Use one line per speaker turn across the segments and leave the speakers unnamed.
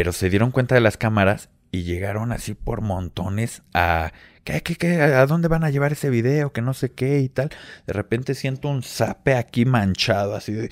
pero se dieron cuenta de las cámaras y llegaron así por montones a ¿qué, qué, qué, a dónde van a llevar ese video? Que no sé qué y tal. De repente siento un zape aquí manchado, así de,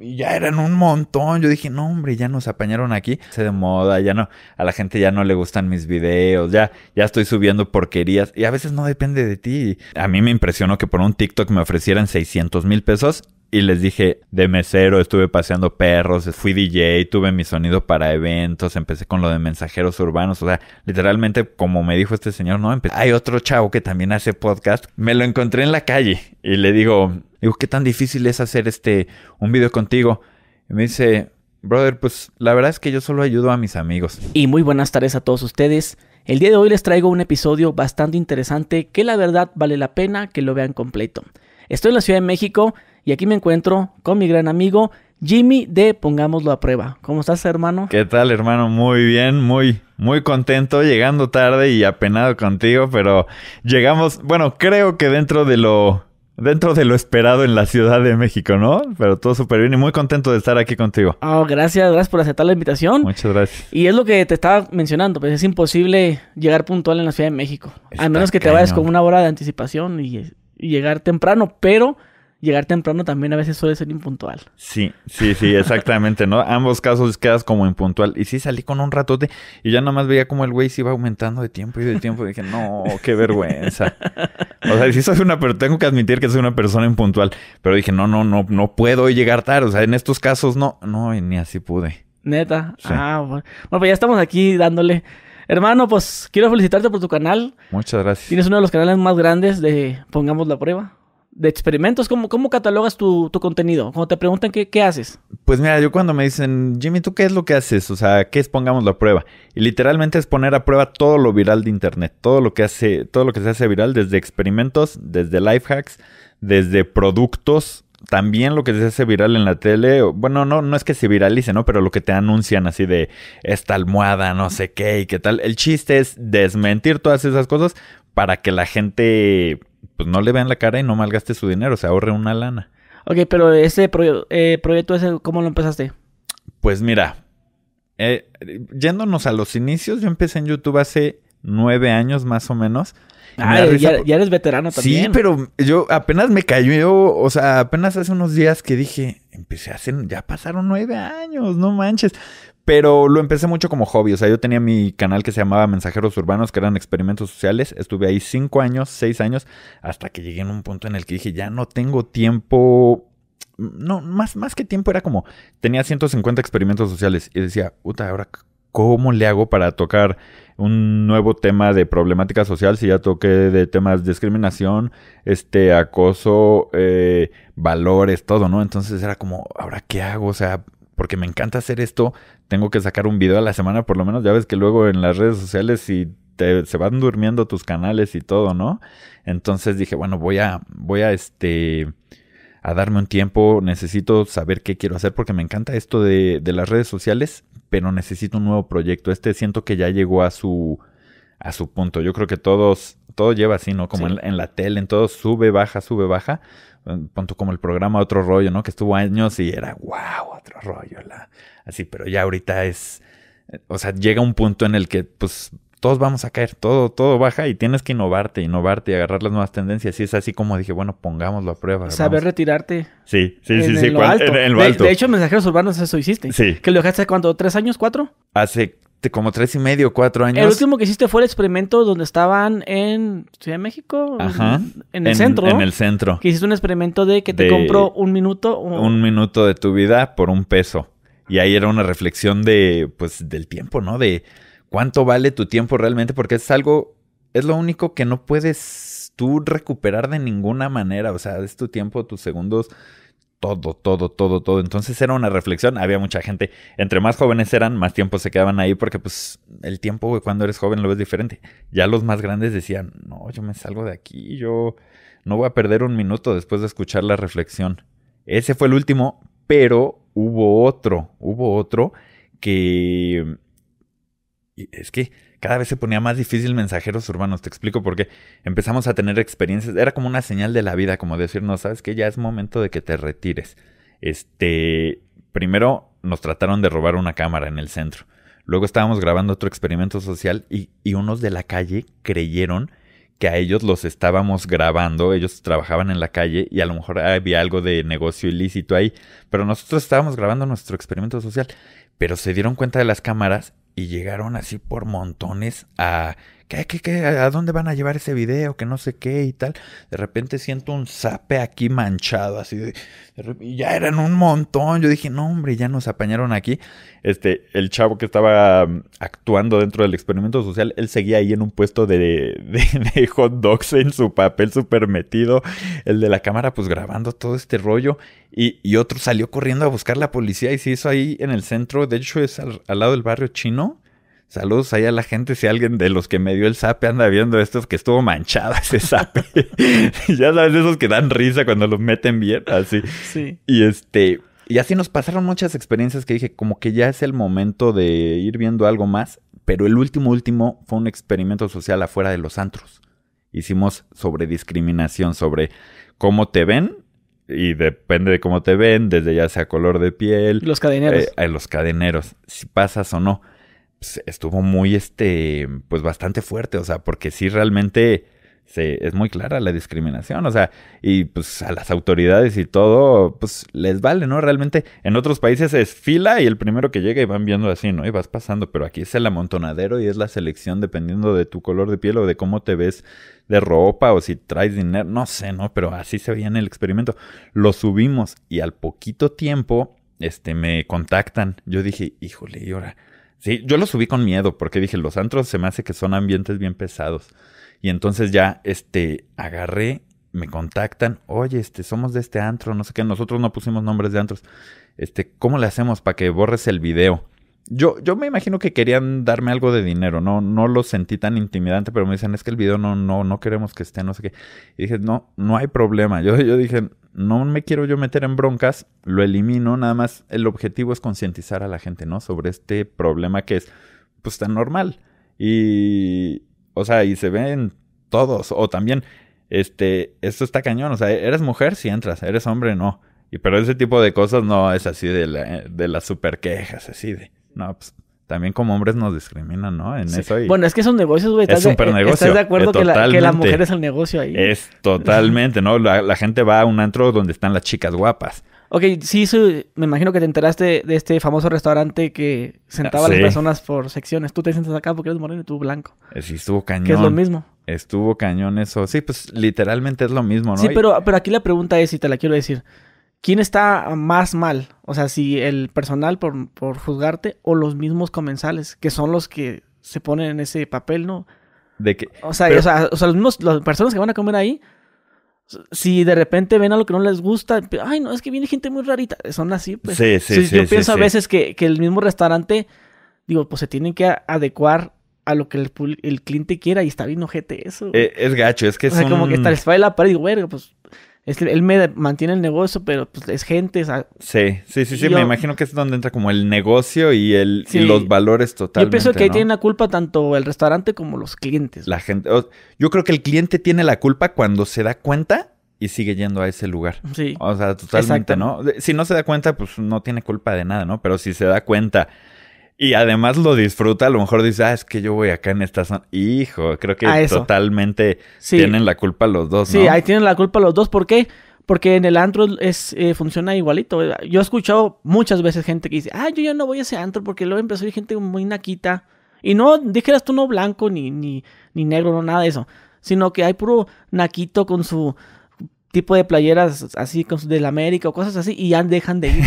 ya eran un montón. Yo dije, no, hombre, ya nos apañaron aquí. Se de moda, ya no, a la gente ya no le gustan mis videos, ya, ya estoy subiendo porquerías. Y a veces no depende de ti. A mí me impresionó que por un TikTok me ofrecieran 600 mil pesos y les dije de mesero, estuve paseando perros, fui DJ, tuve mi sonido para eventos, empecé con lo de mensajeros urbanos, o sea, literalmente como me dijo este señor, no, hay otro chavo que también hace podcast, me lo encontré en la calle y le digo, digo, ¿qué tan difícil es hacer este un video contigo? Y me dice, brother, pues la verdad es que yo solo ayudo a mis amigos.
Y muy buenas tardes a todos ustedes. El día de hoy les traigo un episodio bastante interesante que la verdad vale la pena que lo vean completo. Estoy en la Ciudad de México y aquí me encuentro con mi gran amigo Jimmy de Pongámoslo a Prueba. ¿Cómo estás, hermano?
¿Qué tal, hermano? Muy bien, muy, muy contento, llegando tarde y apenado contigo, pero llegamos, bueno, creo que dentro de lo, dentro de lo esperado en la Ciudad de México, ¿no? Pero todo súper bien y muy contento de estar aquí contigo.
Oh, gracias, gracias por aceptar la invitación.
Muchas gracias.
Y es lo que te estaba mencionando, pues es imposible llegar puntual en la Ciudad de México.
Está
al menos que te vayas con una hora de anticipación y, y llegar temprano, pero llegar temprano también a veces suele ser impuntual.
Sí, sí, sí, exactamente, ¿no? Ambos casos quedas como impuntual. Y sí salí con un ratote y ya nada más veía como el güey se iba aumentando de tiempo y de tiempo. Y dije, no, qué vergüenza. O sea, sí soy una persona, tengo que admitir que soy una persona impuntual. Pero dije, no, no, no, no puedo llegar tarde. O sea, en estos casos no, no, y ni así pude.
Neta.
Sí.
Ah, bueno. Bueno, pues ya estamos aquí dándole. Hermano, pues quiero felicitarte por tu canal.
Muchas gracias.
Tienes uno de los canales más grandes de Pongamos la Prueba. De experimentos. ¿Cómo, cómo catalogas tu, tu contenido? Cuando te preguntan qué, qué haces.
Pues mira, yo cuando me dicen, Jimmy, ¿tú qué es lo que haces? O sea, ¿qué es pongamos a prueba? Y literalmente es poner a prueba todo lo viral de internet, todo lo que hace, todo lo que se hace viral, desde experimentos, desde life hacks, desde productos, también lo que se hace viral en la tele, bueno, no, no es que se viralice, ¿no? Pero lo que te anuncian así de esta almohada, no sé qué y qué tal. El chiste es desmentir todas esas cosas para que la gente pues no le vean la cara y no malgaste su dinero, se ahorre una lana.
Ok, pero ese eh, proyecto, ese, ¿cómo lo empezaste?
Pues mira, eh, yéndonos a los inicios, yo empecé en YouTube hace nueve años más o menos. Me
Ah,
por-
ya eres veterano también.
Sí, pero yo apenas me cayó, o sea, apenas hace unos días que dije, empecé a hacer, ya pasaron nueve años, no manches. Pero lo empecé mucho como hobby, o sea, yo tenía mi canal que se llamaba Mensajeros Urbanos, que eran experimentos sociales. Estuve ahí cinco años, seis años, hasta que llegué en un punto en el que dije, ya no tengo tiempo. No, más, más que tiempo era como, tenía 150 experimentos sociales y decía, puta, ahora, ¿cómo le hago para tocar un nuevo tema de problemática social? Si ya toqué de temas de discriminación, este, acoso, eh, valores, todo, ¿no? Entonces era como, ¿ahora qué hago? O sea, porque me encanta hacer esto, tengo que sacar un video a la semana por lo menos. Ya ves que luego en las redes sociales si te, se van durmiendo tus canales y todo, ¿no? Entonces dije, bueno, voy a, voy a este, a darme un tiempo, necesito saber qué quiero hacer porque me encanta esto de, de las redes sociales, pero necesito un nuevo proyecto. Este siento que ya llegó a su, a su punto. Yo creo que todos, todo lleva así, ¿no? Como
Sí.
en, en la tele, en todo sube, baja, sube, baja. Punto como el programa Otro Rollo, ¿no? Que estuvo años y era, wow, otro rollo. La... Así, pero ya ahorita es, o sea, llega un punto en el que, pues, todos vamos a caer, todo, todo baja y tienes que innovarte, innovarte y agarrar las nuevas tendencias. Y es así como dije, bueno, pongámoslo a prueba.
Saber
vamos.
retirarte.
Sí, sí, sí,
en
sí,
lo
cuan-
alto.
en, en lo
de,
alto.
de hecho, mensajeros urbanos eso hiciste.
Sí.
¿Que lo dejaste cuánto? ¿Tres años? ¿Cuatro?
Hace como tres y medio, cuatro años.
El último que hiciste fue el experimento donde estaban en Ciudad de México.
Ajá.
En el centro.
En el centro.
Que hiciste un experimento de que te
De-
compró un minuto. o-
un minuto de tu vida por un peso. Y ahí era una reflexión de, pues, del tiempo, ¿no? De cuánto vale tu tiempo realmente, porque es algo, es lo único que no puedes tú recuperar de ninguna manera. O sea, es tu tiempo, tus segundos, todo, todo, todo, todo. Entonces era una reflexión. Había mucha gente, entre más jóvenes eran, más tiempo se quedaban ahí, porque pues el tiempo, güey, cuando eres joven lo ves diferente. Ya los más grandes decían, no, yo me salgo de aquí, yo no voy a perder un minuto después de escuchar la reflexión. Ese fue el último, pero hubo otro, hubo otro que... Es que cada vez se ponía más difícil mensajeros urbanos, te explico por qué. Empezamos a tener experiencias, era como una señal de la vida, como decir, no, sabes que ya es momento de que te retires. Este, primero nos trataron de robar una cámara en el centro. Luego estábamos grabando otro experimento social y, y unos de la calle creyeron que a ellos los estábamos grabando, ellos trabajaban en la calle y a lo mejor había algo de negocio ilícito ahí, pero nosotros estábamos grabando nuestro experimento social, pero se dieron cuenta de las cámaras y llegaron así por montones a ¿qué, qué, a dónde van a llevar ese video? Que no sé qué y tal. De repente siento un zape aquí manchado, así de, ya eran un montón. Yo dije, no, hombre, ya nos apañaron aquí. Este, el chavo que estaba um, actuando dentro del experimento social, él seguía ahí en un puesto de, de, hot dogs en su papel súper metido. El de la cámara, pues grabando todo este rollo. Y, y, otro salió corriendo a buscar la policía y se hizo ahí en el centro. De hecho, es al, al lado del barrio chino. Saludos ahí a la gente. Si alguien de los que me dio el zape anda viendo esto, que estuvo manchado ese zape. ya sabes, esos que dan risa cuando los meten bien, así.
Sí.
Y este. Y así nos pasaron muchas experiencias que dije, como que ya es el momento de ir viendo algo más. Pero el último, último fue un experimento social afuera de los antros. Hicimos sobre discriminación, sobre cómo te ven y depende de cómo te ven, desde ya sea color de piel.
Los cadeneros.
Eh, los cadeneros, si pasas o no. Pues, estuvo muy, este, pues bastante fuerte, o sea, porque sí realmente se, es muy clara la discriminación, o sea, y pues a las autoridades y todo, pues les vale, ¿no? Realmente en otros países es fila y el primero que llega y van viendo así, ¿no? Y vas pasando, pero aquí es el amontonadero y es la selección dependiendo de tu color de piel o de cómo te ves de ropa o si traes dinero, no sé, ¿no? Pero así se veía en el experimento. Lo subimos y al poquito tiempo, este, me contactan. Yo dije, híjole, y ahora Sí, yo lo subí con miedo porque dije, los antros se me hace que son ambientes bien pesados. Y entonces ya, este, agarré, me contactan, oye, este, somos de este antro, no sé qué, nosotros no pusimos nombres de antros. Este, ¿cómo le hacemos para que borres el video? Yo, yo me imagino que querían darme algo de dinero, no, no lo sentí tan intimidante, pero me dicen, es que el video no, no, no queremos que esté, no sé qué. Y dije, no, no hay problema. Yo, yo dije, no me quiero yo meter en broncas, lo elimino, nada más el objetivo es concientizar a la gente, ¿no? Sobre este problema que es, pues, tan normal. Y, o sea, y se ven todos, o también, este, esto está cañón, o sea, eres mujer si entras, eres hombre no. Y pero ese tipo de cosas no es así de, la, de las super quejas, así de, no, pues también como hombres nos discriminan, ¿no? En eso
Bueno, es que son negocios, güey.
Es súper negocio. ¿Estás
de acuerdo que la, que la, mujer es el negocio ahí?
Es totalmente, ¿no? La, gente va a un antro donde están las chicas guapas.
Ok, sí, me imagino que te enteraste de este famoso restaurante que sentaba a las personas por secciones. Tú te sientas acá porque eres moreno y tú blanco.
Eh, sí, estuvo cañón.
Que es lo mismo.
Estuvo cañón eso. Sí, pues literalmente es lo mismo, ¿no?
Sí, pero, pero aquí la pregunta es, y te la quiero decir. ¿Quién está más mal? O sea, si el personal por, por juzgarte o los mismos comensales, que son los que se ponen en ese papel, ¿no?
De que,
o, sea, o, sea, o sea, los mismos, las personas que van a comer ahí, si de repente ven algo que no les gusta, ay, no, es que viene gente muy rarita, son así, pues.
Sí, sí, sí.
Yo pienso
a
veces que, que, el mismo restaurante, digo, pues se tienen que adecuar a lo que el, el cliente quiera y está bien ojete eso.
Eh, es gacho, es que
o sea, como que está les falla la pared y digo, bueno, pues es que él me mantiene el negocio, pero pues es gente.
sí, sí, sí, sí. me imagino que es donde entra como el negocio y, el, los valores totalmente.
Yo pienso que ahí tiene la culpa tanto el restaurante como los clientes.
La gente. yo creo que el cliente tiene la culpa cuando se da cuenta y sigue yendo a ese lugar.
Sí.
O sea, totalmente, ¿no? Si no se da cuenta, pues no tiene culpa de nada, ¿no? Pero si se da cuenta y además lo disfruta, a lo mejor dice, ah, es que yo voy acá en esta zona. Hijo, creo que totalmente tienen la culpa los dos,
¿no? Sí, ahí tienen la culpa los dos. ¿Por qué? Porque en el antro es, eh, funciona igualito. Yo he escuchado muchas veces gente que dice, ah, yo ya no voy a ese antro porque luego empezó a ir gente muy naquita. Y no dijeras tú no blanco, ni, ni, ni negro, no nada de eso. Sino que hay puro naquito con su tipo de playeras así de la América o cosas así y ya dejan de ir.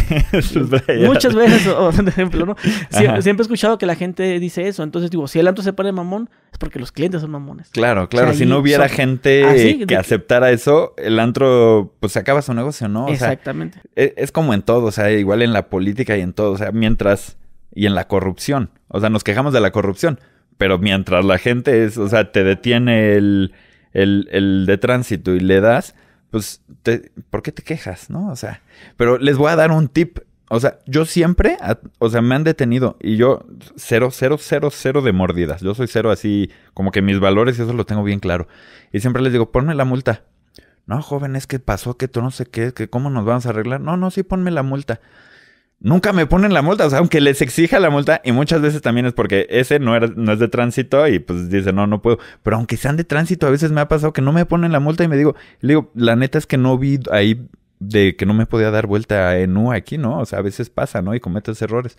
Muchas veces, o, por ejemplo, ¿no? siempre he escuchado que la gente dice eso. Entonces digo, si el antro se pone mamón, es porque los clientes son mamones.
Claro, claro. si no hubiera gente ah, que aceptara eso, el antro pues se acaba su negocio, ¿no?
Exactamente.
E, es, como en todo, o sea, igual en la política y en todo, o sea, mientras... Y en la corrupción. O sea, nos quejamos de la corrupción. Pero mientras la gente es, o sea, te detiene el, el, el de tránsito y le das, pues, te, ¿por qué te quejas, no? O sea, pero les voy a dar un tip. O sea, yo siempre, o sea, me han detenido y yo cero, cero, cero, cero de mordidas. Yo soy cero así, como que mis valores y eso lo tengo bien claro. Y siempre les digo, ponme la multa. No, joven, es que pasó que tú no sé qué, que cómo nos vamos a arreglar. No, no, sí, ponme la multa. Nunca me ponen la multa, o sea, aunque les exija la multa, y muchas veces también es porque ese no, era, no es de tránsito y pues dice, no, no puedo. Pero aunque sean de tránsito, a veces me ha pasado que no me ponen la multa y me digo, le digo, la neta es que no vi ahí de que no me podía dar vuelta en U aquí, ¿no? O sea, a veces pasa, ¿no? Y cometes errores.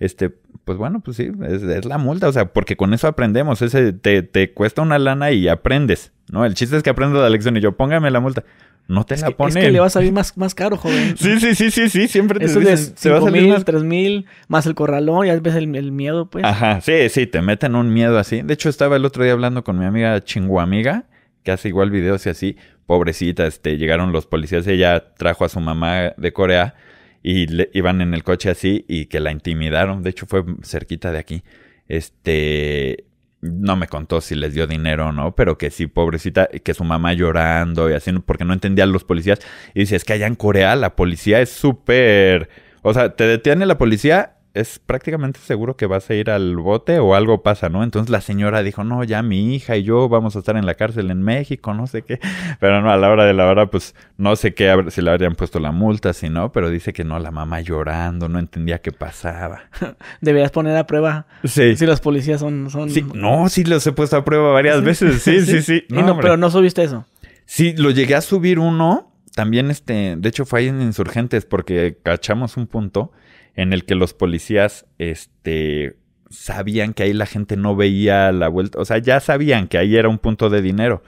Este, pues bueno, pues sí, es, la multa, o sea, porque con eso aprendemos, ese te, te, cuesta una lana y aprendes, ¿no? El chiste es que aprendo la lección y yo, póngame la multa. No te la ponen.
Es que le va a salir más, más caro, joven.
sí, sí, sí, sí, sí, siempre te
Eso dicen, de se va a salir mil, más... tres mil, más el corralón, ya ves el, el, miedo, pues.
Ajá, sí, sí, te meten un miedo así. De hecho, estaba el otro día hablando con mi amiga Chinguamiga, que hace igual videos y así, pobrecita, este, llegaron los policías, ella trajo a su mamá de Corea y le, iban en el coche así y que la intimidaron, de hecho fue cerquita de aquí, este, no me contó si les dio dinero o no, pero que sí, pobrecita, que su mamá llorando y así, porque no entendía a los policías, y dice, es que allá en Corea la policía es súper, o sea, te detiene la policía es prácticamente seguro que vas a ir al bote o algo pasa, ¿no? Entonces la señora dijo, no, ya mi hija y yo vamos a estar en la cárcel en México, no sé qué. Pero no, a la hora de la hora, pues no sé qué, si le habrían puesto la multa, si no, pero dice que no, la mamá llorando, no entendía qué pasaba.
Deberías poner a prueba
sí.
si los policías son... son...
Sí, no, sí los he puesto a prueba varias veces, sí, sí, sí.
No, no pero no subiste eso.
Sí, lo llegué a subir uno, también este, de hecho fue ahí en Insurgentes porque cachamos un punto en el que los policías este, sabían que ahí la gente no veía la vuelta, o sea, ya sabían que ahí era un punto de dinero.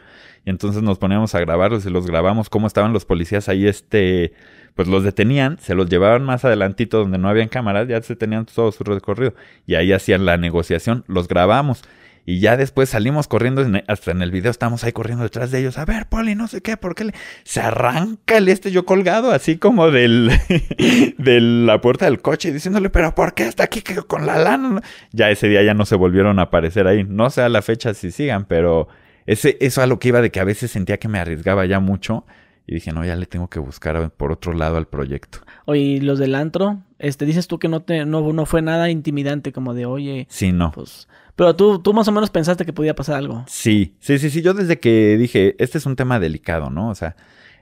Y entonces nos poníamos a grabarlos y los grabamos cómo estaban los policías ahí, este, pues los detenían, se los llevaban más adelantito donde no habían cámaras, ya se tenían todo su recorrido y ahí hacían la negociación, los grabamos y ya después salimos corriendo, hasta en el video estamos ahí corriendo detrás de ellos. A ver, Poli, no sé qué, ¿por qué le... se arranca el este yo colgado así como del de la puerta del coche diciéndole, pero ¿por qué está aquí con la lana? Ya ese día ya no se volvieron a aparecer ahí. No sé a la fecha si sigan, pero ese, eso a lo que iba de que a veces sentía que me arriesgaba ya mucho. Y dije, no, ya le tengo que buscar por otro lado al proyecto.
Oye, los del antro, este, dices tú que no te, no, no fue nada intimidante, como de, oye.
Sí, no.
Pues pero tú, tú más o menos pensaste que podía pasar algo.
Sí, sí, sí, sí. Yo desde que dije, este es un tema delicado, ¿no? O sea,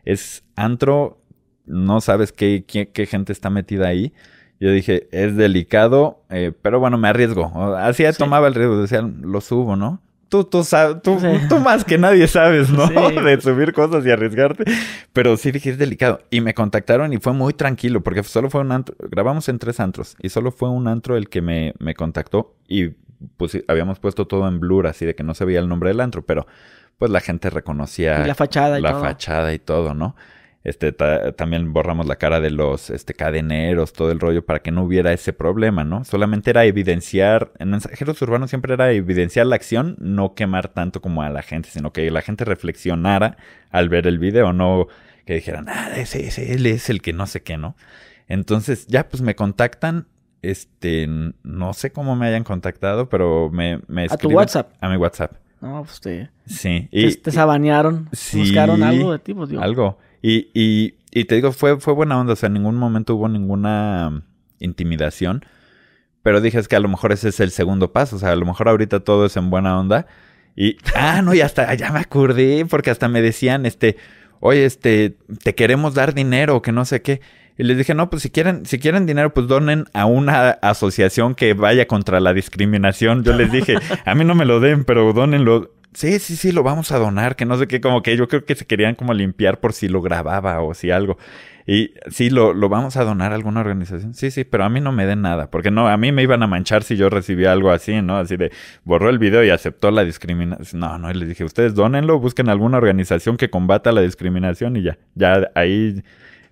es antro, no sabes qué, qué, gente está metida ahí. Yo dije, es delicado, eh, pero bueno, me arriesgo. Así tomaba el riesgo, decía, lo subo, ¿no? Tú, tú, sabes, tú, tú, más que nadie sabes, ¿no? De subir cosas y arriesgarte. Pero sí dije, es delicado. Y me contactaron y fue muy tranquilo, porque solo fue un antro. Grabamos en tres antros y solo fue un antro el que me, me contactó. Y pues habíamos puesto todo en blur, así de que no se veía el nombre del antro, pero pues la gente reconocía
la fachada y
la
todo.
fachada y todo, ¿no? Este, también borramos la cara de los este, cadeneros, todo el rollo, para que no hubiera ese problema, ¿no? Solamente era evidenciar, en mensajeros urbanos siempre era evidenciar la acción, no quemar tanto como a la gente, sino que la gente reflexionara al ver el video, no que dijeran, ah, ese, ese, él es el que no sé qué, ¿no? Entonces, ya pues me contactan este, no sé cómo me hayan contactado, pero me, me
¿A tu WhatsApp?
A mi WhatsApp.
No, pues te...
Sí.
Y, te, sabanearon. buscaron algo de ti, pues,
Algo. Y, y, y te digo, fue, fue buena onda. O sea, en ningún momento hubo ninguna intimidación. Pero dije, es que a lo mejor ese es el segundo paso. O sea, a lo mejor ahorita todo es en buena onda. Y, ah, no, y hasta, ya me acordé, porque hasta me decían, este, oye, este, te queremos dar dinero, que no sé qué. Y les dije, no, pues si quieren, si quieren dinero, pues donen a una asociación que vaya contra la discriminación. Yo les dije, a mí no me lo den, pero donenlo. Sí, sí, sí, lo vamos a donar, que no sé qué, como que yo creo que se querían como limpiar por si lo grababa o si algo. Y sí, lo, lo vamos a donar a alguna organización. Sí, sí, pero a mí no me den nada, porque no, a mí me iban a manchar si yo recibía algo así, ¿no? Así de, borró el video y aceptó la discriminación. No, no, y les dije, ustedes donenlo, busquen alguna organización que combata la discriminación y ya, ya ahí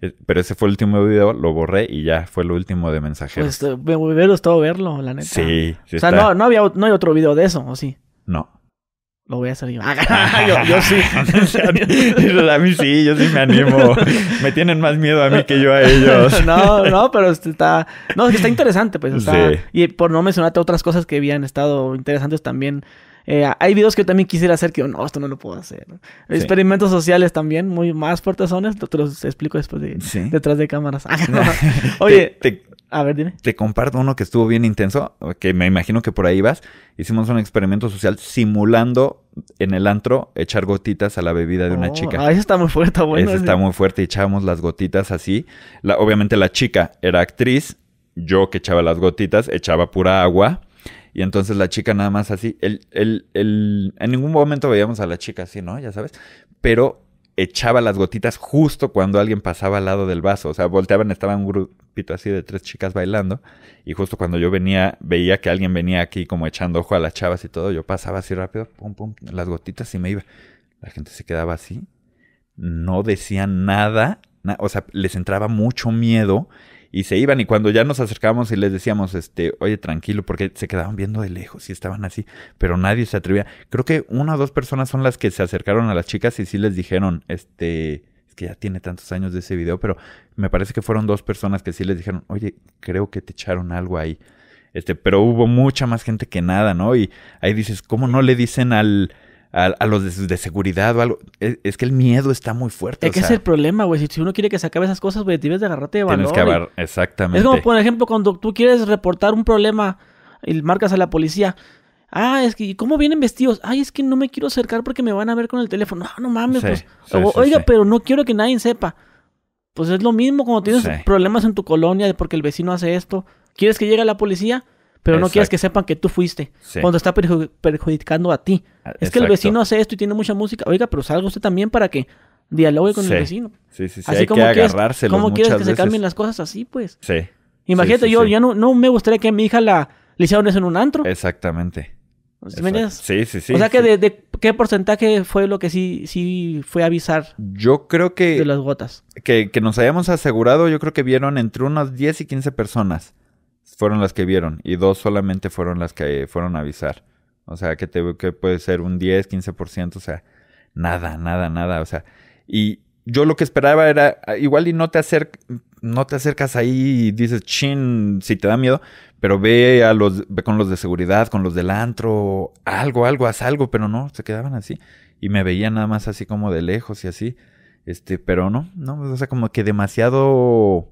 eh, pero ese fue el último video, lo borré y ya fue el último de mensajeros.
Pues me hubiera gustado verlo, la neta.
Sí,
sí O sea, no, no, había, no hay otro video de eso, ¿o sí?
No.
Lo voy a hacer yo. yo, yo, sí.
a mí sí, yo sí me animo. Me tienen más miedo a mí que yo a ellos.
no, no, pero este está... No, está interesante, pues. Está... Sí. Y por no mencionarte otras cosas que habían estado interesantes también eh, hay videos que yo también quisiera hacer que no, esto no lo puedo hacer. Experimentos sociales también, muy más fuertes son, te los explico después de, detrás de cámaras. Oye, a ver, dime.
Te comparto uno que estuvo bien intenso, que me imagino que por ahí vas. Hicimos un experimento social simulando en el antro echar gotitas a la bebida de una oh, chica.
Ah, eso está muy fuerte, bueno.
Eso está muy fuerte, echábamos las gotitas así. La, obviamente la chica era actriz yo que echaba las gotitas, echaba pura agua. Y entonces la chica nada más así, el, el, el, en ningún momento veíamos a la chica así, ¿no? Ya sabes. Pero echaba las gotitas justo cuando alguien pasaba al lado del vaso. O sea, volteaban, estaba un así de tres chicas bailando. Y justo cuando yo venía, veía que alguien venía aquí como echando ojo a las chavas y todo, yo pasaba así rápido, pum, pum, las gotitas y me iba. La gente se quedaba así. No decían nada. o sea, les entraba mucho miedo y se iban y cuando ya nos acercábamos y les decíamos, este, oye, tranquilo, porque se quedaban viendo de lejos y estaban así, pero nadie se atrevía. Creo que una o dos personas son las que se acercaron a las chicas y sí les dijeron, este, es que ya tiene tantos años de ese video, pero me parece que fueron dos personas que sí les dijeron, oye, creo que te echaron algo ahí. Este, pero hubo mucha más gente que nada, ¿no? Y ahí dices, ¿cómo no le dicen al, a, los de, seguridad o algo. Es, que el miedo está muy fuerte.
Es que es el problema, güey. Si, uno quiere que se acabe esas cosas, güey, debes de agarrarte de valor.
Tienes que exactamente.
Es como, por ejemplo, cuando tú quieres reportar un problema y marcas a la policía. Ah, es que, ¿cómo vienen vestidos? Ay, es que no me quiero acercar porque me van a ver con el teléfono. No, no mames, pues. Oiga, pero no quiero que nadie sepa. Pues es lo mismo cuando tienes problemas en tu colonia porque el vecino hace esto. ¿Quieres que llegue la policía? pero no quieres que sepan que tú fuiste cuando está perjudicando a ti. Ah, es que el vecino hace esto y tiene mucha música. Oiga, pero salga usted también para que dialogue con el vecino.
Sí, sí, sí. Así Hay como que agarrárselo
¿Cómo quieres que se cambien las cosas así, pues? Sí. Imagínate, yo ya no, no me gustaría que a mi hija la le eso en un antro.
Exactamente.
¿Sí, sí, sí. O sea, que de, qué porcentaje fue lo que sí, sí fue avisar.
Yo creo que.
De las gotas.
Que, que nos hayamos asegurado, yo creo que vieron entre unas 10 y 15 personas fueron las que vieron y dos solamente fueron las que fueron a avisar. O sea, que, te, que puede ser un 10, 15%, o sea, nada, nada, nada, o sea, y yo lo que esperaba era, ah, igual y no te, no te acercas ahí y dices, chin, si te da miedo, pero ve, a los, ve con los de seguridad, con los del antro, algo, algo, haz algo, pero no, se quedaban así. Y me veían nada más así como de lejos y así. Este, pero no, no, o sea, como que demasiado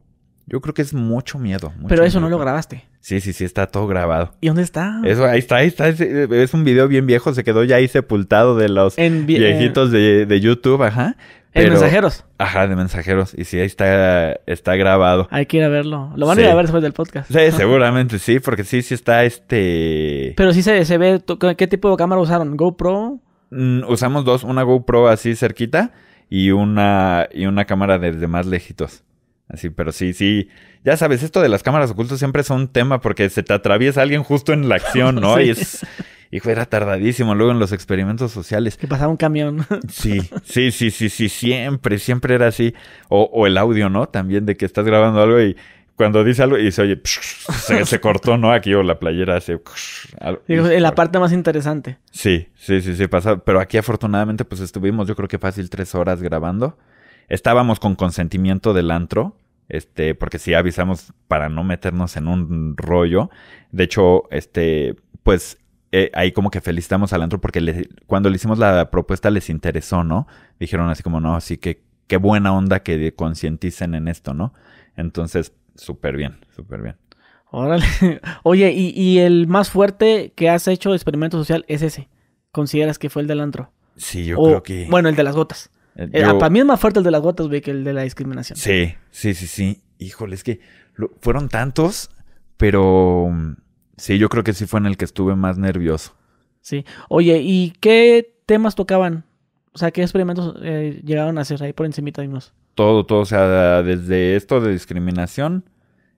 yo creo que es mucho miedo.
Pero eso no lo grabaste.
Sí, sí, sí, está todo grabado.
¿Y dónde está?
Eso, ahí está, ahí está. Es, un video bien viejo, se quedó ya ahí sepultado de los viejitos de, YouTube, ajá.
¿En mensajeros?
Ajá, de mensajeros. Y sí, ahí está, está grabado.
Hay que ir a verlo. Lo van a ir a ver después del podcast.
Sí, seguramente sí, porque sí, sí está este...
Pero sí se, se ve... ¿Qué tipo de cámara usaron? ¿GoPro?
Mm, usamos dos. Una GoPro así cerquita y una, y una cámara desde más lejitos. Así, pero sí, sí. Ya sabes, esto de las cámaras ocultas siempre es un tema porque se te atraviesa alguien justo en la acción, ¿no? Y es. Hijo, era tardadísimo luego en los experimentos sociales.
Que pasaba un camión.
Sí, sí, sí, sí, sí, siempre, siempre era así. O, o el audio, ¿no? También de que estás grabando algo y cuando dice algo y se oye, se, cortó, ¿no? Aquí o la playera hace...
en la parte más interesante.
Sí, sí, sí, sí, pasa. Pero aquí afortunadamente pues estuvimos yo creo que fácil tres horas grabando. Estábamos con consentimiento del antro, este, porque sí avisamos para no meternos en un rollo. De hecho, este, pues eh, ahí como que felicitamos al antro porque cuando le hicimos la propuesta les interesó, ¿no? Dijeron así como, no, así que qué buena onda que concienticen en esto, ¿no? Entonces, súper bien, súper bien.
Órale. Oye, ¿y, ¿y, el más fuerte que has hecho de experimento social es ese? ¿Consideras que fue el del antro?
Sí, yo creo que...
Bueno, el de las gotas. Eh, para mí es más fuerte el de las gotas, güey, que el de la discriminación.
Sí, sí, sí, sí. Híjole, es que fueron tantos, pero sí, yo creo que sí fue en el que estuve más nervioso.
Sí. Oye, ¿y qué temas tocaban? O sea, ¿qué experimentos eh, llegaron a hacer ahí por encima de
Todo, todo. O sea, desde esto de discriminación,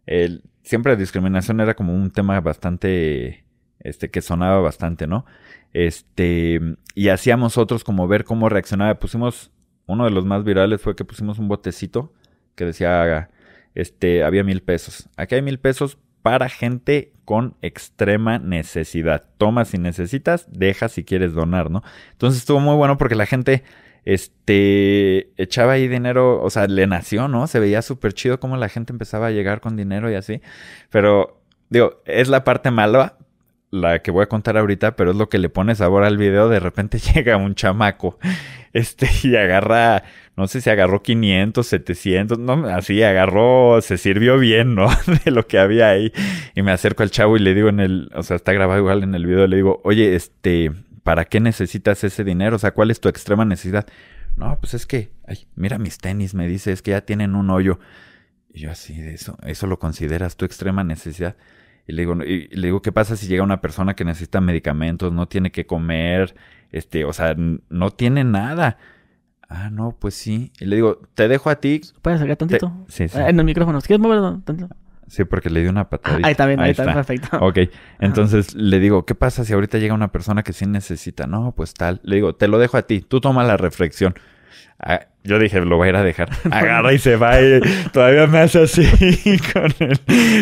el, siempre la discriminación era como un tema bastante, este, que sonaba bastante, ¿no? Este, y hacíamos otros como ver cómo reaccionaba. Pusimos uno de los más virales fue que pusimos un botecito que decía, este, había mil pesos. Aquí hay mil pesos para gente con extrema necesidad. Toma si necesitas, deja si quieres donar, ¿no? Entonces estuvo muy bueno porque la gente, este, echaba ahí dinero, o sea, le nació, ¿no? Se veía súper chido cómo la gente empezaba a llegar con dinero y así. Pero, digo, es la parte mala, la que voy a contar ahorita, pero es lo que le pone sabor al video. De repente llega un chamaco, este, y agarra, no sé si agarró 500, 700, no, así agarró, se sirvió bien, ¿no? De lo que había ahí. Y me acerco al chavo y le digo en el, o sea, está grabado igual en el video, le digo, oye, este, ¿para qué necesitas ese dinero? O sea, ¿cuál es tu extrema necesidad? No, pues es que, ay, mira mis tenis, me dice, es que ya tienen un hoyo. Y yo así de eso, ¿eso lo consideras tu extrema necesidad? Y le digo, y le digo, ¿qué pasa si llega una persona que necesita medicamentos, no tiene que comer, este, o sea, no tiene nada? Ah, no, pues sí. Y le digo, te dejo a ti.
¿Puedes sacar tantito?
Sí, sí.
Ah, en el micrófono. ¿Quieres moverlo tantito?
Sí, porque le di una patadita.
ahí está bien, ahí, está, perfecto.
Ok, entonces le digo, ¿qué pasa si ahorita llega una persona que sí necesita? No, pues tal. Le digo, te lo dejo a ti, tú toma la reflexión. Ah, yo dije, lo voy a ir a dejar. Agarra y se va y todavía me hace así con él.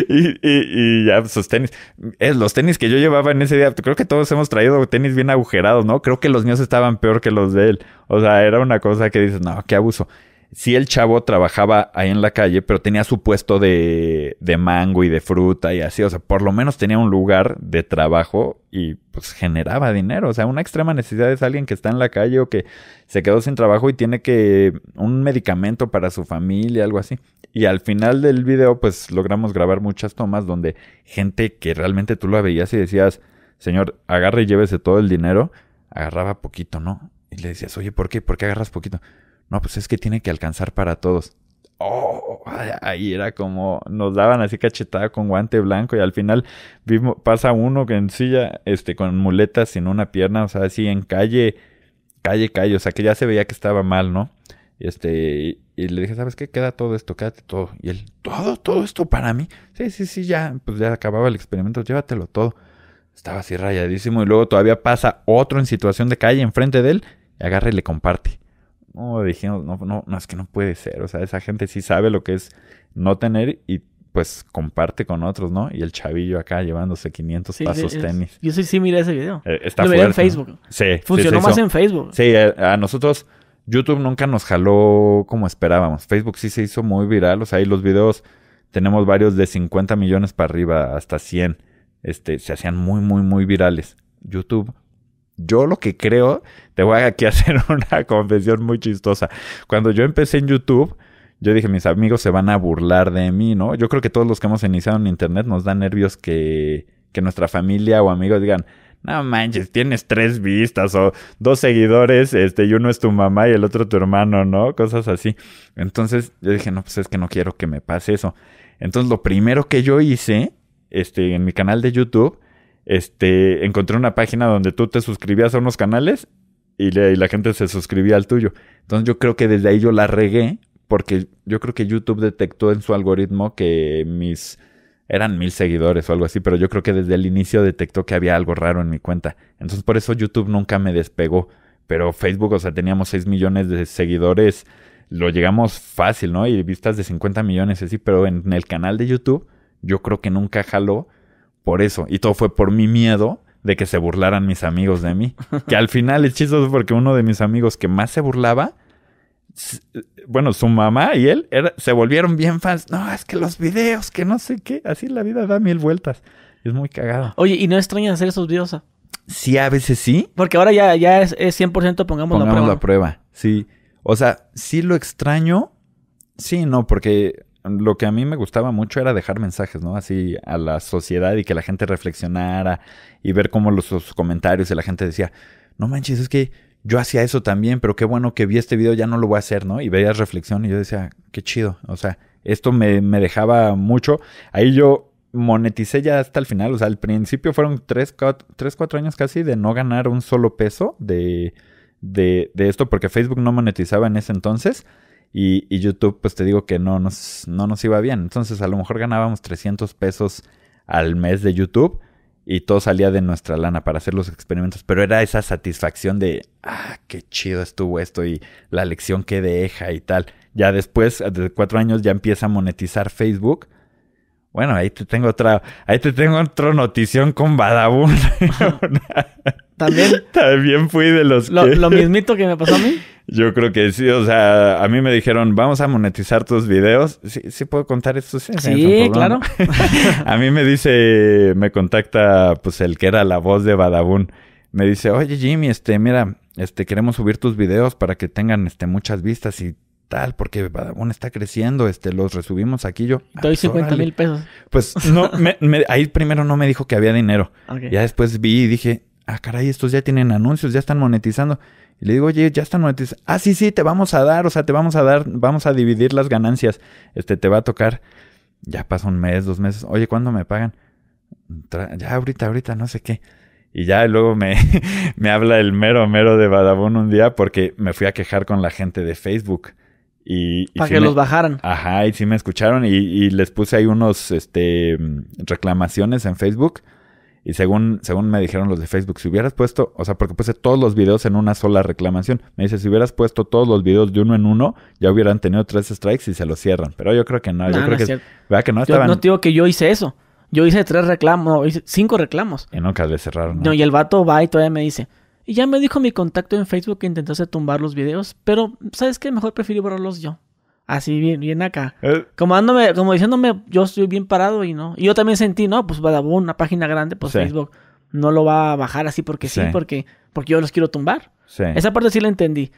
Y, y, ya, sus tenis. Es, los tenis que yo llevaba en ese día, creo que todos hemos traído tenis bien agujerados, ¿no? Creo que los míos estaban peor que los de él. O sea, era una cosa que dices, no, qué abuso sí el chavo trabajaba ahí en la calle, pero tenía su puesto de, de, mango y de fruta y así, o sea, por lo menos tenía un lugar de trabajo y pues generaba dinero, o sea, una extrema necesidad es alguien que está en la calle o que se quedó sin trabajo y tiene que un medicamento para su familia, algo así. Y al final del video pues logramos grabar muchas tomas donde gente que realmente tú lo veías y decías, señor, agarre y llévese todo el dinero, agarraba poquito, ¿no? Y le decías, oye, ¿por qué? ¿Por qué agarras poquito? No, pues es que tiene que alcanzar para todos. Oh, ahí era como nos daban así cachetada con guante blanco y al final vimos, pasa uno que en silla, este, con muletas sin una pierna, o sea, así en calle, calle, calle, o sea, que ya se veía que estaba mal, ¿no? Este, y, le dije, ¿sabes qué? Queda todo esto, quédate todo. Y él, ¿todo? ¿Todo esto para mí? Sí, sí, sí, ya, pues ya acababa el experimento, llévatelo todo. Estaba así rayadísimo y luego todavía pasa otro en situación de calle enfrente de él y agarra y le comparte. No, dijimos, no, no, no, es que no puede ser. O sea, esa gente sí sabe lo que es no tener y pues comparte con otros, ¿no? Y el chavillo acá llevándose 500 pasos tenis.
Yo sí, sí miré ese video.
Eh, está
Lo en Facebook.
Sí.
Funcionó más en Facebook.
Sí, a, a, nosotros YouTube nunca nos jaló como esperábamos. Facebook sí se hizo muy viral. O sea, ahí los videos tenemos varios de 50 millones para arriba hasta 100. Este, se hacían muy, muy, muy virales. YouTube yo lo que creo, te voy a aquí hacer una confesión muy chistosa. Cuando yo empecé en YouTube, yo dije, mis amigos se van a burlar de mí, ¿no? Yo creo que todos los que hemos iniciado en Internet nos da nervios que, que nuestra familia o amigos digan, no manches, tienes tres vistas o dos seguidores, este, y uno es tu mamá y el otro tu hermano, ¿no? Cosas así. Entonces yo dije, no, pues es que no quiero que me pase eso. Entonces lo primero que yo hice, este, en mi canal de YouTube, este, encontré una página donde tú te suscribías a unos canales y, la gente se suscribía al tuyo. Entonces yo creo que desde ahí yo la regué porque yo creo que YouTube detectó en su algoritmo que mis eran mil seguidores o algo así, pero yo creo que desde el inicio detectó que había algo raro en mi cuenta. Entonces por eso YouTube nunca me despegó. Pero Facebook, o sea, teníamos 6 millones de seguidores, lo llegamos fácil, ¿no? Y vistas de 50 millones así, pero en el canal de YouTube yo creo que nunca jaló por eso. Y todo fue por mi miedo de que se burlaran mis amigos de mí. Que al final es chistoso porque uno de mis amigos que más se burlaba, bueno, su mamá y él se volvieron bien fans. No, es que los videos, que no sé qué, así la vida da mil vueltas. Es muy cagado.
Oye, ¿y no extrañas hacer esos videos?
Sí, a veces sí.
Porque ahora ya, ya es, 100% pongamos,
pongamos
la prueba.
la prueba, sí. O sea, sí lo extraño. Sí, no, porque lo que a mí me gustaba mucho era dejar mensajes, ¿no? Así a la sociedad y que la gente reflexionara y ver cómo los, comentarios y la gente decía, no manches, es que yo hacía eso también, pero qué bueno que vi este video, ya no lo voy a hacer, ¿no? Y veías reflexión y yo decía, qué chido, o sea, esto me, me dejaba mucho. Ahí yo moneticé ya hasta el final, o sea, al principio fueron tres, cuatro, tres, cuatro años casi de no ganar un solo peso de, de, de esto, porque Facebook no monetizaba en ese entonces. Y, YouTube, pues te digo que no nos, no nos iba bien. Entonces a lo mejor ganábamos 300 pesos al mes de YouTube y todo salía de nuestra lana para hacer los experimentos. Pero era esa satisfacción de, ah, qué chido estuvo esto y la lección que deja y tal. Ya después, de cuatro años, ya empieza a monetizar Facebook. Bueno, ahí te tengo otra, ahí te tengo otra notición con Badabun.
También.
También fui de los
lo, lo mismito que me pasó a mí.
Yo creo que sí, o sea, a mí me dijeron, vamos a monetizar tus videos. Sí, sí puedo contar esto.
Sí, sí claro.
a mí me dice, me contacta, pues el que era la voz de Badabun. Me dice, oye Jimmy, este, mira, este, queremos subir tus videos para que tengan, este, muchas vistas y tal, porque Badabun está creciendo, este, los resubimos aquí yo.
Ah, Doy 50 pues, mil pesos.
Pues no, me, ahí primero no me dijo que había dinero. Ya después vi y dije, ah, caray, estos ya tienen anuncios, ya están monetizando. Y le digo, oye, ya están monetizando. Ah, sí, sí, te vamos a dar, o sea, te vamos a dar, vamos a dividir las ganancias. Este, te va a tocar. Ya pasa un mes, dos meses. Oye, ¿cuándo me pagan? ya, ahorita, ahorita, no sé qué. Y ya luego me, me habla el mero mero de Badabun un día porque me fui a quejar con la gente de Facebook. Y,
Para que los bajaran.
Ajá, y sí me escucharon y, y, les puse ahí unos este, reclamaciones en Facebook. Y según, según me dijeron los de Facebook, si hubieras puesto, o sea, porque puse todos los videos en una sola reclamación. Me dice, si hubieras puesto todos los videos de uno en uno, ya hubieran tenido tres strikes y se los cierran. Pero yo creo que no. yo creo que, ¿verdad que no estaban...
Yo no digo que yo hice eso. Yo hice tres reclamos, hice cinco reclamos.
Y nunca le cerraron.
¿no? y el vato va y todavía me dice, y ya me dijo mi contacto en Facebook que intentase tumbar los videos, pero ¿sabes qué? Mejor prefiero borrarlos yo. Así bien, bien acá. Eh. Como dándome, como diciéndome, yo estoy bien parado y no. Y yo también sentí, no, pues va una página grande, pues Facebook no lo va a bajar así porque sí, porque, porque yo los quiero tumbar. Sí. Esa parte sí la entendí.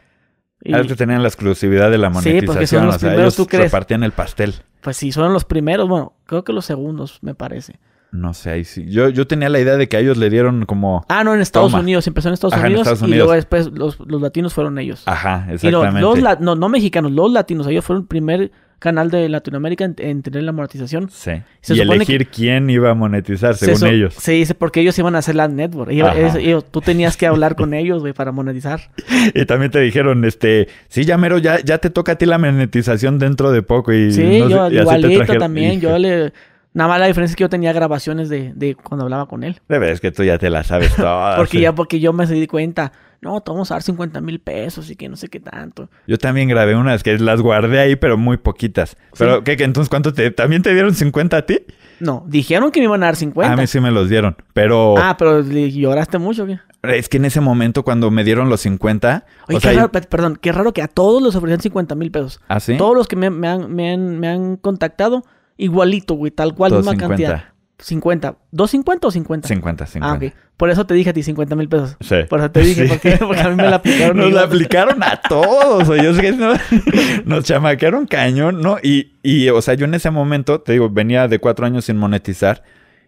Y... que tenían la exclusividad de la monetización. Sí, porque son los primeros, ¿tú crees? repartían el pastel.
Pues sí, son los primeros, bueno, creo que los segundos, me parece.
No sé, ahí sí. Yo, yo tenía la idea de que a ellos le dieron como.
Ah, no, en Estados Unidos. Empezó en Estados, Unidos, Y luego después los, los, latinos fueron ellos.
Ajá, exactamente.
Y los, no, no mexicanos, los latinos. Ellos fueron el primer canal de Latinoamérica en, tener la monetización.
Sí. y elegir quién iba a monetizar, según ellos.
Se dice porque ellos iban a hacer la network. Ellos, tú tenías que hablar con ellos, güey, para monetizar.
Y también te dijeron, este, sí, ya mero, ya, ya te toca a ti la monetización dentro de poco. Y
sí, yo igualito también. Yo le Nada más la diferencia es que yo tenía grabaciones de, de cuando hablaba con él.
De verdad es que tú ya te la sabes todas.
porque ya, porque yo me di cuenta, no, te vamos a dar 50 mil pesos y que no sé qué tanto.
Yo también grabé unas que las guardé ahí, pero muy poquitas. Pero, ¿qué, Entonces, ¿cuánto te, también te dieron 50 a ti?
No, dijeron que me iban a dar 50.
A mí sí me los dieron, pero...
Ah, pero lloraste mucho, ¿qué?
Es que en ese momento cuando me dieron los 50...
Oye, qué raro, perdón, qué raro que a todos les ofrecían 50 mil pesos.
¿Ah, sí?
Todos los que me, me, han, me, han, me han contactado igualito, güey, tal cual, misma cantidad. 50. ¿250 o 50?
50, 50.
Ah, ok. Por eso te dije a ti 50 mil pesos.
Sí.
Por eso te dije, porque, porque, a mí me la aplicaron.
Nos la aplicaron a todos. O yo sé que no, nos chamaquearon cañón, ¿no? Y, y, o sea, yo en ese momento, te digo, venía de cuatro años sin monetizar.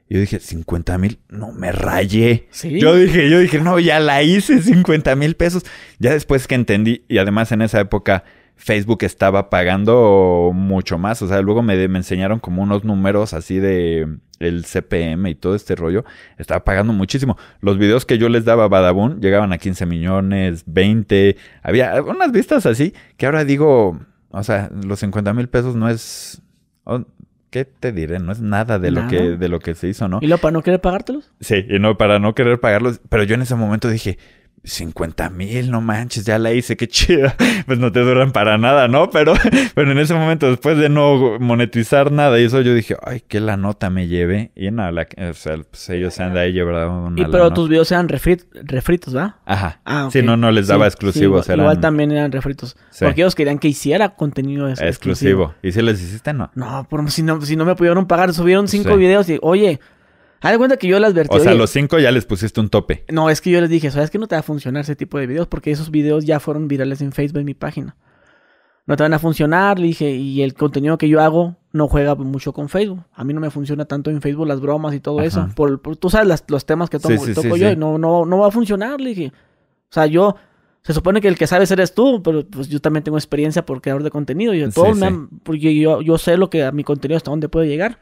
Yo dije, 50 mil, no me rayé. ¿Sí? Yo dije, yo dije, no, ya la hice, 50 mil pesos. Ya después que entendí, y además en esa época Facebook estaba pagando mucho más. O sea, luego me, me, enseñaron como unos números así de el CPM y todo este rollo. Estaba pagando muchísimo. Los videos que yo les daba a Badabun llegaban a 15 millones, 20. Había unas vistas así que ahora digo, o sea, los 50 mil pesos no es... ¿Qué te diré? No es nada de lo que de lo que se hizo, ¿no?
¿Y lo para no querer pagártelos?
Sí, y no para no querer pagarlos. Pero yo en ese momento dije, 50 mil, no manches, ya la hice, qué chida. Pues no te duran para nada, ¿no? Pero, pero en ese momento, después de no monetizar nada y eso, yo dije, ay, que la nota me lleve. Y nada, la, o sea, pues ellos se han de ahí llevado una.
Y pero tus videos eran refritos, ¿verdad?
Ajá. Ah, Sí, no, no les daba exclusivos.
igual, también eran refritos. Porque ellos querían que hiciera contenido
exclusivo. ¿Y si les hiciste, no?
No, por, si no, si no me pudieron pagar, subieron cinco videos y, oye, Haz de cuenta que yo les advertí.
O sea, los cinco ya les pusiste un tope.
No, es que yo les dije, ¿sabes que no te va a funcionar ese tipo de videos? Porque esos videos ya fueron virales en Facebook, en mi página. No te van a funcionar, le dije, y el contenido que yo hago no juega mucho con Facebook. A mí no me funciona tanto en Facebook las bromas y todo eso. Por, tú sabes los temas que tomo, toco yo, no, no, no va a funcionar, le dije. O sea, yo, se supone que el que sabes eres tú, pero pues yo también tengo experiencia por creador de contenido. Y todos porque yo, yo sé lo que a mi contenido hasta dónde puede llegar.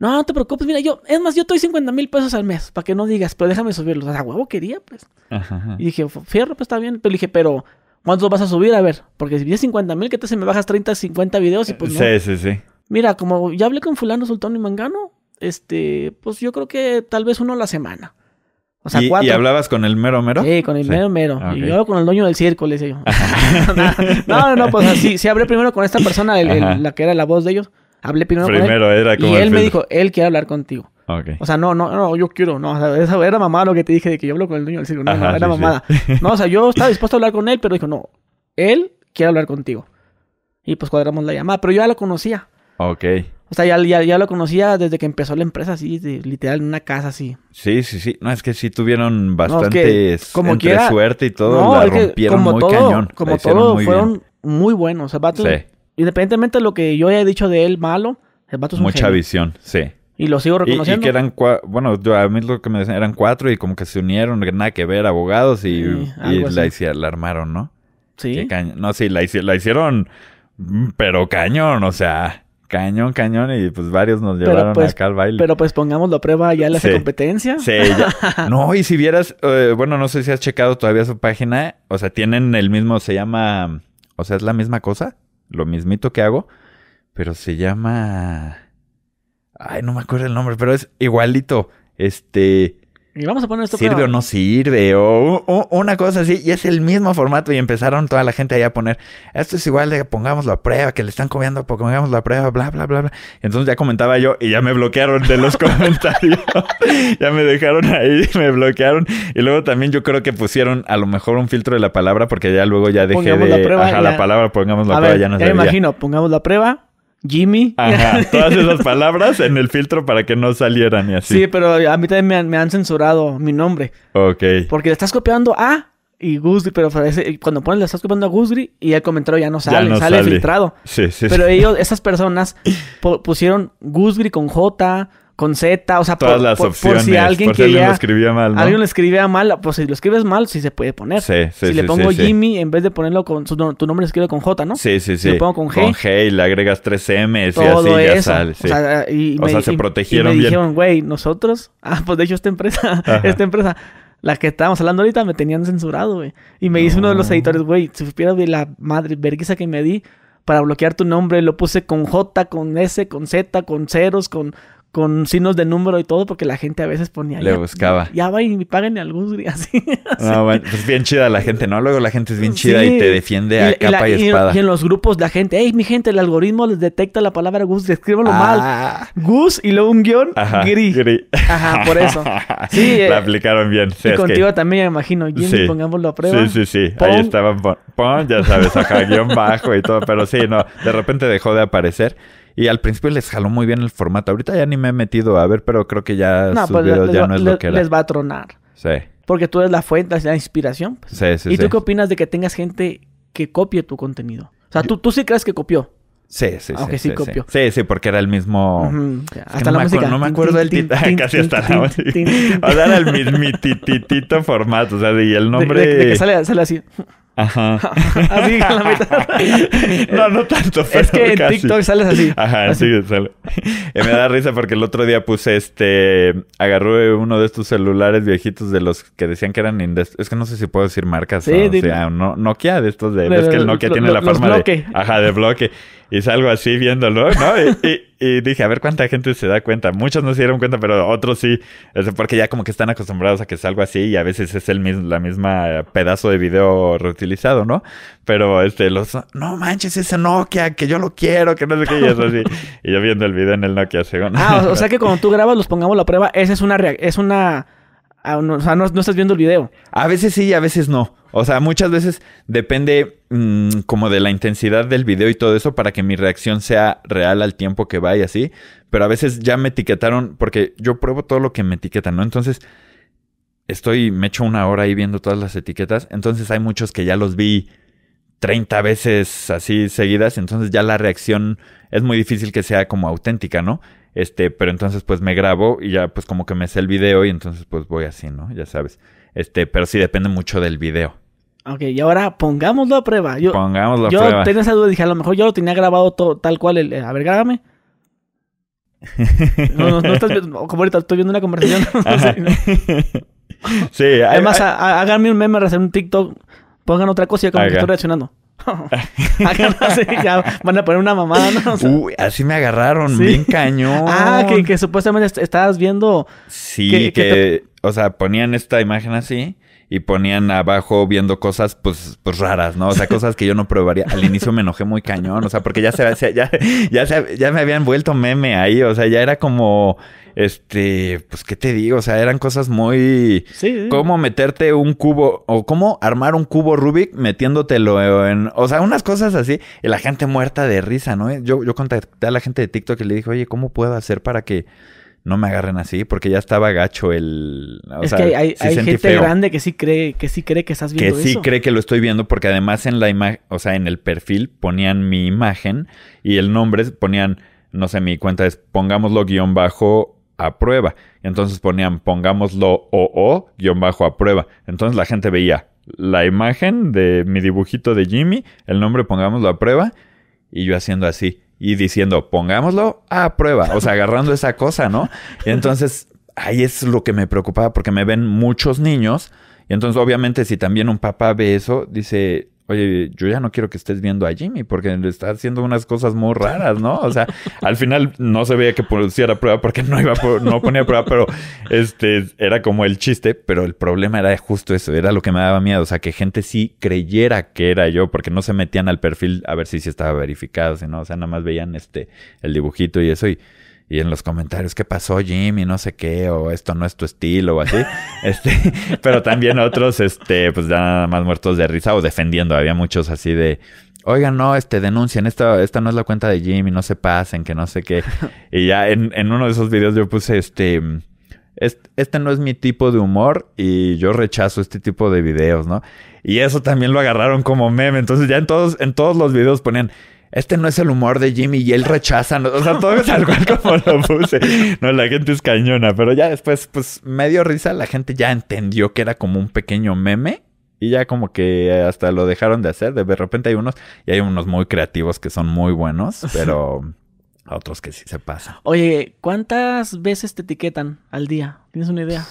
No, no te preocupes, mira, yo, es más, yo estoy 50 mil pesos al mes, para que no digas, pero déjame subirlos. O sea, huevo quería, pues. Ajá, Y dije, fierro, pues está bien. Pero dije, pero, ¿cuántos vas a subir? A ver, porque si vienes 50 mil, ¿qué te se me bajas 30, 50 videos? Y pues no.
Sí, sí, sí.
Mira, como ya hablé con fulano, sultán y mangano, este, pues yo creo que tal vez uno a la semana.
O sea, ¿Y, cuatro. ¿Y hablabas con el mero mero?
Sí, con el mero mero. Y yo con el dueño del circo, le decía yo. no, no, no, pues así, sí hablé primero con esta persona, la que era la voz de ellos. Hablé primero, con él. Era como y él me dijo, él quiere hablar contigo. Okay. O sea, no, no, no, yo quiero, no, o sea, esa era mamá lo que te dije de que yo hablo con el dueño del circo. No, no era mamada. No, o sea, yo estaba dispuesto a hablar con él, pero dijo, no, él quiere hablar contigo. Y pues cuadramos la llamada, pero yo ya lo conocía.
Ok.
O sea, ya, ya, ya lo conocía desde que empezó la empresa, así, literal, en una casa así.
Sí, sí, sí. No, es que sí tuvieron bastante como entre suerte y todo, no, la rompieron
como
muy
todo,
cañón.
Como todo, fueron muy buenos. O sea, sí. Independientemente de lo que yo haya dicho de él malo, el vato es
Mucha visión, sí.
Y lo sigo
Y, y
reconociendo.
que eran bueno, yo- a mí lo que me decían eran cuatro y como que se unieron, nada que ver, abogados y,
Sí,
y la,
así.
hici- la armaron, ¿no?
sí.
No, sí, la, hici- la hicieron, mm, pero cañón, o sea, cañón, cañón, y pues varios nos
Pero,
llevaron
pues,
acá al baile.
Pero pues pongámoslo a prueba, ya hace
Sí.
competencia.
Sí, ya- No, y si vieras, eh, bueno, no sé si has checado todavía su página, o sea, tienen el mismo, se llama, o sea, es la misma cosa, lo mismito que hago, pero se llama, ay, no me acuerdo el nombre, pero es igualito, este,
Y vamos a poner esto
sirve
prueba.
o no sirve, o, o una cosa así, y es el mismo formato, y empezaron toda la gente ahí a poner, esto es igual de pongámoslo a prueba, que le están comiendo, pongámoslo a prueba, bla, bla, bla, bla. Entonces ya comentaba yo, y ya me bloquearon de los comentarios, ya me dejaron ahí, me bloquearon, y luego también yo creo que pusieron a lo mejor un filtro de la palabra, porque ya luego ya dejé
Pongámoslo
de,
a prueba,
ajá,
ya.
la palabra, pongámoslo a,
a
prueba,
ver,
ya no
ya me imagino, pongámoslo a prueba. Jimmy.
Ajá, todas esas palabras en el filtro para que no salieran y así.
Sí, pero a mí también me han, me han censurado mi nombre.
Ok.
Porque le estás copiando a y Gusgri, pero parece- cuando pones le estás copiando a Gusgri y el comentario ya no
Ya
sale,
no
sale,
sale.
filtrado.
Sí, sí,
Pero
sí.
ellos, esas personas pu- pusieron Gusgri con J, con Z, o sea,
Todas
por,
las
por- por
opciones.
si alguien
por si alguien
quería,
lo escribía mal, ¿no?
alguien lo escribía mal, pues si lo escribes mal, sí se puede poner.
Sí, sí,
si le pongo
sí, sí.
Jimmy, en vez de ponerlo con su, tu nombre, escribe con J, ¿no?
Sí, sí,
Si
sí.
lo pongo con G.
Con G y le agregas tres M's y así ya
eso.
sale. sí.
O sea, y,
O
me,
sea, se
y-
protegieron
y me
bien.
dijeron, güey, nosotros, ah, pues de hecho esta empresa, esta empresa, la que estábamos hablando ahorita, me tenían censurado, güey. Y me dice uno de los editores, güey, si supieras de la madre vergüenza que me di para bloquear tu nombre, lo puse con J, con S, con Z, con ceros, con, con signos de número y todo, porque la gente a veces ponía.
Le
ya-
buscaba.
Ya va y paguen al Gusgri, así.
No, bueno, pues bien chida la gente, ¿no? Luego la gente es bien chida
Sí.
y te defiende a
Y- y
capa
la-
y,
y-
espada.
Y en los grupos la gente, hey, mi gente, el algoritmo les detecta la palabra Gus, escríbanlo mal.
Ah,
Gus y luego un guion,
Ajá,
gri.
gri.
Ajá, por eso. Sí, eh,
la aplicaron bien. Sí,
y
que-
contigo también me imagino, Jimmy,
Sí.
pongámoslo a prueba.
Sí, sí, sí.
Pon-
Ahí estaban, pon, pon, ya sabes, ajá, guion bajo y todo. Pero sí, no, de repente dejó de aparecer. Y al principio les jaló muy bien el formato. Ahorita ya ni me he metido a ver, pero creo que ya
No,
sus
pues
videos
les,
ya no es lo que era.
les va a tronar.
Sí,
Porque tú eres la fuente, la inspiración. pues.
sí, sí.
¿Y tú qué opinas de que tengas gente que copie tu contenido? O sea, tú, tú sí crees que copió.
Sí, sí, sí.
Aunque sí
sí,
copió.
Sí, sí, porque era el mismo... Es que
Hasta
no
la música.
No me acuerdo del
tin,
Casi hasta la
tin.
O sea, era el mismititito formato. O sea, y el
De-
nombre...
De, de que sale, sale así.
Ajá.
así a la mitad.
no, no tanto, pero
es que en
casi.
TikTok sales así.
Ajá,
así.
sí, sale. Me da risa porque el otro día puse este... Agarró uno de estos celulares viejitos de los que decían que eran... indes- Es que no sé si puedo decir marcas.
Sí,
o
dime.
sea, no, Nokia de estos de... Ves que el Nokia
lo-
tiene
lo-
la forma
bloque.
de... Ajá, de bloque. Y salgo así viéndolo, ¿no? Y, y- y dije, a ver cuánta gente se da cuenta. Muchos no se dieron cuenta, pero otros sí. Es porque ya como que están acostumbrados a que salgo así y a veces es el mismo, la misma pedazo de video reutilizado, ¿no? Pero este, los... No manches, ese Nokia, que yo lo quiero, que no sé qué, y eso así. Y yo viendo el video en el Nokia, según...
Ah, o, sea que cuando tú grabas, los pongamos la prueba, esa es una es una ah, o sea, no, no estás viendo el video.
A veces sí y a veces no. O sea, muchas veces depende mm, como de la intensidad del video y todo eso para que mi reacción sea real al tiempo que va y así. Pero a veces ya me etiquetaron porque yo pruebo todo lo que me etiquetan, ¿no? Entonces estoy, me echo una hora ahí viendo todas las etiquetas. Entonces hay muchos que ya los vi 30 veces así seguidas. Entonces ya la reacción es muy difícil que sea como auténtica, ¿no? Este, pero entonces pues me grabo y ya pues como que me sé el video y entonces pues voy así, ¿no? Ya sabes. Este, pero sí depende mucho del video.
Ok, y ahora pongámoslo a prueba. Yo,
Pongamos la
yo
prueba.
tenía esa duda, dije, a lo mejor yo lo tenía grabado todo, tal cual. el- a ver, grábame. No, no, no estás viendo, como ahorita estoy viendo una conversación.
Sí,
Además, a- a- háganme un meme, hacer un TikTok, pongan otra cosa y yo como que estoy reaccionando. Hagan así, ya van a poner una mamada, ¿no? O sea,
Uy, así me agarraron,
Sí.
bien cañón.
ah, que, que supuestamente est- estabas viendo.
Sí,
que-
que,
que
o sea, ponían esta imagen así y ponían abajo viendo cosas, pues, pues raras, ¿no? O sea, cosas que yo no probaría. Al inicio me enojé muy cañón, o sea, porque ya se, ya, ya, se- ya me habían vuelto meme ahí, o sea, ya era como, este, pues, ¿qué te digo? O sea, eran cosas muy...
Sí, sí.
¿Cómo meterte un cubo o cómo armar un cubo Rubik metiéndotelo en... O sea, unas cosas así. Y la gente muerta de risa, ¿no? Yo, yo contacté a la gente de TikTok y le dije, oye, ¿cómo puedo hacer para que no me agarren así? Porque ya estaba gacho el... o
es
sea,
que hay,
sí
hay gente
feo.
grande que sí cree que sí cree que estás
Que
viendo
sí
eso.
cree que lo estoy viendo porque además en la imagen, o sea, en el perfil ponían mi imagen y el nombre ponían no sé, mi cuenta es pongámoslo guion bajo a prueba. Entonces ponían pongámoslo o o guion bajo a prueba. Entonces la gente veía la imagen de mi dibujito de Jimmy, el nombre pongámoslo a prueba y yo haciendo así y diciendo pongámoslo a prueba, o sea, agarrando esa cosa, ¿no? Y entonces ahí es lo que me preocupaba porque me ven muchos niños y entonces obviamente si también un papá ve eso, dice, oye, yo ya no quiero que estés viendo a Jimmy porque le está haciendo unas cosas muy raras, ¿no? O sea, al final no se veía que pusiera prueba porque no iba no ponía prueba, pero este era como el chiste, pero el problema era justo eso, era lo que me daba miedo, o sea, que gente sí creyera que era yo porque no se metían al perfil a ver si sí estaba verificado, sino, o sea, nada más veían este el dibujito y eso y y en los comentarios, ¿qué pasó, Jimmy? No sé qué, o esto no es tu estilo, o así. este, pero también otros, este, pues ya nada más muertos de risa o defendiendo. Había muchos así de, oigan, no, este, denuncien, esta, esta no es la cuenta de Jimmy, no se pasen, que no sé qué. y ya en, en uno de esos videos yo puse, este, este no es mi tipo de humor y yo rechazo este tipo de videos, ¿no? Y eso también lo agarraron como meme. Entonces ya en todos, en todos los videos ponían, este no es el humor de Jimmy y él rechaza. O sea, todo es algo como lo puse. No, la gente es cañona, pero ya después, pues me dio risa. La gente ya entendió que era como un pequeño meme y ya como que hasta lo dejaron de hacer. De repente hay unos y hay unos muy creativos que son muy buenos, pero otros que sí se pasan.
Oye, ¿cuántas veces te etiquetan al día? ¿Tienes una idea?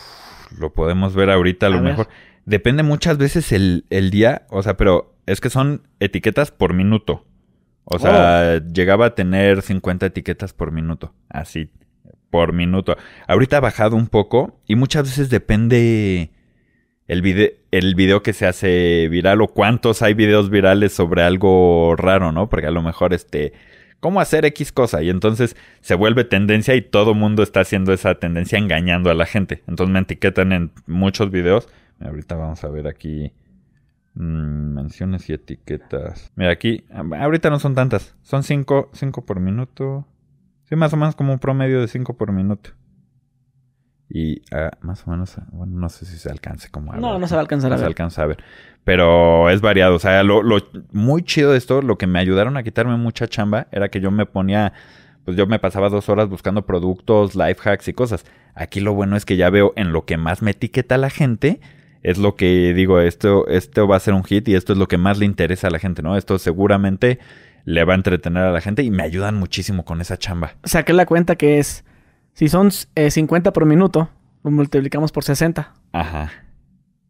Lo podemos ver ahorita a lo mejor. Depende muchas veces el, el día, o sea, pero es que son etiquetas por minuto. O sea, oh. llegaba a tener 50 etiquetas por minuto. Así, por minuto. Ahorita ha bajado un poco y muchas veces depende el, video, el video que se hace viral o cuántos hay videos virales sobre algo raro, ¿no? Porque a lo mejor este... ¿Cómo hacer X cosa? Y entonces se vuelve tendencia y todo mundo está haciendo esa tendencia engañando a la gente. Entonces me etiquetan en muchos videos. Ahorita vamos a ver aquí Mm, menciones y etiquetas. Mira, aquí, ahorita no son tantas. Son 5 cinco, por minuto. Sí, más o menos como un promedio de 5 por minuto. Y ah, más o menos, bueno, no sé si se alcance como
No, no se va a alcanzar
no
a
ver. se alcanza a ver. Pero es variado. O sea, lo, lo muy chido de esto, lo que me ayudaron a quitarme mucha chamba, era que yo me ponía pues yo me pasaba dos horas buscando productos, life hacks y cosas. Aquí lo bueno es que ya veo en lo que más me etiqueta la gente, es lo que digo, esto, esto va a ser un hit y esto es lo que más le interesa a la gente, ¿no? Esto seguramente le va a entretener a la gente y me ayudan muchísimo con esa chamba.
Saqué la cuenta que es, si son 50 eh, por minuto, lo multiplicamos por 60.
Ajá.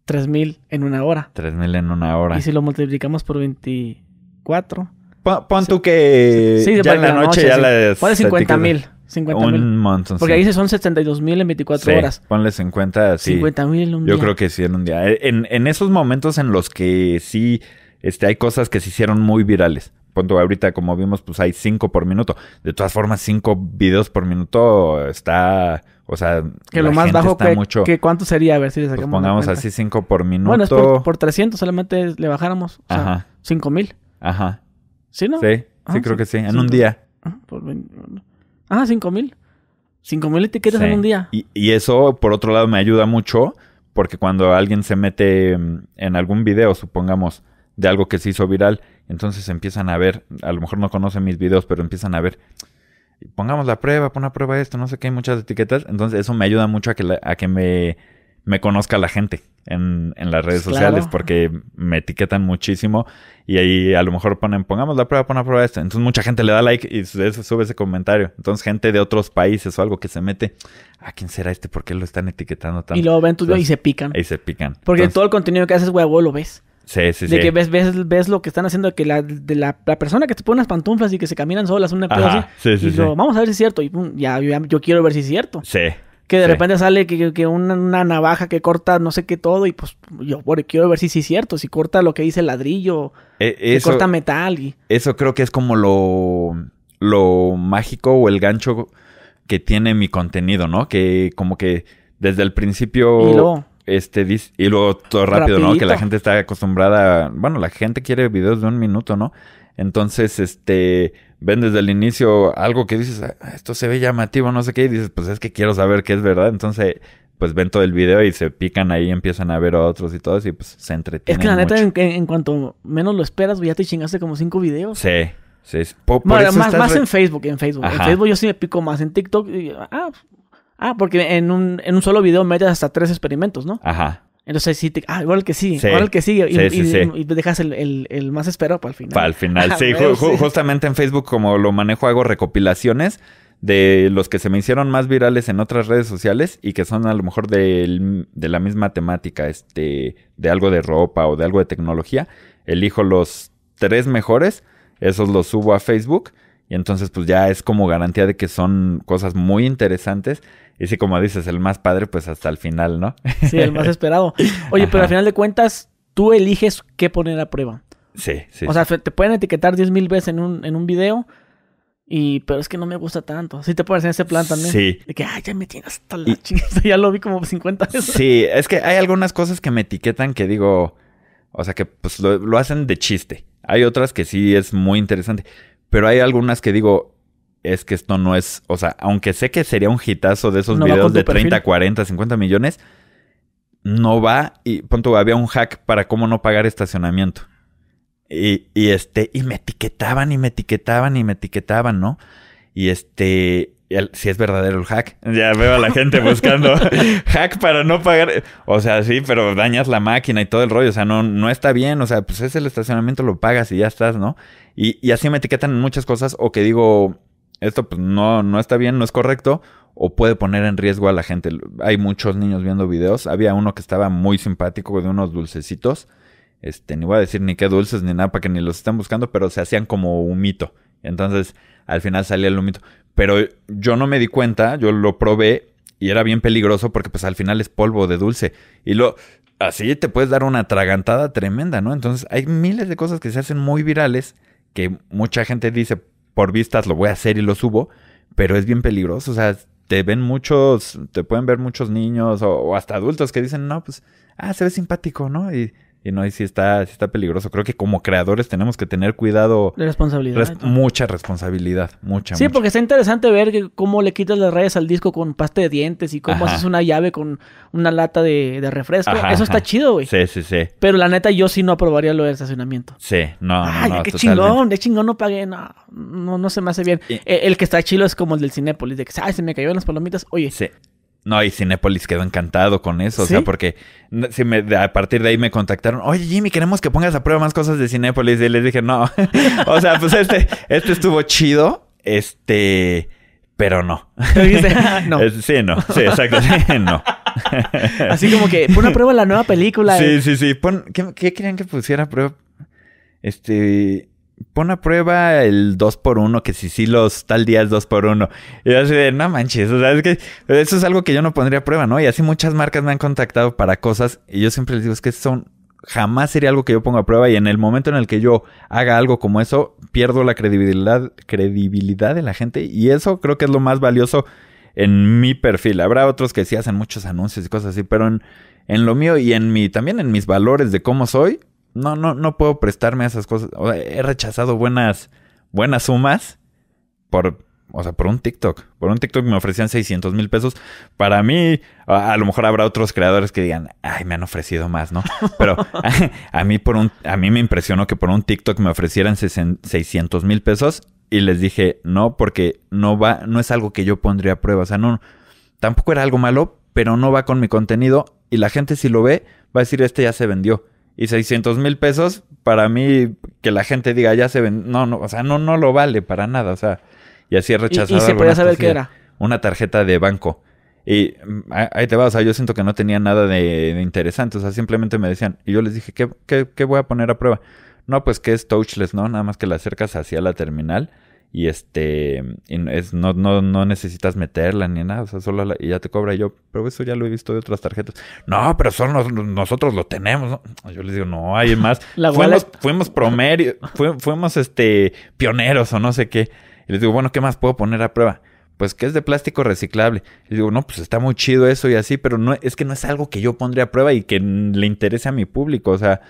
3000 en una hora.
3000 en una hora.
Y si lo multiplicamos por 24.
Pon, tú que sí, ya en la noche, ya la...
Pone 50 mil. 50 Un montón. Porque ahí son 72 mil en 24 horas.
Ponles en cuenta, sí.
50 mil en un
día. Yo creo que sí en un día. En, en esos momentos en los que sí este, hay cosas que se hicieron muy virales. Punto ahorita, como vimos, pues hay 5 por minuto. De todas formas, 5 videos por minuto está. O sea,
que lo más bajo que, mucho, que, cuánto sería, a ver si le pues sacamos.
pongamos así 5 por minuto. Bueno, es
por, 300 solamente le bajáramos. O Ajá. 5 mil.
Ajá.
¿Sí, no?
Sí, sí, ah, creo que sí. En un día.
Por Ah, cinco mil. Cinco mil etiquetas en un día.
Y, y, eso, por otro lado, me ayuda mucho porque cuando alguien se mete mm, en algún video, supongamos, de algo que se hizo viral, entonces empiezan a ver, a lo mejor no conocen mis videos, pero empiezan a ver, pongamos la prueba, pon a prueba esto, no sé qué, hay muchas etiquetas, entonces eso me ayuda mucho a que, a que me me conozca la gente en, en las redes sociales porque me etiquetan muchísimo y ahí a lo mejor ponen, pongamos la prueba, pon a prueba esto. Entonces mucha gente le da like y sube ese comentario. Entonces gente de otros países o algo que se mete, ¿a quién será este? ¿Por qué lo están etiquetando tanto?
Y luego ven tu video y se pican.
Ahí se pican.
Porque todo el contenido que haces, huevo, lo ves.
Sí, sí,
sí. De que ves, ves, ves lo que están haciendo, de que la, de la, persona que te pone unas pantuflas y que se caminan solas, una cosa así. Sí, sí, y lo, vamos a ver si es cierto. Y pum, ya, yo quiero ver si es cierto.
Sí.
Que de repente sale que, una, navaja que corta no sé qué todo y pues yo bueno, quiero ver si sí es cierto, si corta lo que dice ladrillo, e, corta metal y...
Eso creo que es como lo, lo mágico o el gancho que tiene mi contenido, ¿no? Que como que desde el principio...
Y luego...
Este, y luego todo rápido, ¿no? Que la gente está acostumbrada... Bueno, la gente quiere videos de un minuto, ¿no? Entonces, este ven desde el inicio algo que dices, ah, esto se ve llamativo, no sé qué, y dices, pues es que quiero saber qué es verdad. Entonces, pues ven todo el video y se pican ahí, empiezan a ver a otros y todo, y pues se entretienen.
Es que la neta, en, cuanto menos lo esperas, ya te chingaste como cinco videos.
Sí. Sí, sí. Po- por
Bueno,
eso
más, más
re-
en Facebook, en Facebook. En. Facebook yo sí me pico más. En TikTok, y- ah, ah, porque en un, en un solo video metes hasta tres experimentos, ¿no?
Ajá.
Entonces sí te, ah, igual que sigue,
Sí.
igual que sigue.
Sí,
y-
sí.
y dejas el, el- el más esperado para el final.
Para el final. Sí, ju- ju- justamente en Facebook, como lo manejo, hago recopilaciones de los que se me hicieron más virales en otras redes sociales y que son a lo mejor del- de la misma temática, este, de algo de ropa o de algo de tecnología. Elijo los tres mejores, esos los subo a Facebook y entonces pues ya es como garantía de que son cosas muy interesantes. Y sí, como dices, el más padre, pues hasta el final, ¿no?
Sí, el más esperado. Oye, pero al final de cuentas, tú eliges qué poner a prueba.
Sí, sí.
O sea, te pueden etiquetar 10 mil veces en un, en un video. Y, pero es que no me gusta tanto. Sí te puedes hacer ese plan también.
Sí.
De que, ay, ya me tienes hasta la
Y-
chingada. Ya lo vi como 50 veces.
Sí, es que hay algunas cosas que me etiquetan que digo, o sea, que pues lo, lo hacen de chiste. Hay otras que sí es muy interesante, pero hay algunas que digo, es que esto no es, o sea, aunque sé que sería un hitazo de esos
No
videos de 30,
perfil.
40, 50 millones, no va y punto, había un hack para cómo no pagar estacionamiento. Y, y este, y me etiquetaban y me etiquetaban y me etiquetaban, ¿no? Y este, el- si es verdadero el hack. Ya veo a la gente buscando hack para no pagar. O sea, sí, pero dañas la máquina y todo el rollo. O sea, no, no está bien. O sea, pues es el estacionamiento, lo pagas y ya estás, ¿no? Y, así me etiquetan en muchas cosas. O que digo, esto pues no, no está bien, no es correcto. O puede poner en riesgo a la gente. Hay muchos niños viendo videos. Había uno que estaba muy simpático de unos dulcecitos. Este, ni voy a decir ni qué dulces ni nada para que ni los estén buscando, pero se hacían como humito. Entonces, al final salía el humito. Pero yo no me di cuenta, yo lo probé y era bien peligroso porque pues al final es polvo de dulce. Y lo así te puedes dar una atragantada tremenda, ¿no? Entonces, hay miles de cosas que se hacen muy virales que mucha gente dice, por vistas lo voy a hacer y lo subo, pero es bien peligroso, o sea, te ven muchos, te pueden ver muchos niños o, hasta adultos que dicen, no, pues, ah, se ve simpático, ¿no? Y, y no, y sí está, sí está peligroso. Creo que como creadores tenemos que tener cuidado,
De responsabilidad.
res- mucha responsabilidad, mucha,
Sí,
mucha.
porque está interesante ver que cómo le quitas las rayas al disco con pasta de dientes y cómo
Ajá.
haces una llave con una lata de, de refresco.
Ajá,
Eso está chido, güey.
Sí, sí, sí.
Pero la neta, yo sí no aprobaría lo del estacionamiento.
Sí, no,
Ay,
no,
qué
totalmente.
chingón, qué chingón no pagué. No, no, no se me hace bien.
Y-
Eh, el que está chilo es como el del Cinépolis, de que, ay, se me cayó en las palomitas. Oye,
Sí. No, y Cinépolis quedó encantado con eso, o sea, porque si me- a partir de ahí me contactaron, oye Jimmy, queremos que pongas a prueba más cosas de Cinépolis. Y les dije, no. o sea, pues este, este estuvo chido, este, pero no.
Pero dijiste, "Ah, no.
Sí, no, sí, exacto, sí, no.
Así como que, pon a prueba la nueva película.
Sí,
eh.
sí, sí. Pon, ¿qué, qué querían que pusiera a prueba? Este. Pon a prueba el 2x1, que si sí los tal día es 2x1. Y así de, no manches, o sea, es que eso es algo que yo no pondría a prueba, ¿no? Y así muchas marcas me han contactado para cosas y yo siempre les digo, es que son, jamás sería algo que yo ponga a prueba y en el momento en el que yo haga algo como eso, pierdo la credibilidad, credibilidad de la gente y eso creo que es lo más valioso en mi perfil. Habrá otros que sí hacen muchos anuncios y cosas así, pero en, en lo mío y en mi, también en mis valores de cómo soy, no, no, no puedo prestarme a esas cosas. O sea, he rechazado buenas, buenas sumas por, o sea, por un TikTok. Por un TikTok me ofrecían 600 mil pesos. Para mí, a, a lo mejor habrá otros creadores que digan, ay, me han ofrecido más, ¿no? Pero a, a mí por un, a mí me impresionó que por un TikTok me ofrecieran 600 mil pesos y les dije, no, porque no va, no es algo que yo pondría a prueba. O sea, no, tampoco era algo malo, pero no va con mi contenido y la gente si lo ve va a decir, este ya se vendió. Y 600 mil pesos, para mí, que la gente diga, ya se ven, no, no, o sea, no, no lo vale para nada, o sea, y así he
Y,
rechazado.
y se podía saber qué era.
Una tarjeta de banco. Y mm, ahí ahí te va, o sea, yo siento que no tenía nada de, de interesante, o sea, simplemente me decían, y yo les dije, ¿qué, qué, qué voy a poner a prueba? No, pues que es touchless, ¿no? Nada más que la acercas hacia la terminal y este, y no- es, no, no, no necesitas meterla ni nada, o sea, solo la- y ya te cobra Y yo, pero eso ya lo he visto de otras tarjetas. No, pero solo nos- nosotros lo tenemos, ¿no? Yo les digo, no, hay más.
La
fuimos, fuimos promedio, fuimos este, pioneros o no sé qué. Y les digo, bueno, ¿qué más puedo poner a prueba? Pues que es de plástico reciclable. Y digo, no, pues está muy chido eso y así, pero no, es que no es algo que yo pondría a prueba y que le interese a mi público. O sea,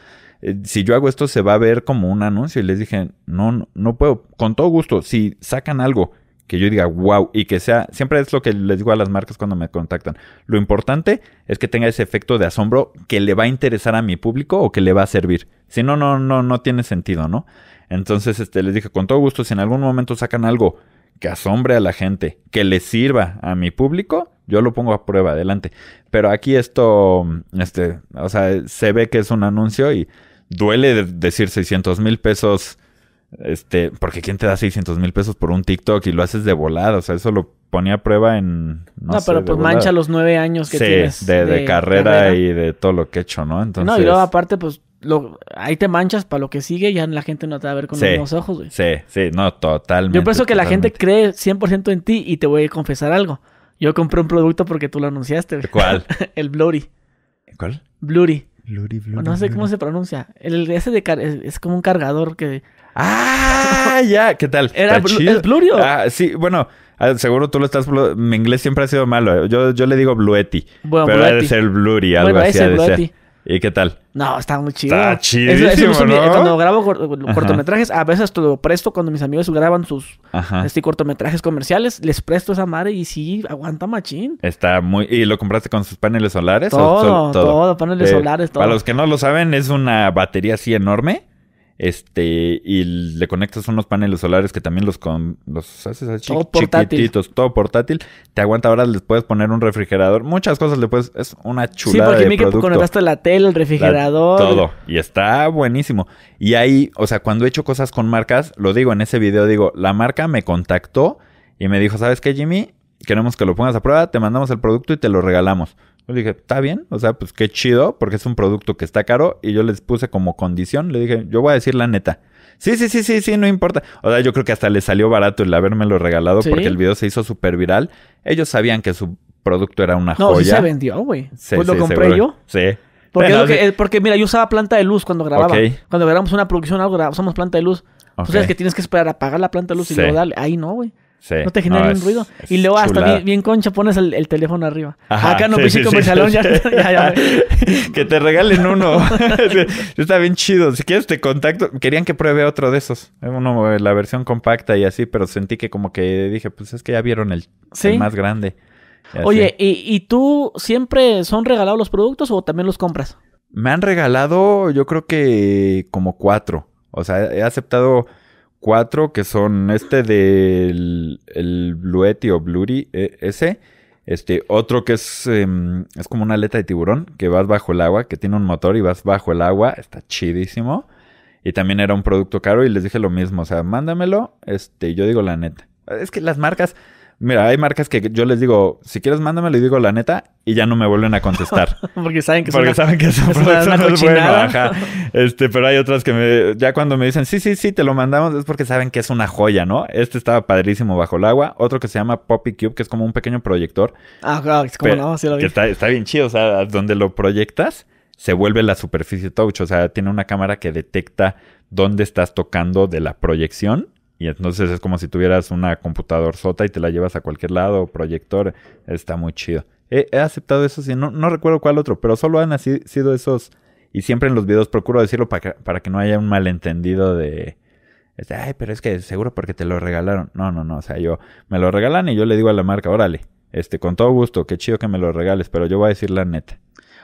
eh, si yo hago esto se va a ver como un anuncio. Y les dije, no, no, no puedo. Con todo gusto, si sacan algo que yo diga, wow, y que sea, siempre es lo que les digo a las marcas cuando me contactan. Lo importante es que tenga ese efecto de asombro que le va a interesar a mi público o que le va a servir. Si no, no, no, no tiene sentido, ¿no? Entonces, este, les dije, con todo gusto, si en algún momento sacan algo que asombre a la gente, que le sirva a mi público, yo lo pongo a prueba, adelante. Pero aquí esto, este, o sea, se ve que es un anuncio y duele decir 600 mil pesos, este, porque ¿quién te da 600 mil pesos por un TikTok y lo haces de volada? O sea, eso lo ponía a prueba en...
No, pero pues mancha los nueve años que
sí,
tienes.
De, de, carrera, y de todo lo que he hecho, ¿no?
Entonces... No, y luego aparte, pues lo, ahí te manchas para lo que sigue, ya la gente no te va a ver con los mismos ojos, güey.
Sí, sí, no, totalmente.
Yo pienso que la gente cree 100% en ti y te voy a confesar algo. Yo compré un producto porque tú lo anunciaste. Güey.
¿Cuál?
el Blurry.
¿Cuál?
Blurry.
Blurry.
No sé cómo se pronuncia. El ese de es, como un cargador que.
¡Ah! ya, ¿qué tal?
¿Era ¿Es Blurry o?
Ah, sí, bueno. Ah, seguro tú lo estás. Mi inglés siempre ha sido malo. Yo, yo le digo Bluetti. Bueno, pero debe ser Blurry, algo así. ¿Y qué tal?
No, está muy chido.
Está chidísimo,
Cuando grabo cortometrajes, a veces te lo presto cuando mis amigos graban sus este, cortometrajes comerciales, les presto esa madre y sí, aguanta machín.
Está muy... ¿Y lo compraste con sus paneles solares?
Todo, todo, paneles eh, solares, todo.
Para los que no lo saben, es una batería así enorme este, y le conectas unos paneles solares que también los, con, los haces así todo chiquititos, todo portátil. Te aguanta ahora, les puedes poner un refrigerador. Muchas cosas le puedes, es una chulada. Sí, porque
mi que conectaste la tele, el refrigerador.
todo. Y está buenísimo. Y ahí, o sea, cuando he hecho cosas con marcas, lo digo en ese video, digo, la marca me contactó y me dijo, ¿sabes qué, Jimmy? Queremos que lo pongas a prueba, te mandamos el producto y te lo regalamos. Le dije, está bien, o sea, pues qué chido, porque es un producto que está caro. Y yo les puse como condición, le dije, yo voy a decir la neta. Sí, sí, sí, sí, sí, no importa. O sea, yo creo que hasta les salió barato el habérmelo regalado porque el video se hizo súper viral. Ellos sabían que su producto era una joya. No, sí
se vendió, güey. pues lo compré yo.
Sí.
Porque, porque, mira, yo usaba planta de luz cuando grababa. Cuando grabamos una producción algo, usamos planta de luz. O sea, es que tienes que esperar a apagar la planta de luz y luego darle. Ahí no, güey no te genera ningún ruido. y luego hasta bien, concha pones el, teléfono arriba. Acá no, sí, como el salón ya,
que te regalen uno. Está bien chido. Si quieres te contacto. Querían que pruebe otro de esos. Uno, la versión compacta y así, pero sentí que como que dije, pues es que ya vieron el, más grande.
Oye, ¿y, ¿y tú siempre son regalados los productos o también los compras?
Me han regalado, yo creo que como cuatro. O sea, he aceptado cuatro que son este del el Bluetti o Bluri, e, ese. Este, otro que es, em, es como una aleta de tiburón, que vas bajo el agua, que tiene un motor y vas bajo el agua, está chidísimo. Y también era un producto caro y les dije lo mismo, o sea, mándamelo, este, yo digo la neta. Es que las marcas, Mira, hay marcas que yo les digo, si quieres mándame, le digo la neta y ya no me vuelven a contestar.
Porque saben que
Porque es saben que es, una, Este, pero hay otras que me, ya cuando me dicen, sí, sí, sí, te lo mandamos, es porque saben que es una joya, ¿no? Este estaba padrísimo bajo el agua. Otro que se llama Poppy Cube, que es como un pequeño proyector.
Ah, es como no, sí lo vi.
Que está, está bien chido, o sea, donde lo proyectas se vuelve la superficie touch, o sea, tiene una cámara que detecta dónde estás tocando de la proyección y entonces es como si tuvieras una computador sota y te la llevas a cualquier lado, proyector. Está muy chido. He, aceptado eso, sí, no, no recuerdo cuál otro, pero solo han así, sido esos. Y siempre en los videos procuro decirlo para que, para que no haya un malentendido de. Este, Ay, pero es que seguro porque te lo regalaron. No, no, no. O sea, yo me lo regalan y yo le digo a la marca, órale, este, con todo gusto, qué chido que me lo regales, pero yo voy a decir la neta.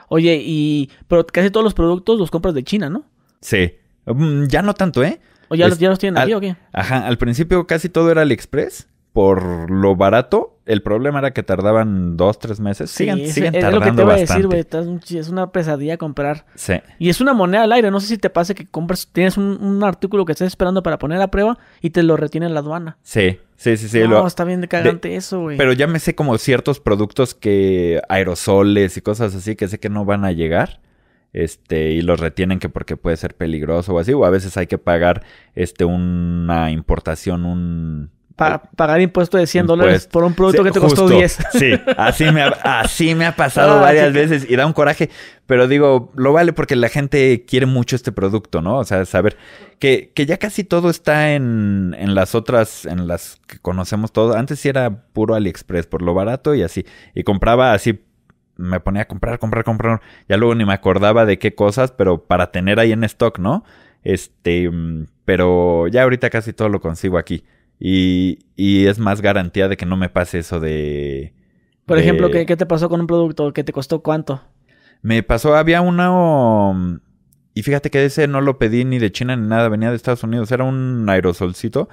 Oye, y. Pero casi todos los productos los compras de China, ¿no?
Sí. Mm, ya no tanto, ¿eh?
¿O ya, los, ya los tienen aquí o qué?
Ajá, al principio casi todo era AliExpress. Por lo barato, el problema era que tardaban dos, tres meses. Sí, siguen, es, lo que te voy a decir, güey.
Es una pesadilla comprar.
Sí.
Y es una moneda al aire. No sé si te pasa que compras, tienes un, artículo que estás esperando para poner a prueba y te lo retiene en la aduana.
Sí, sí, sí, sí.
No, está bien de cagante eso, güey.
Pero ya me sé como ciertos productos que aerosoles y cosas así que sé que no van a llegar este, y los retienen que porque puede ser peligroso o así, o a veces hay que pagar este, una importación, un...
Para pagar impuesto de 100 dólares por un producto que te costó 10.
Sí, así me ha, así me ha pasado ah, varias veces y da un coraje, pero digo, lo vale porque la gente quiere mucho este producto, ¿no? O sea, saber que, que ya casi todo está en, en las otras, en las que conocemos todo. Antes sí era puro AliExpress por lo barato y así, y compraba así me ponía a comprar, comprar, comprar. Ya luego ni me acordaba de qué cosas, pero para tener ahí en stock, ¿no? Este, mm, pero ya ahorita casi todo lo consigo aquí. Y, y es más garantía de que no me pase eso de...
Por ejemplo, ¿qué, ¿qué, te pasó con un producto? ¿Que te costó cuánto?
Me pasó, había uno... y fíjate que ese no lo pedí ni de China ni nada, venía de Estados Unidos. Era un aerosolcito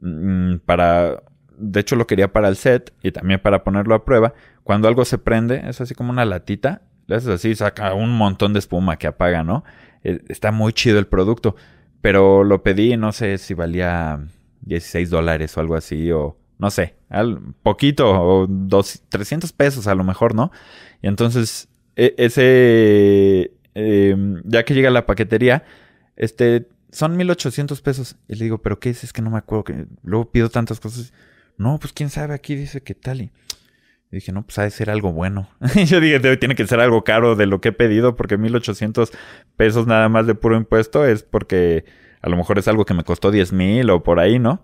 mm, para... De hecho lo quería para el set y también para ponerlo a prueba. Cuando algo se prende, es así como una latita. Le haces así, saca un montón de espuma que apaga, ¿no? Eh, está muy chido el producto. Pero lo pedí, no sé si valía 16 dólares o algo así, o no sé, al, poquito, o dos, 300 pesos a lo mejor, ¿no? Y entonces, e, ese, em, ya que llega la paquetería, este, son 1800 pesos. Y le digo, ¿pero qué es? Es que no me acuerdo, que luego pido tantas cosas. No, pues quién sabe, aquí dice que tal y... dije, no, pues ha de ser algo bueno. yo dije, tiene que ser algo caro de lo que he pedido, porque 1800 pesos nada más de puro impuesto es porque a lo mejor es algo que me costó 10 mil o por ahí, ¿no?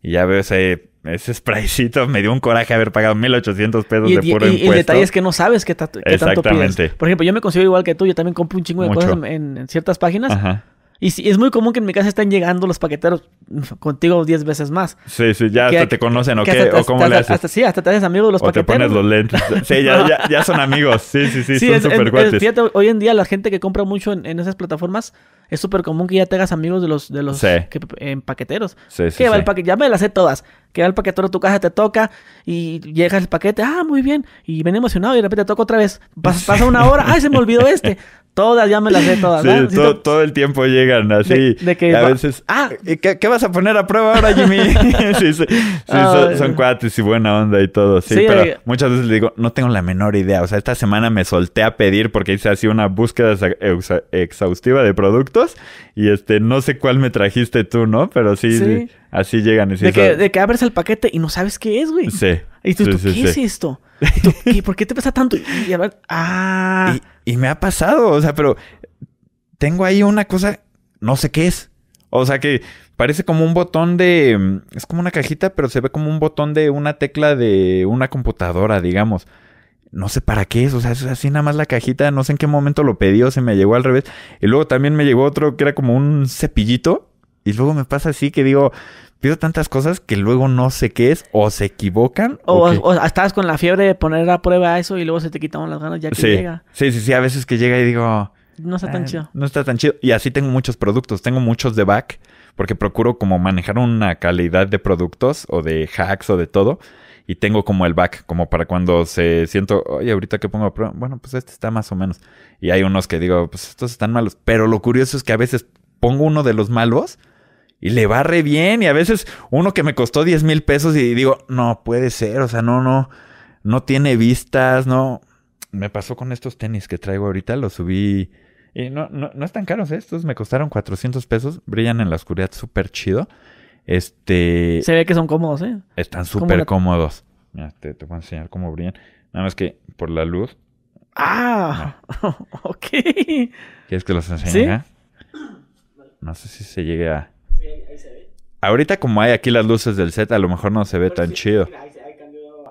Y ya veo ese, ese spraycito, me dio un coraje haber pagado 1800 pesos de puro impuesto. Y
el detalle es que no sabes qué, tanto pides. Por ejemplo, yo me considero igual que tú, yo también compro un chingo de cosas en, en, ciertas páginas. Ajá. Y sí, es muy común que en mi casa están llegando los paqueteros contigo 10 veces más.
Sí, sí, ya hasta te conocen o qué, o cómo le haces.
Hasta, sí, hasta te haces amigo de los paqueteros.
O te pones los lentes. Sí, ya, ya, son amigos. Sí, sí, sí, son súper cuates.
Fíjate, hoy en día la gente que compra mucho en, en esas plataformas es súper común que ya te hagas amigos de los, de los en paqueteteros. Sí, sí, que va el paquete, ya me las sé todas. Que va el paquetero a tu casa, te toca y llega el paquete, ah, muy bien. Y ven emocionado y de repente toca otra vez. pasa una hora, ay, se me olvidó este. Todas, ya me las sé todas.
Sí, todo, el tiempo llegan así. De, que a veces. Ah, ¿qué, vas a poner a prueba ahora, Jimmy? sí, sí, son, cuates y buena onda y todo. Sí, pero muchas veces le digo, no tengo la menor idea. O sea, esta semana me solté a pedir porque hice así una búsqueda exhaustiva de productos y este, no sé cuál me trajiste tú, ¿no? Pero sí, así llegan.
de, que, de que abres el paquete y no sabes qué es, güey. Sí. Y tú, ¿qué es esto? ¿Y por qué te pesa tanto? Y, ah.
Y, me ha pasado, o sea, pero tengo ahí una cosa, no sé qué es. O sea que parece como un botón de. Es como una cajita, pero se ve como un botón de una tecla de una computadora, digamos. No sé para qué es, o sea, es así nada más la cajita, no sé en qué momento lo pedí o se me llegó al revés. Y luego también me llegó otro que era como un cepillito. Y luego me pasa así que digo, pido tantas cosas que luego no sé qué es, o se equivocan.
O, o, estás con la fiebre de poner a prueba eso y luego se te quitan las ganas ya que llega.
Sí, sí, sí, a veces que llega y digo...
No está tan ah, chido.
No está tan chido. Y así tengo muchos productos. Tengo muchos de back porque procuro como manejar una calidad de productos o de hacks o de todo. Y tengo como el back, como para cuando se siento, oye, ahorita que pongo a prueba, bueno, pues este está más o menos. Y hay unos que digo, pues estos están malos. Pero lo curioso es que a veces pongo uno de los malos y le va re bien. Y a veces uno que me costó 10 mil pesos y digo, no puede ser, o sea, no, no, no tiene vistas, no. Me pasó con estos tenis que traigo ahorita, los subí. Y no, no, no están caros, ¿eh? estos me costaron 400 pesos, brillan en la oscuridad súper chido. Este.
Se ve que son cómodos, ¿eh?
Están súper cómodos. Mira, te, voy a enseñar cómo brillan. Nada más que por la luz.
Ah, ok.
¿Quieres que los enseñe? ¿Sí? No sé si se llegue a. Ahorita como hay aquí las luces del set, a lo mejor no se ve tan chido.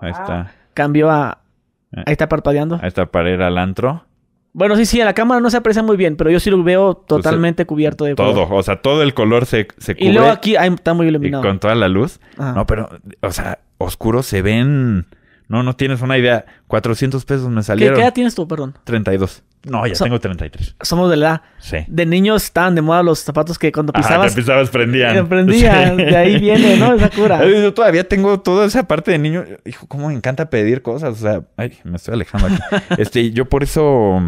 Ahí, está.
Cambió a... Eh. Ahí está parpadeando.
Ahí está para ir al antro.
Bueno, sí, sí, en la cámara no se aprecia muy bien, pero yo sí lo veo totalmente cubierto de
color. Todo, o sea, todo el color se, se cubre.
Y luego aquí está muy iluminado.
con toda la luz. No, pero, o sea, oscuros se ven no, no tienes una idea. 400 pesos me salieron.
¿Qué, edad tienes tú, perdón?
32. No, ya tengo 33.
Somos de la edad. Sí. De niños estaban de moda los zapatos que cuando pisabas...
Ah, te pisabas prendían.
prendían. De ahí viene, ¿no? Esa cura.
Yo todavía tengo toda esa parte de niño. Hijo, cómo me encanta pedir cosas. O sea, ay, me estoy alejando aquí. este, yo por eso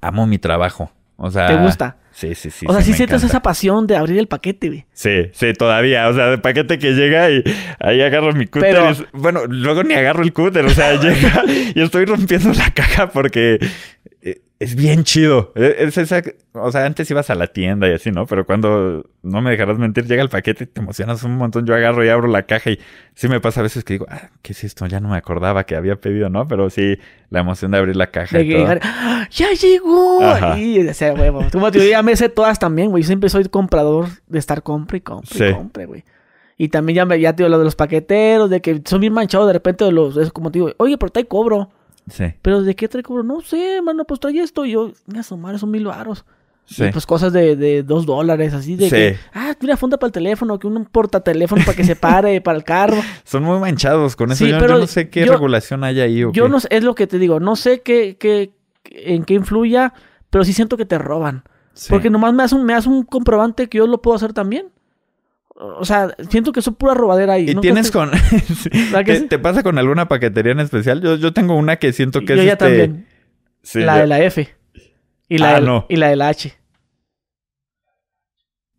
amo mi trabajo. O sea...
¿Te gusta?
Sí, sí, sí.
O sea, sí sientes esa pasión de abrir el paquete, güey.
Sí, sí, todavía. O sea, el paquete que llega y ahí agarro mi cúter. Bueno, luego ni agarro el cúter. O sea, llega y estoy rompiendo la caja porque es bien chido. E, es esa, o sea, antes ibas a la tienda y así, ¿no? Pero cuando, no me dejarás mentir, llega el paquete y te emocionas un montón. Yo agarro y abro la caja y sí me pasa a veces que digo, ah, ¿qué es esto? Ya no me acordaba que había pedido, ¿no? Pero sí, la emoción de abrir la caja. y todo.
¡Ah, ¡Ya llegó! Ajá. Y decía, huevo. Tú ya me sé todas también, güey. Yo siempre soy comprador de estar compre y compre y compre, güey. Y también ya me, ya te digo lo de los paqueteros, de que son bien manchados de repente de los, es como te digo, oye, pero te cobro. Sí. Pero ¿de qué trae cobro? No sé, mano, pues trae esto. Y yo, mira, su madre son mil baros. Sí. pues cosas de, de dos dólares, así de que, ah, mira, funda para el teléfono, que un portateléfono para que se pare para el carro.
Son muy manchados con eso. yo, pero no sé qué regulación hay ahí.
yo no sé, es lo que te digo, no sé qué, qué, en qué influya, pero sí siento que te roban.
Sí.
Porque nomás me hace, un, me hace un comprobante que yo lo puedo hacer también. O sea, siento que eso es pura robadera ahí.
¿Y
¿no
tienes con... Sí.
¿Verdad que
¿Te, te pasa con alguna paquetería en especial? Yo, yo tengo una que siento
que- Yo
es este-
también.
Sí,
la
yo-
de la F. Y la,
Ah,
del-
no.
y la de la H.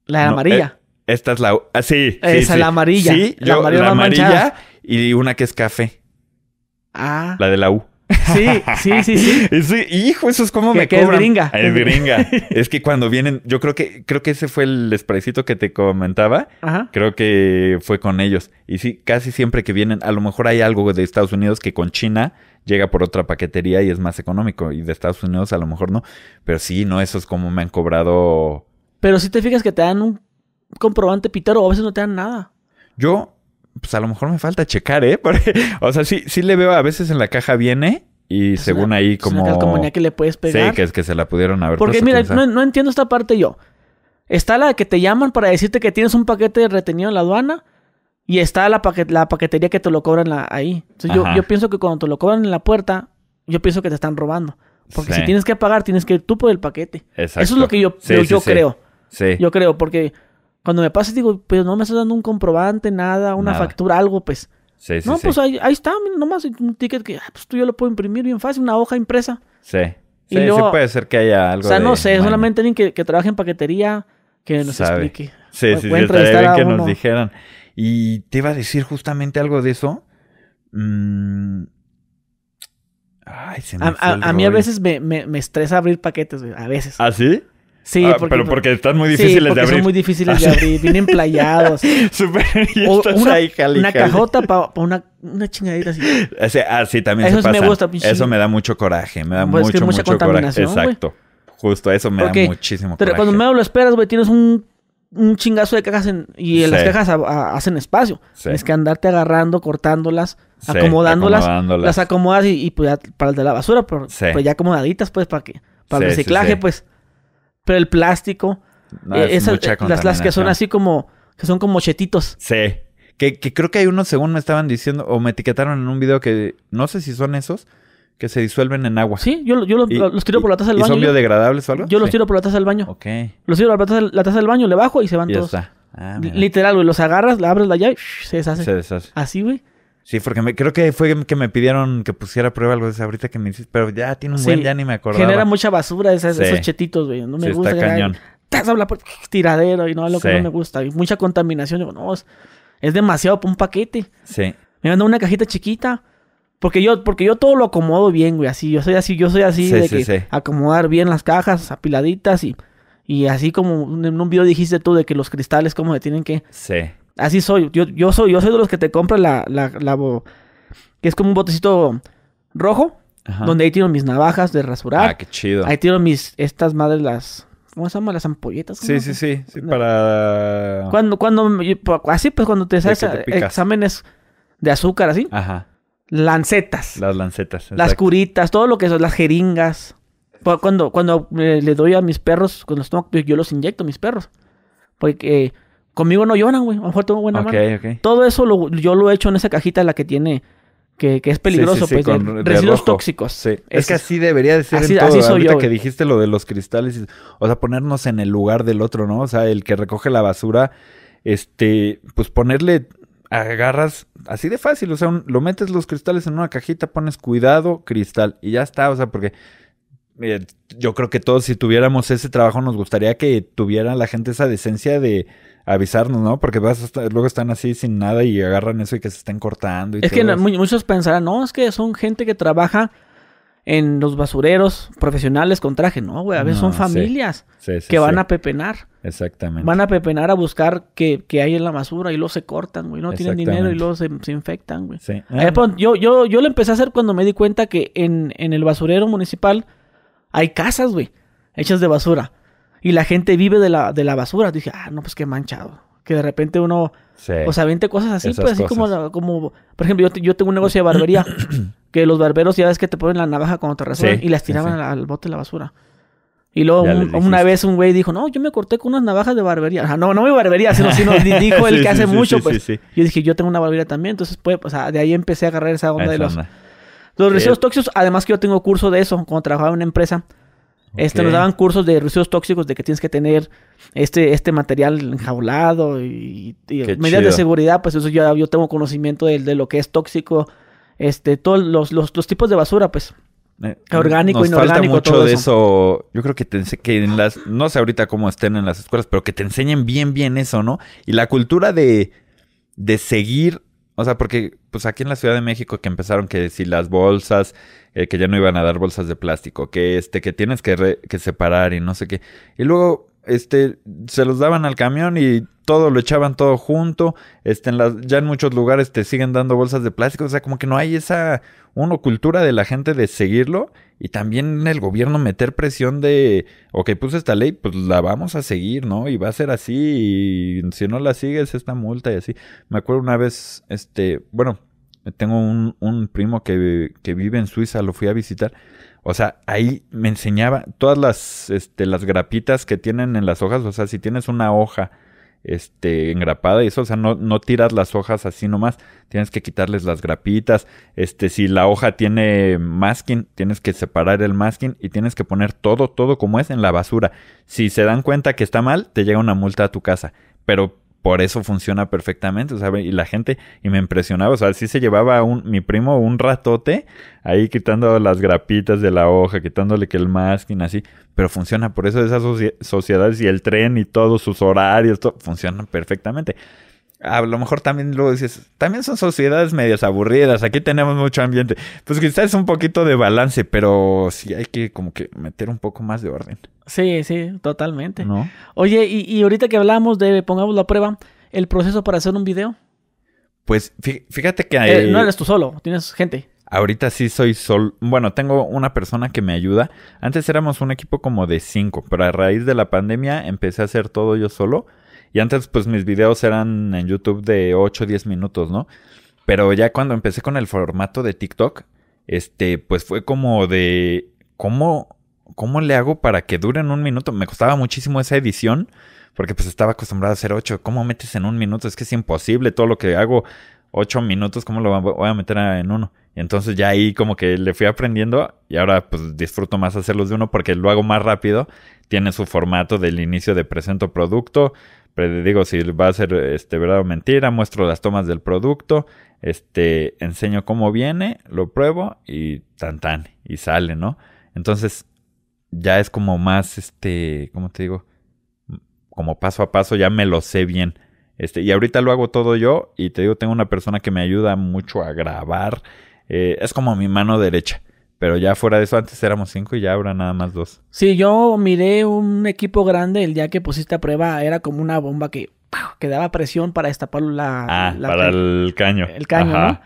La de
No,
amarilla.
Esta es la... Ah, sí,
Esa,
sí.
la amarilla.
Sí,
La
yo,
amarilla
la
más
amarilla
manchada.
y una que es café.
ah.
La de la U.
Sí, sí, sí, sí.
Ese- hijo, eso es como
Que-
me
que es
cobran.
gringa.
Es gringa. es que cuando vienen, yo creo que creo que ese fue el spraycito que te comentaba.
Ajá.
Creo que fue con ellos. Y sí, casi siempre que vienen, a lo mejor hay algo de Estados Unidos que con China llega por otra paquetería y es más económico. Y de Estados Unidos a lo mejor no. Pero sí, no, eso es como me han cobrado.
Pero si te fijas que te dan un comprobante pitero a veces no te dan nada.
Yo, pues a lo mejor me falta checar, ¿eh? Porque, o sea, sí, sí le veo, a veces en la caja viene y
Es
según
una-
ahí
Es una
como...
calcomanía que le puedes pegar.
Sí, que es que se la pudieron haber
Porque mira, no, no entiendo esta parte yo. Está la que te llaman para decirte que tienes un paquete retenido en la aduana. Y está la, paquet- la paquetería que te lo cobran la- ahí. Entonces yo, yo pienso que cuando te lo cobran en la puerta, yo pienso que te están robando. Porque
Sí.
si tienes que pagar, tienes que ir tú por el paquete.
Exacto.
Eso es lo que yo,
Sí,
yo,
sí,
yo creo.
Sí.
Yo creo, porque cuando me pasa digo, pues no me estás dando un comprobante, nada, una
Nada.
factura, algo, pues.
Sí, sí,
no,
sí.
pues ahí, ahí está, nomás un ticket que, ah, pues tú yo lo puedo imprimir bien fácil, una hoja impresa.
Sí.
Y
Sí, sí puede ser que haya algo
O sea,
de
no sé, solamente alguien que, que trabaje en paquetería que nos
Sabe.
explique.
Sí, sí, sí,
a
que
uno.
nos dijeran. Y te iba a decir justamente algo de eso. Mm. Ay, se me
A, a- a mí a veces me, me, me estresa abrir paquetes, güey, a veces.
¿Ah, sí?
Sí,
Ah, pero porque están muy difíciles
sí, porque
de abrir.
son muy difíciles de
Ah,
abrir, O
estás
una,
ahí, jale,
una
jale.
cajota para una, una chingadita así.
Ese- ah, sí, también
Eso
se
sí me gusta, pinche-
Eso me da mucho coraje. Me da
Pues es que
mucho,
mucha
mucho coraje. Exacto. Justo eso me da muchísimo
Pero
coraje.
cuando menos lo esperas, güey, tienes un, un chingazo de cajas en, y en las cajas a- a- hacen espacio.
Sí.
Tienes que andarte agarrando, cortándolas, acomodándolas,
acomodándolas.
las acomodas y, y, pues ya para el de la basura, pero, pero ya acomodaditas, pues, para que para el reciclaje, pues. Pero el plástico,
No,
eh,
es
esas- eh, las, las que son así como, que son como chetitos.
Sí. Que, que creo que hay unos, según me estaban diciendo, o me etiquetaron en un video que no sé si son esos, que se disuelven en agua.
Sí, yo, yo los,
Y-
los tiro por la taza del
¿Y
baño.
son
yo.
biodegradables o algo?
Yo los tiro por la taza del baño.
Ok.
Los tiro por la taza, la taza del baño, le bajo y se van
Y ya
todos.
está. Ah.
Literal, güey, los agarras, le abres la llave, shh, se deshace.
Se deshace.
Así, güey.
Sí, porque me- creo que fue que me pidieron que pusiera a prueba algo de eso ahorita que me hiciste, pero ya tiene un
Sí.
buen, ya ni me acordaba.
Genera mucha basura esas-
Sí.
esos chetitos, güey. No me
Sí,
gusta.
está cañón.
habla por tiradero y no, lo que no me gusta. Y mucha contaminación. Digo, no, es, es demasiado para un paquete.
Sí.
Me mandan una cajita chiquita. Porque yo, porque yo todo lo acomodo bien, güey. Así, yo soy así, yo soy así
Sí,
de que acomodar bien las cajas apiladitas y, y así como en un video dijiste tú de que los cristales como se tienen que.
Sí.
Así soy. Yo, yo soy, yo soy de los que te compran la, la, la que es como un botecito rojo,
Ajá.
donde ahí tiro mis navajas de rasurar.
Ah, qué chido.
Ahí tiro mis, estas madres, las, ¿cómo se llama? Las ampolletas. ¿cómo
Sí, sí, sí. Sí, para...
Cuando, cuando, me- así pues cuando te haces exámenes de azúcar, así.
Ajá.
Lancetas,
Las lancetas.
las curitas, todo lo que son, las jeringas. Cu- Cuando, cuando eh, le doy a mis perros, cuando los tomo, yo los inyecto a mis perros. Porque eh, conmigo no lloran, güey. A lo mejor tengo buena
Ok,
mano.
ok.
Todo eso lo- yo lo he hecho en esa cajita, la que tiene, que, que es peligroso,
Sí, sí, sí,
pues,
con-
residuos
rojo.
tóxicos.
Sí. Es que así debería de ser
Así-
en todo.
así soy
Ahorita
yo,
que
güey.
dijiste lo de los cristales, o sea, ponernos en el lugar del otro, ¿no? O sea, el que recoge la basura, este, pues ponerle, agarras así de fácil, o sea, un- lo metes los cristales en una cajita, pones cuidado, cristal, y ya está, o sea, porque eh, yo creo que todos si tuviéramos ese trabajo nos gustaría que tuviera la gente esa decencia de avisarnos, ¿no? Porque vas a estar- luego están así sin nada y agarran eso y que se estén cortando. Y
Es que
todo eso.
muchos pensarán, no, es que son gente que trabaja en los basureros profesionales con traje. No, güey, a veces
No,
son familias
Sí, sí,
que van a pepenar.
Exactamente.
Van a pepenar a buscar que, que hay en la basura y luego se cortan, güey. No tienen dinero y luego se, se infectan, güey.
Sí.
Ahí de pronto, yo, yo, yo lo empecé a hacer cuando me di cuenta que en, en el basurero municipal hay casas, güey, hechas de basura. Y la gente vive de la, de la basura. Dije, ah, no, pues qué manchado. Que de repente uno,
Sí.
o sea, vente cosas así,
Esas
pues así como,
cosas.
como, por ejemplo, yo, yo tengo un negocio de barbería, que los barberos ya ves que te ponen la navaja cuando te rasuran
Sí,
y las tiraban
sí.
Al, bote de la basura. Y luego un- una vez un güey dijo, no, yo me corté con unas navajas de barbería. Ajá, no, no de barbería, sino, sino di- dijo el que hace mucho, pues. Yo dije, yo tengo una barbería también, entonces, pues, o sea, de ahí empecé a agarrar esa onda de los,
onda.
los residuos tóxicos. Además que yo tengo curso de eso, cuando trabajaba en una empresa. Este,
Ok.
nos daban cursos de residuos tóxicos de que tienes que tener este, este material enjaulado y, medidas de seguridad, pues eso yo, yo tengo conocimiento de, de lo que es tóxico, este, todos los, los, los tipos de basura, pues.
Eh,
Orgánico,
Nos falta
inorgánico,
mucho
todo
de
eso.
eso. Yo creo que, te que en las... No sé ahorita cómo estén en las escuelas, pero que te enseñen bien, bien eso, ¿no? Y la cultura de, de seguir... O sea, porque pues aquí en la Ciudad de México que empezaron que si las bolsas, eh, que ya no iban a dar bolsas de plástico, que este, que tienes que, re- que separar y no sé qué. Y luego, este, se los daban al camión y todo lo echaban todo junto. Este, en las, ya en muchos lugares te siguen dando bolsas de plástico. O sea, como que no hay esa, uno, cultura de la gente de seguirlo. Y también el gobierno meter presión de, ok, puse esta ley, pues la vamos a seguir, ¿no? Y va a ser así. Y si no la sigues, esta multa y así. Me acuerdo una vez, este, bueno, tengo un, un primo que, que vive en Suiza, lo fui a visitar. O sea, ahí me enseñaba todas las, este, las grapitas que tienen en las hojas. O sea, si tienes una hoja, este, engrapada y eso, o sea, no, no tiras las hojas así nomás. Tienes que quitarles las grapitas. Este, si la hoja tiene masking, tienes que separar el masking y tienes que poner todo, todo como es en la basura. Si se dan cuenta que está mal, te llega una multa a tu casa. Pero por eso funciona perfectamente, sea, y la gente, y me impresionaba, o sea, sí se llevaba un, mi primo un ratote ahí quitando las grapitas de la hoja, quitándole que el masking así, pero funciona, por eso esas socie- sociedades y el tren y todos sus horarios, todo, funcionan perfectamente. A lo mejor también luego dices, también son sociedades medias aburridas, aquí tenemos mucho ambiente. Pues quizás es un poquito de balance, pero sí hay que como que meter un poco más de orden,
Sí, sí, totalmente.
¿no?
Oye, y, y ahorita que hablamos de pongamos la prueba, el proceso para hacer un video.
Pues fí- fíjate que
Eh, no eres tú solo, tienes gente.
Ahorita sí soy sol. Bueno, tengo una persona que me ayuda. Antes éramos un equipo como de cinco, pero a raíz de la pandemia empecé a hacer todo yo solo. Y antes, pues mis videos eran en YouTube de 8 o 10 minutos, ¿no? Pero ya cuando empecé con el formato de TikTok, este, pues fue como de. ¿Cómo, cómo le hago para que duren un minuto? Me costaba muchísimo esa edición. Porque pues estaba acostumbrado a hacer 8. ¿Cómo metes en un minuto? Es que es imposible todo lo que hago. 8 minutos, ¿cómo lo voy a meter en uno? Y entonces ya ahí como que le fui aprendiendo y ahora pues disfruto más hacerlos de uno porque lo hago más rápido. Tiene su formato del inicio de presento producto. Digo si va a ser este verdad o mentira, muestro las tomas del producto, este enseño cómo viene, lo pruebo y tan tan y sale, ¿no? Entonces ya es como más este, ¿cómo te digo? Como paso a paso ya me lo sé bien. Este, y ahorita lo hago todo yo y te digo, tengo una persona que me ayuda mucho a grabar. Eh, es como mi mano derecha. Pero ya fuera de eso, antes éramos cinco y ya ahora nada más dos.
Sí, yo miré un equipo grande el día que pusiste a prueba, era como una bomba que, que daba presión para destapar la,
Ah,
la-
para el caño.
el caño,
Ajá.
¿no?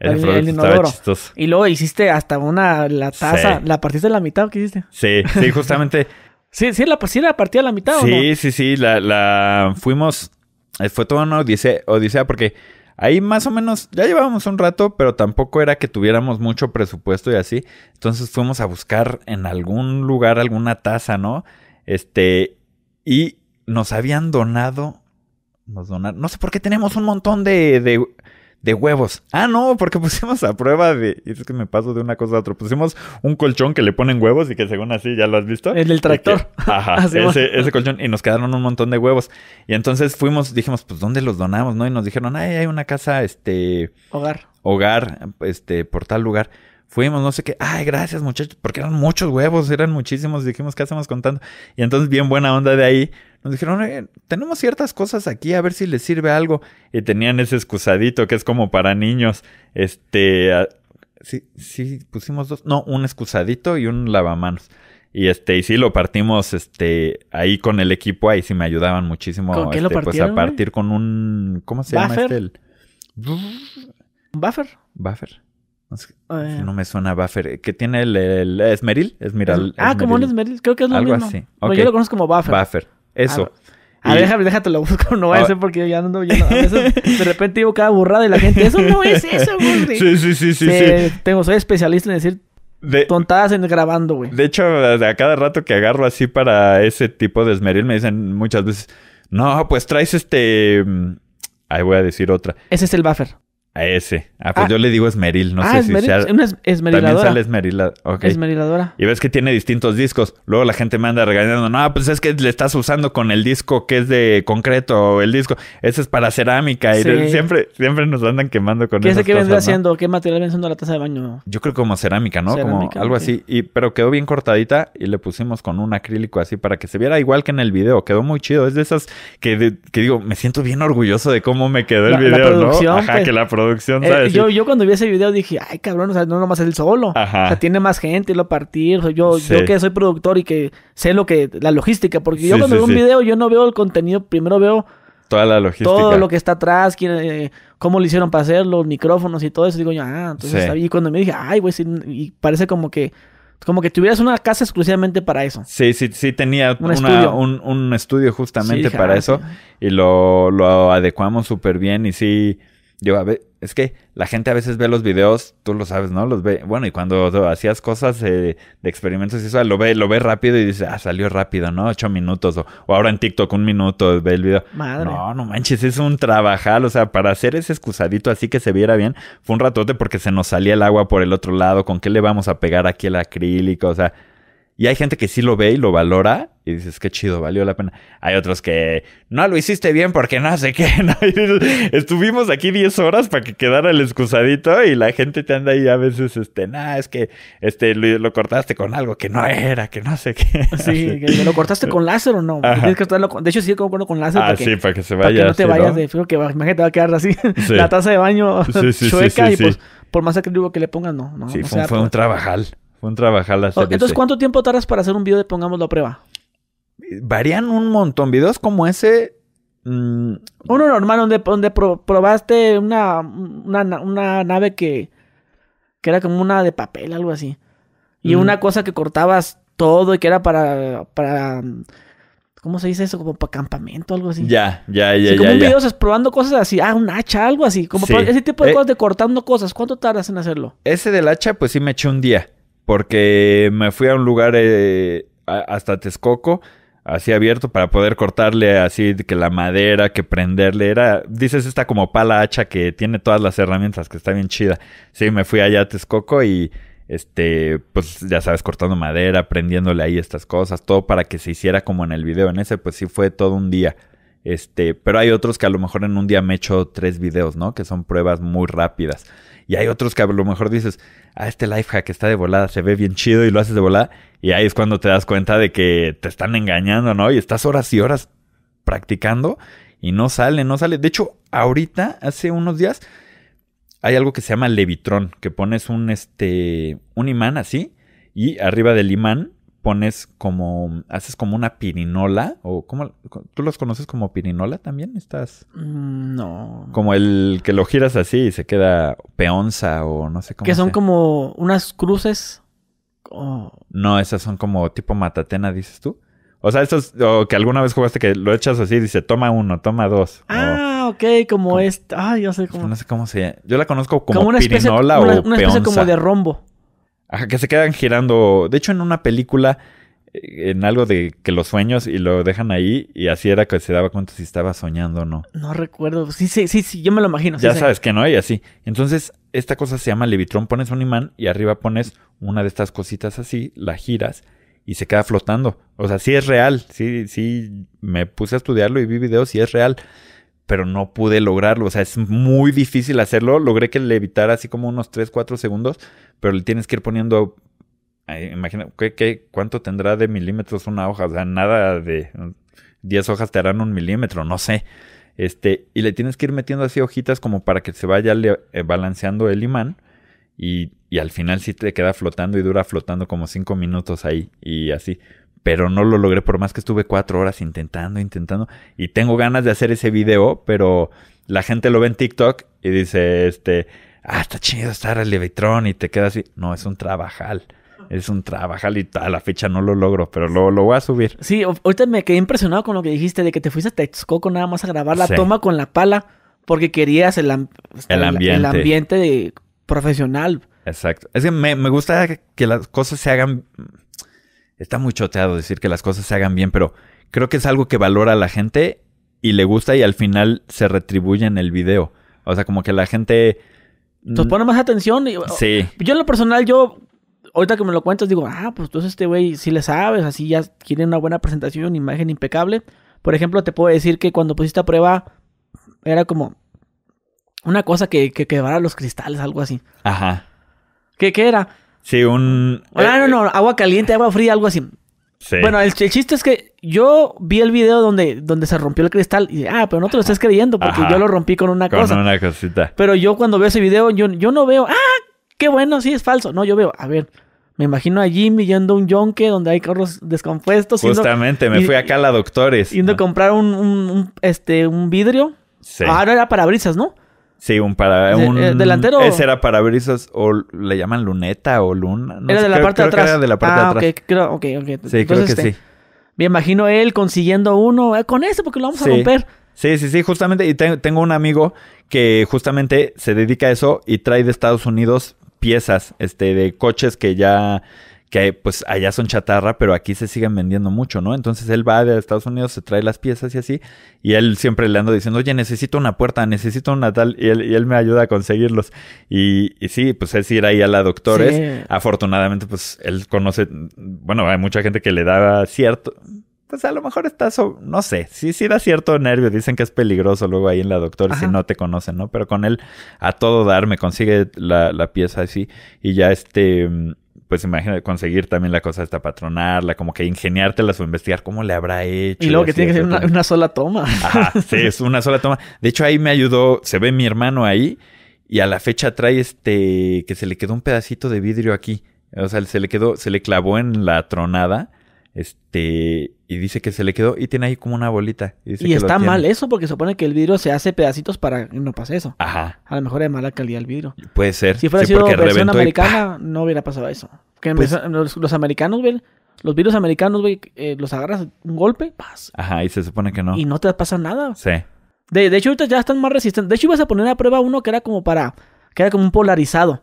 El,
inodoro. Y luego hiciste hasta una, la taza,
Sí.
la partiste a la mitad, ¿o ¿qué hiciste?
Sí, sí, justamente.
Sí, sí, la, sí la partí a la mitad, ¿o no?
sí, sí, sí. La, la fuimos. eh, Fue toda una odisea, odisea porque ahí más o menos ya llevábamos un rato, pero tampoco era que tuviéramos mucho presupuesto y así. Entonces fuimos a buscar en algún lugar alguna taza, ¿no? Este. Y nos habían donado. Nos donaron. No sé por qué tenemos un montón de, de, de huevos. Ah, no, porque pusimos a prueba de. y Es que me paso de una cosa a otra. Pusimos un colchón que le ponen huevos y que según así, ¿ya lo has visto?
El del tractor.
Que- ajá, ese, ese colchón. Y nos quedaron un montón de huevos. Y entonces fuimos, dijimos, pues, ¿dónde los donamos, no? Y nos dijeron, ay, hay una casa, este,
Hogar.
hogar, este, por tal lugar. Fuimos, no sé qué. Ay, gracias, muchachos. Porque eran muchos huevos, eran muchísimos. Dijimos, ¿qué hacemos contando? Y entonces, bien buena onda de ahí. Nos dijeron, "Oye, tenemos ciertas cosas aquí, a ver si les sirve algo. Y tenían ese excusadito que es como para niños. Este, ah, sí, sí, pusimos dos. No, un excusadito y un lavamanos. Y este, y sí lo partimos, este, ahí con el equipo, ahí sí me ayudaban muchísimo.
¿Con qué lo
este, Pues a partir con un, ¿cómo se llama este? El...
¿Un buffer?
Buffer. No, sé,
Eh.
no me suena buffer. ¿Qué tiene el, el Esmeril? Esmeral,
ah, como un esmeril. Creo que es lo
Algo
mismo.
así.
Bueno,
Ok.
yo lo conozco como buffer.
Buffer. Eso.
A ver,
Y-
déjame, déjate lo busco, no vaya a
Ah.
ser porque ya ando yo no- a veces de repente digo cada burrada y la gente, eso no es eso, güey.
Sí, sí, sí, sí,
Tengo, soy especialista en decir
De,
tontadas en grabando, güey.
de hecho, a cada rato que agarro así para ese tipo de esmeril, me dicen muchas veces, no, pues traes este... mm, Ahí voy a decir otra.
Ese es el buffer.
A ese. Ah, pues
Ah.
yo le digo esmeril. No
ah,
sé si sea...
una es-
También
esmeriladora.
sale esmerila.
Esmeriladora.
Y ves que tiene distintos discos. Luego la gente me anda regañando. No, pues es que le estás usando con el disco que es de concreto el disco. Ese es para cerámica. Y
Sí.
siempre, siempre nos andan quemando con
¿Qué es que vendría haciendo? ¿Qué material vendría siendo la taza de baño?
Yo creo como cerámica, ¿no? como algo así. Y, pero quedó bien cortadita y le pusimos con un acrílico así para que se viera igual que en el video. Quedó muy chido. Es de esas que, de- que digo, me siento bien orgulloso de cómo me quedó el
La-
video, ¿no? Ajá,
pues.
que la producción,
Eh,
¿sabes?
yo, yo cuando vi ese video dije, ay cabrón, o sea, no nomás el solo.
Ajá.
O sea, tiene más gente, lo partir. O sea, yo,
Sí.
yo que soy productor y que sé lo que, la logística, porque yo
Sí,
cuando
sí,
veo un video, yo no veo el contenido, primero veo
Toda la logística.
todo lo que está atrás, quién, eh, cómo lo hicieron para hacerlo, los micrófonos y todo eso. Digo yo, ah, entonces. Y cuando me dije, ay, güey, sí, y parece como que, como que tuvieras una casa exclusivamente para eso.
Sí, sí, sí tenía
Un
una-
estudio.
Un, un estudio justamente
Sí,
para eso
sí.
y lo, lo adecuamos súper bien y sí, yo a ver, es que la gente a veces ve los videos, tú lo sabes, ¿no? Los ve, bueno, y cuando hacías cosas eh, de experimentos y eso, lo ve, lo ve rápido y dice, ah, salió rápido, ¿no? Ocho minutos o, o ahora en TikTok un minuto ve el video.
Madre.
No, no manches, es un trabajal, o sea, para hacer ese excusadito así que se viera bien, fue un ratote porque se nos salía el agua por el otro lado, con qué le vamos a pegar aquí el acrílico, o sea, y hay gente que sí lo ve y lo valora y dices, qué chido, valió la pena. Hay otros que no lo hiciste bien porque no sé qué. ¿no? Y dices, Estuvimos aquí 10 horas para que quedara el excusadito y la gente te anda ahí a veces, este, nah, es que este, lo, lo cortaste con algo que no era, que no sé qué.
Sí, que ¿lo cortaste con láser o no?
Ajá.
Tienes que estarlo con- De hecho, sí, concuerdo con láser.
Ah,
para que,
sí, para que se
para
vaya.
que no te vayas
¿no?
de frío, que imagínate, va a quedar así.
Sí.
La taza de baño
Sí,
chueca y pues, por más acrílico que le pongas, no. no
Sí,
no
fue,
sea,
fue un trabajal. Fue un trabajal hacer
Oh, Entonces. ¿cuánto tiempo tardas para hacer un video de pongámoslo a prueba?
Varían un montón. Videos como ese. mm,
Uno normal donde, donde pro- probaste una, una, na- una nave que, que era como una de papel, algo así. Y
Mm.
una cosa que cortabas todo y que era para, para ¿cómo se dice eso? Como para campamento, algo así.
ya, ya, ya,
Sí, como
ya.
un
ya.
video o sea, probando cosas así, ah, un hacha, algo así, como
Sí.
ese tipo de
Eh.
cosas de cortando cosas. ¿Cuánto tardas en hacerlo?
Ese del hacha, pues sí me eché un día. Porque me fui a un lugar eh, hasta Texcoco, así abierto, para poder cortarle así que la madera, que prenderle. Era, dices, esta como pala hacha que tiene todas las herramientas, que está bien chida. Sí, me fui allá a Texcoco y, este, pues ya sabes, cortando madera, prendiéndole ahí estas cosas, todo para que se hiciera como en el video. En ese, pues sí fue todo un día. Este, pero hay otros que a lo mejor en un día me echo tres videos, ¿no? Que son pruebas muy rápidas. Y hay otros que a lo mejor dices, ah, este life hack está de volada, se ve bien chido y lo haces de volada. Y ahí es cuando te das cuenta de que te están engañando, ¿no? Y estás horas y horas practicando y no sale, no sale. De hecho, ahorita, hace unos días, hay algo que se llama Levitron, que pones un, este, un imán así y arriba del imán pones como, haces como una pirinola, o como, ¿tú los conoces como pirinola también? Estás
Mm, No.
como el que lo giras así y se queda peonza o no sé cómo.
Que son como unas cruces. oh,
No, esas son como tipo matatena, dices tú. O sea, estos, o que alguna vez jugaste que lo echas así y dice, toma uno, toma dos. o-
Ah, ok, como
¿Cómo?
esta. Ay, yo sé cómo.
no sé cómo se llama. Yo la conozco como,
Como una especie,
pirinola
una,
o
una especie
peonza.
como de rombo.
Ajá, que se quedan girando. De hecho, en una película, eh, en algo de que los sueños y lo dejan ahí, y así era que se daba cuenta si estaba soñando o no.
No recuerdo. Sí, sí, sí, sí, yo me lo imagino.
ya sabes que no, y así. Entonces, esta cosa se llama Levitron. Pones un imán y arriba pones una de estas cositas así, la giras y se queda flotando. O sea, sí es real. Sí, sí, me puse a estudiarlo y vi videos y es real. Pero no pude lograrlo. O sea, es muy difícil hacerlo. Logré que levitara así como unos 3, 4 segundos. Pero le tienes que ir poniendo. imagina, ¿qué, qué, cuánto tendrá de milímetros una hoja? O sea, nada de 10 hojas te harán un milímetro, no sé. Este, y le tienes que ir metiendo así hojitas como para que se vaya le- eh, balanceando el imán. Y, y al final sí te queda flotando y dura flotando como cinco minutos ahí y así. Pero no lo logré por más que estuve cuatro horas intentando, intentando. Y tengo ganas de hacer ese video, pero la gente lo ve en TikTok y dice, este, ah, está chido estar el Levitron y te queda así. No, es un trabajal. Es un trabajal y a la fecha no lo logro, pero lo, lo voy a subir.
Sí, ahorita me quedé impresionado con lo que dijiste de que te fuiste a Texcoco nada más a grabar la
Sí.
toma con la pala porque querías el, am-
El ambiente.
el ambiente de profesional.
Exacto. Es que me, me gusta que las cosas se hagan. Está muy choteado decir que las cosas se hagan bien, pero creo que es algo que valora a la gente y le gusta y al final se retribuye en el video. O sea, como que la gente...
Entonces pone más atención. Y,
Sí.
Yo en lo personal, yo, ahorita que me lo cuentas, digo, ah, pues entonces este güey sí le sabes, así ya tiene una buena presentación, imagen impecable. Por ejemplo, te puedo decir que cuando pusiste a prueba, era como una cosa que, que quebrara los cristales, algo así.
Ajá.
¿Qué, qué era?
Sí, un...
Ah, no,
eh,
no, agua caliente, agua fría, algo así.
Sí.
Bueno, el, el chiste es que yo vi el video donde, donde se rompió el cristal y, ah, pero no te lo estés creyendo porque
Ajá.
yo lo rompí con una
con
cosa.
una cosita.
Pero yo cuando veo ese video, yo, yo no veo, ah, qué bueno, sí es falso. No, yo veo, a ver, me imagino a Jimmy yendo a un yonque donde hay carros descompuestos, yendo,
Justamente, me
y-
fui acá a la doctores.
yendo a comprar un, un- un, este, un vidrio.
Sí.
Ah, no era parabrisas, ¿no?
Sí, un para... Un,
eh, delantero.
Ese era parabrisas o le llaman luneta o luna. no
era
sé,
de la
creo-
parte de
que
atrás.
de la parte
ah,
de atrás.
ok, creo, ok, ok.
Sí, creo que
este,
sí.
Me imagino él consiguiendo uno, eh, con ese porque lo vamos
Sí.
a romper.
Sí, sí, sí, justamente. Y te- tengo un amigo que justamente se dedica a eso y trae de Estados Unidos piezas este, de coches que ya, que pues allá son chatarra, pero aquí se siguen vendiendo mucho, ¿no? Entonces él va de Estados Unidos, se trae las piezas y así, y él siempre le ando diciendo, oye, necesito una puerta, necesito una tal, y él, y él me ayuda a conseguirlos. Y, y sí, pues es ir ahí a la doctores.
Sí.
Afortunadamente, pues él conoce, bueno, hay mucha gente que le da cierto, pues a lo mejor está, so- no sé, sí, sí da cierto nervio. Dicen que es peligroso luego ahí en la doctora si no te conocen, ¿no? Pero con él a todo dar me consigue la, la pieza así y ya este, pues imagina conseguir también la cosa esta patronarla, como que ingeniártelas o investigar cómo le habrá hecho.
Y luego que tiene que ser una, una sola toma.
Ajá, sí, es una sola toma. De hecho, ahí me ayudó, se ve mi hermano ahí y a la fecha trae este, que se le quedó un pedacito de vidrio aquí. O sea, se le quedó, se le clavó en la tronada, este, y dice que se le quedó y tiene ahí como una bolita. Y, dice
Y
que lo
está mal eso porque se supone que el vidrio se hace pedacitos para que no pase eso.
Ajá,
A lo mejor es mala calidad el vidrio.
puede ser.
Si fuera
Sí,
sido versión
y
americana, no hubiera pasado eso. Que
Pues-
los, los americanos, güey, los vidrios americanos, güey, eh, los agarras un golpe, paz.
Ajá, y se supone que no.
y no te pasa nada.
Sí.
De, de hecho, ahorita ya están más resistentes. De hecho, ibas a poner a prueba uno que era como para, que era como un polarizado,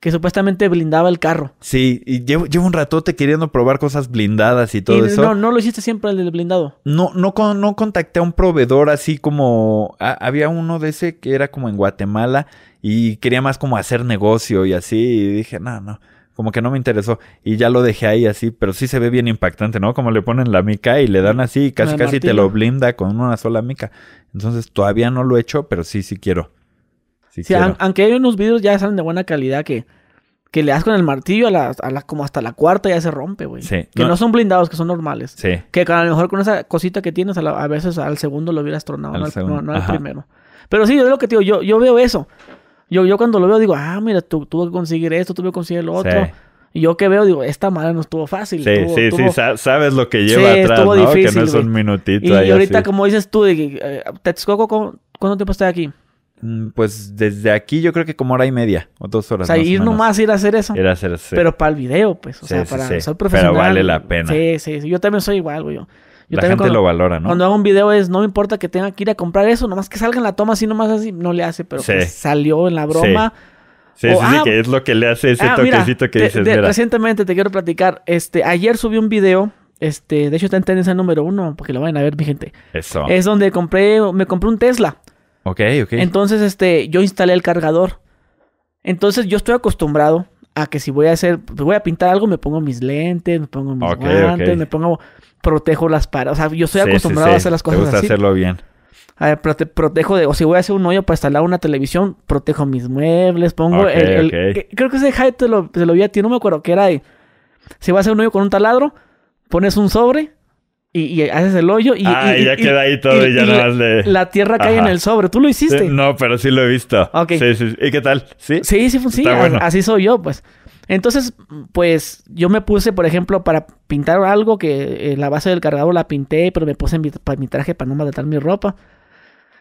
que supuestamente blindaba el carro.
Sí, y llevo, llevo un ratote queriendo probar cosas blindadas y todo
y
eso.
no, no lo hiciste siempre el del blindado.
No, no, con- no contacté a un proveedor así como... había uno de ese que era como en Guatemala y quería más como hacer negocio y así. Y dije, no, no, como que no me interesó. Y ya lo dejé ahí así, pero sí se ve bien impactante, ¿no? Como le ponen la mica y le dan así y casi casi te lo blinda con una sola mica. Entonces todavía no lo he hecho, pero sí, sí quiero. Sí,
Sí,
quiero.
an- aunque hay unos vidrios ya salen de buena calidad que, que le das con el martillo a la, a la- como hasta la cuarta ya se rompe, güey.
Sí.
Que
No-
no. son blindados, que son normales.
Sí.
Que a lo mejor con esa cosita que tienes, a, la- a veces al segundo lo hubieras tronado,
Al
no, al,
segundo,
no- no al
ajá.
primero. Pero sí, es lo que te digo, yo, yo veo eso. Yo, yo cuando lo veo digo, ah, mira, tu- tuve que conseguir esto, tuve que conseguir lo otro.
Sí.
Y yo que veo, digo, esta madre no estuvo fácil.
Sí,
estuvo-
sí, sí,
estuvo-
sabes lo que lleva
Sí,
atrás, ¿no? que no es un minutito
Y,
ahí
ahorita,
así.
como dices tú, de eh, Texcoco, ¿cu- ¿cuánto tiempo está aquí?
Mm, Pues desde aquí yo creo que como hora y media o dos
O
horas.
sea,
o
ir
menos.
nomás ir a hacer eso.
Era hacer sí.
Pero para el video, pues. O
Sí,
sea,
sí,
para
sí.
soy
Pero
profesional.
vale la pena.
Sí, sí, sí. Yo también soy igual, güey. Yo, yo
la gente
cuando,
lo valora, ¿no?
cuando hago un video es, no me importa que tenga que ir a comprar eso, nomás que salga en la toma así, nomás así, no le hace, pero pues salió en la broma.
Sí,
o-
sí, sí,
ah,
que es lo que le hace ese
Ah, mira,
toquecito que
de-
dices,
de-
mira.
recientemente te quiero platicar. Este, ayer subí un video, este, de hecho está en tendencia número uno, porque lo vayan a ver, mi gente.
Eso.
Es donde compré, me compré un Tesla.
Ok, ok.
Entonces, este, yo instalé el cargador. Entonces, yo estoy acostumbrado a que si voy a hacer, voy a pintar algo, me pongo mis lentes, me pongo mis guantes, me pongo, protejo las paredes. O sea, yo estoy
Sí,
acostumbrado
sí.
a hacer las
Te
cosas
gusta
así.
hacerlo bien.
A ver, prote- protejo de, o si voy a hacer un hoyo para instalar una televisión, protejo mis muebles, pongo el, el-
ok.
que- creo que ese hype te lo, te lo vi a ti, no me acuerdo que era de, si vas a hacer un hoyo con un taladro, pones un sobre y, y haces el hoyo y,
ah,
y-
ya queda ahí todo y, ya nada más le...
La tierra cae en el sobre. ¿Tú lo hiciste?
Sí, No, pero sí lo he visto.
Ok.
Sí, sí. ¿Y qué tal? ¿Sí?
Sí, sí, sí,
bueno.
así soy yo, pues. Entonces, pues yo me puse, por ejemplo, para pintar algo que eh, la base del cargador la pinté, pero me puse mi, para mi traje para no maltratar mi ropa.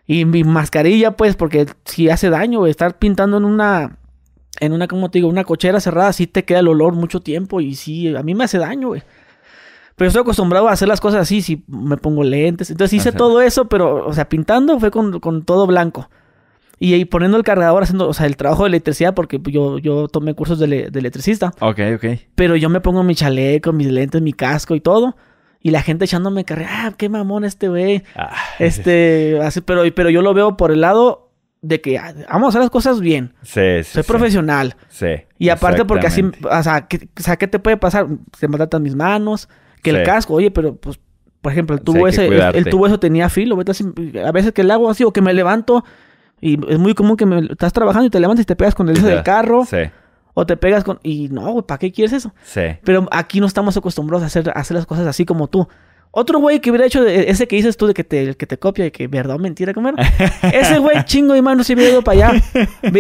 Y mi mascarilla, pues, porque si hace daño, estar pintando en una, en una, como te digo, una cochera cerrada, sí te queda el olor mucho tiempo y sí, a mí me hace daño, güey. Pero estoy acostumbrado a hacer las cosas así, si me pongo lentes. Entonces hice
Ajá.
todo eso, pero, o sea, pintando fue con, con todo blanco. Y, ahí poniendo el cargador, haciendo, o sea, el trabajo de electricidad, porque yo, yo tomé cursos de, ele- de electricista.
Ok, ok.
Pero yo me pongo mi chaleco, mis lentes, mi casco y todo. Y la gente echándome carrera, ah, qué mamón este güey.
Ah,
Este, así, pero, pero yo lo veo por el lado de que ah, vamos a hacer las cosas bien.
Sí, sí.
Soy
sí.
profesional.
Sí.
Y aparte porque así, o sea, ¿qué, o sea, ¿qué te puede pasar? Se maltratan mis manos, que el
Sí.
casco, oye, pero pues, por ejemplo, el
Sí,
tubo ese, el, tubo eso tenía filo, así, a veces que le hago así o que me levanto y es muy común que me estás trabajando y te levantas y te pegas con el eje del carro
Sí,
o te pegas con y no, güey, ¿para qué quieres eso?
sí.
Pero aquí no estamos acostumbrados a hacer, a hacer las cosas así como tú. Otro güey que hubiera hecho de- ese que dices tú de que te, que te copia y que verdad o mentira, ¿cómo era? Ese güey chingo de mano se hubiera ido para allá.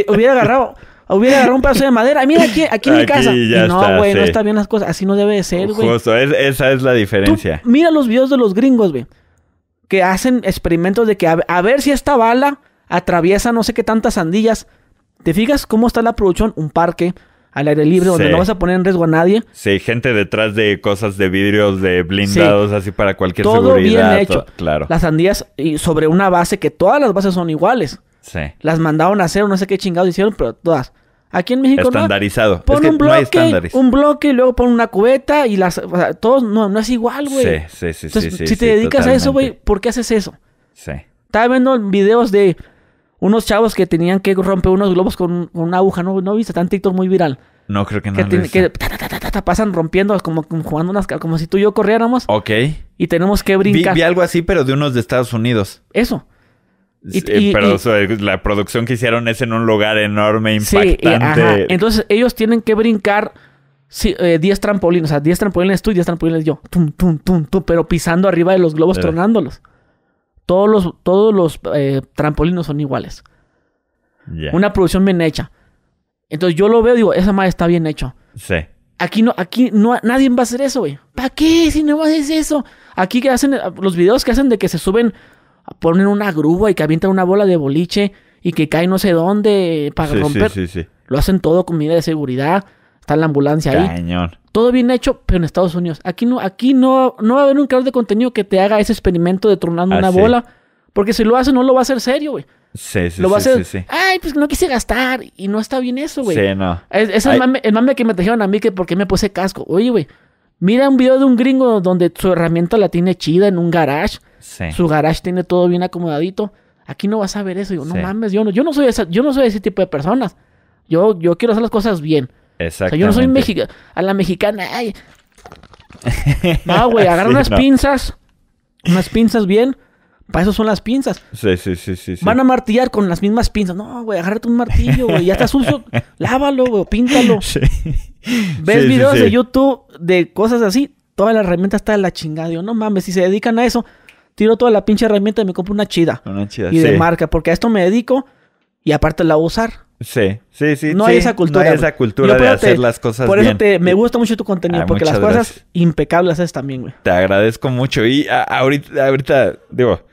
Hubiera agarrado, hubiera agarrado un pedazo de madera. Mira aquí, aquí en mi
Aquí
casa. Y no, güey, no está bien las cosas. Así no debe de ser, güey.
Justo, es- esa es la
Tú
diferencia.
mira los videos de los gringos, güey. Que hacen experimentos de que a, a ver si esta bala atraviesa no sé qué tantas sandillas. ¿Te fijas cómo está la producción? Un parque al aire libre donde
Sí.
no vas a poner en riesgo a nadie.
Sí, gente detrás de cosas de vidrios, de blindados, así para cualquier
Todo
seguridad.
bien hecho.
Claro.
Las sandías y sobre una base que todas las bases son iguales.
Sí.
Las mandaron a hacer, o no sé qué chingados hicieron, pero todas. Aquí en México no.
Estandarizado.
Pon
es que
un
no hay
bloque,
estándares.
un bloque y luego pon una cubeta y las... O sea, todos... No, no es igual, güey.
Sí, sí, sí,
Entonces,
sí, sí,
si te dedicas a eso, güey. ¿por qué haces eso?
Sí.
Estaba viendo videos de unos chavos que tenían que romper unos globos con, con una aguja, ¿no? ¿No viste? En TikTok muy viral.
No, creo que no.
que,
lo
tiene-
hice.
que ta, ta, ta, ta, ta, ta, pasan rompiendo como, como jugando unas... Como si tú y yo corriéramos
Ok.
y tenemos que
Vi,
brincar.
vi algo así, pero de unos de Estados Unidos.
Eso. Y-
pero
y-
la producción que hicieron es en un lugar enorme,
Sí,
impactante.
y- ajá. Entonces ellos tienen que brincar sí, eh, 10 trampolines. O sea, 10 trampolines tú y 10 trampolines yo. Tum, tum, tum, tum, pero pisando arriba de los globos,
Eh.
tronándolos. Todos los, todos los eh, trampolinos son iguales. Una producción bien hecha. Entonces yo lo veo y digo, esa madre está bien hecho.
Sí.
Aquí no, aquí no, nadie va a hacer eso, güey. ¿Para qué? Si no haces eso. Aquí que hacen, los videos que hacen de que se suben, ponen una grúa y que avientan una bola de boliche y que cae no sé dónde para
Sí,
romper.
sí, sí, sí.
Lo hacen todo con medida de seguridad. Está la ambulancia ahí.
Cañón.
Todo bien hecho, pero en Estados Unidos. Aquí no, aquí no, no va a haber un creador de contenido que te haga ese experimento de tronando
Ah,
una bola. Porque si lo hace, no lo va a hacer serio, güey.
Sí, sí,
lo va
sí,
a hacer.
sí, sí.
Ay, pues no quise gastar. Y no está bien eso, güey.
Sí, no.
Es, es
Ay.
el, mame, el mame que me trajeron a mí que porque me puse casco. Oye, güey. Mira un video de un gringo donde su herramienta la tiene chida en un garage.
Sí.
Su garage tiene todo bien acomodadito. Aquí no vas a ver eso. Digo, no
Sí.
mames, yo no, yo no soy esa, yo no soy ese tipo de personas. Yo, yo quiero hacer las cosas bien. O sea, yo no soy mexicana. A la mexicana, ay. No, güey, agarra
Sí,
unas
no.
pinzas. Unas pinzas bien. Para eso son las pinzas.
Sí, sí, sí, sí.
Van a martillar con las mismas pinzas. No, güey, agárrate un martillo, güey. Ya está sucio. Lávalo, güey, píntalo.
Sí.
Ves
Sí,
videos de YouTube de cosas así. Toda la herramienta está de la chingada. Digo, no mames, si se dedican a eso, tiro toda la pinche herramienta y me compro una chida.
Una chida.
Y
sí.
de marca, porque a esto me dedico y aparte la voy a usar.
Sí, sí, sí.
No
sí.
hay esa cultura.
No hay esa cultura de
por eso
hacer
te-
las cosas
Por eso
bien.
te, me gusta mucho tu contenido,
Ah,
porque las cosas
gracias.
impecables haces también, güey.
Te agradezco mucho. Y a- ahorita, ahorita, digo,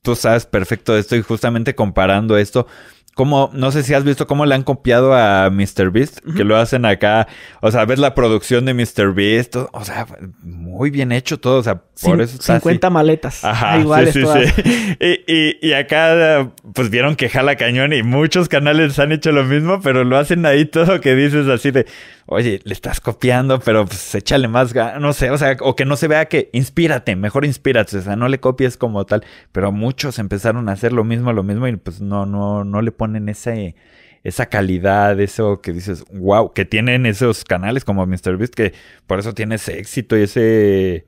tú sabes perfecto de esto y justamente comparando esto. Como, no sé si has visto cómo le han copiado a MrBeast, que lo hacen acá. O sea, ves la producción de MrBeast, o sea, muy bien hecho todo. O sea, por
Cin-
eso está así.
50 maletas.
Ajá,
iguales
sí, sí,
todas.
sí. Y, y, y acá, pues vieron que jala cañón y muchos canales han hecho lo mismo, pero lo hacen ahí todo que dices así de, oye, le estás copiando, pero pues échale más no sé, o sea, o que no se vea que inspírate, mejor inspírate, o sea, no le copies como tal, pero muchos empezaron a hacer lo mismo, lo mismo y pues no, no, no le ponen ese, esa calidad, eso que dices, wow, que tienen esos canales como MrBeast, que por eso tiene ese éxito y ese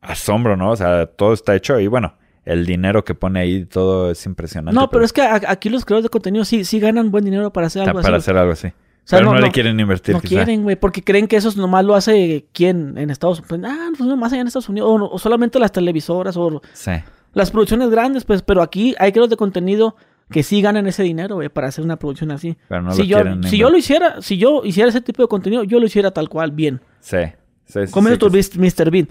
asombro, ¿no? O sea, todo está hecho y bueno, el dinero que pone ahí, todo es impresionante.
No, pero es que aquí los creadores de contenido sí, sí ganan buen dinero para hacer
está
algo
para
así.
hacer algo así.
sea,
pero
no-
le quieren invertir,
No
quizá.
quieren, güey, porque creen que eso nomás lo hace quién en Estados Unidos. Pues, ah, pues nomás allá en Estados Unidos. O, no- o solamente las televisoras o
Sí.
las producciones grandes, pues, pero aquí hay creadores de contenido que sí ganan ese dinero, güey, para hacer una producción así.
Pero no
si
lo
yo,
quieren
si yo lo hiciera, si yo hiciera ese tipo de contenido, yo lo hiciera tal cual, bien.
Sí. Sí, sí,
Como
sí,
tu Bis- Mr. Bean,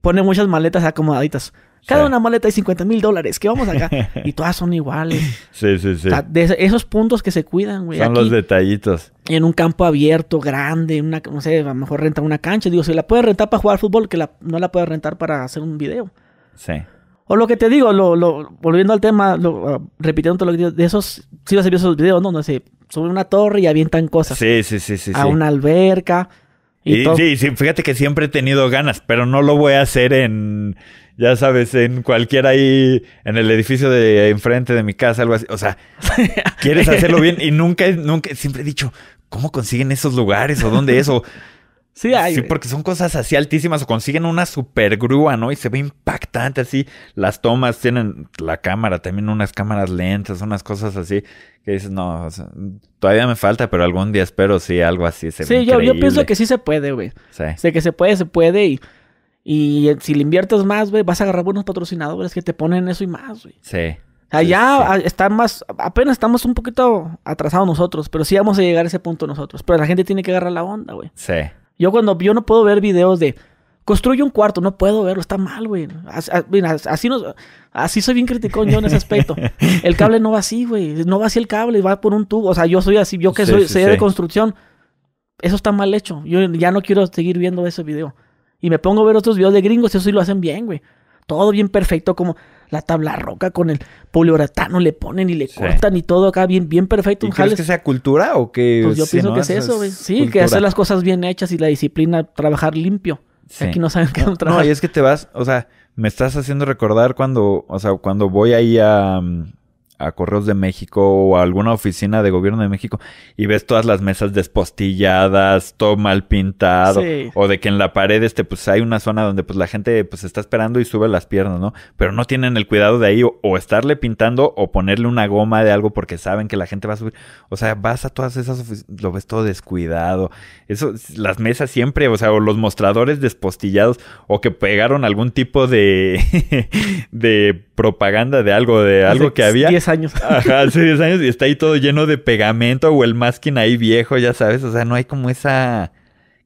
pone muchas maletas acomodaditas. Cada
Sí.
una maleta hay 50 mil dólares, que vamos acá. y todas son iguales.
Sí, sí, sí.
O sea, de esos puntos que se cuidan, güey.
Son
aquí,
los detallitos.
En un campo abierto, grande, una, no sé, a lo mejor renta una cancha. Digo, si la puedes rentar para jugar fútbol, que la, no la puedes rentar para hacer un video.
Sí.
O lo que te digo, lo, lo- volviendo al tema, lo, uh, repitiendo todo lo que digo, de esos, si vas a ver esos videos, ¿no? No sé, suben una torre y avientan cosas
Sí, sí, sí, sí.
a
sí.
una alberca. Y,
sí, sí, fíjate que siempre he tenido ganas, pero no lo voy a hacer en, ya sabes, en cualquier ahí, en el edificio de enfrente de mi casa, algo así. O sea, quieres hacerlo bien y nunca, nunca, siempre he dicho, ¿cómo consiguen esos lugares o dónde es? O,
Sí, hay.
Sí, porque son cosas así altísimas o consiguen una super grúa, ¿no? Y se ve impactante así. Las tomas tienen la cámara, también unas cámaras lentas, unas cosas así que dices, no, o sea, todavía me falta, pero algún día espero sí algo así. Se
sí, yo, yo pienso que sí se puede, güey. Sí. O sea, que se puede, se puede y, y si le inviertes más, güey, vas a agarrar buenos patrocinadores que te ponen eso y más, güey.
Sí.
Ya está más, apenas estamos un poquito atrasados nosotros, pero sí vamos a llegar a ese punto nosotros. Pero la gente tiene que agarrar la onda, güey.
Sí.
Yo cuando yo no puedo ver videos de construye un cuarto, no puedo verlo, está mal, güey. Así, así soy bien criticón yo en ese aspecto. El cable no va así, güey. No va así el cable, va por un tubo. O sea, yo soy así, yo que soy, de construcción. Eso está mal hecho. Yo ya no quiero seguir viendo ese video. Y me pongo a ver otros videos de gringos eso sí lo hacen bien, güey. Todo bien perfecto, como la tabla roca con el poliuretano le ponen y le cortan y todo acá bien, bien perfecto.
¿Y crees que sea cultura o que...?
Pues yo pienso que es eso, güey. Sí, que hacer las cosas bien hechas y la disciplina, trabajar limpio. Aquí no saben qué
trabajar. No, y es que te vas, o sea, me estás haciendo recordar cuando, o sea, cuando voy ahí a... Mm, a Correos de México o a alguna oficina de gobierno de México y ves todas las mesas despostilladas, todo mal pintado, o de que en la pared este pues hay una zona donde pues la gente pues está esperando y sube las piernas, ¿no? Pero no tienen el cuidado de ahí o, estarle pintando o ponerle una goma de algo porque saben que la gente va a subir. O sea, vas a todas esas oficinas, lo ves todo descuidado. Eso las mesas siempre, o sea, o los mostradores despostillados o que pegaron algún tipo de de propaganda de algo de algo que había
años.
Ajá, hace 10 años y está ahí todo lleno de pegamento o el masking ahí viejo, ya sabes. O sea, no hay como esa.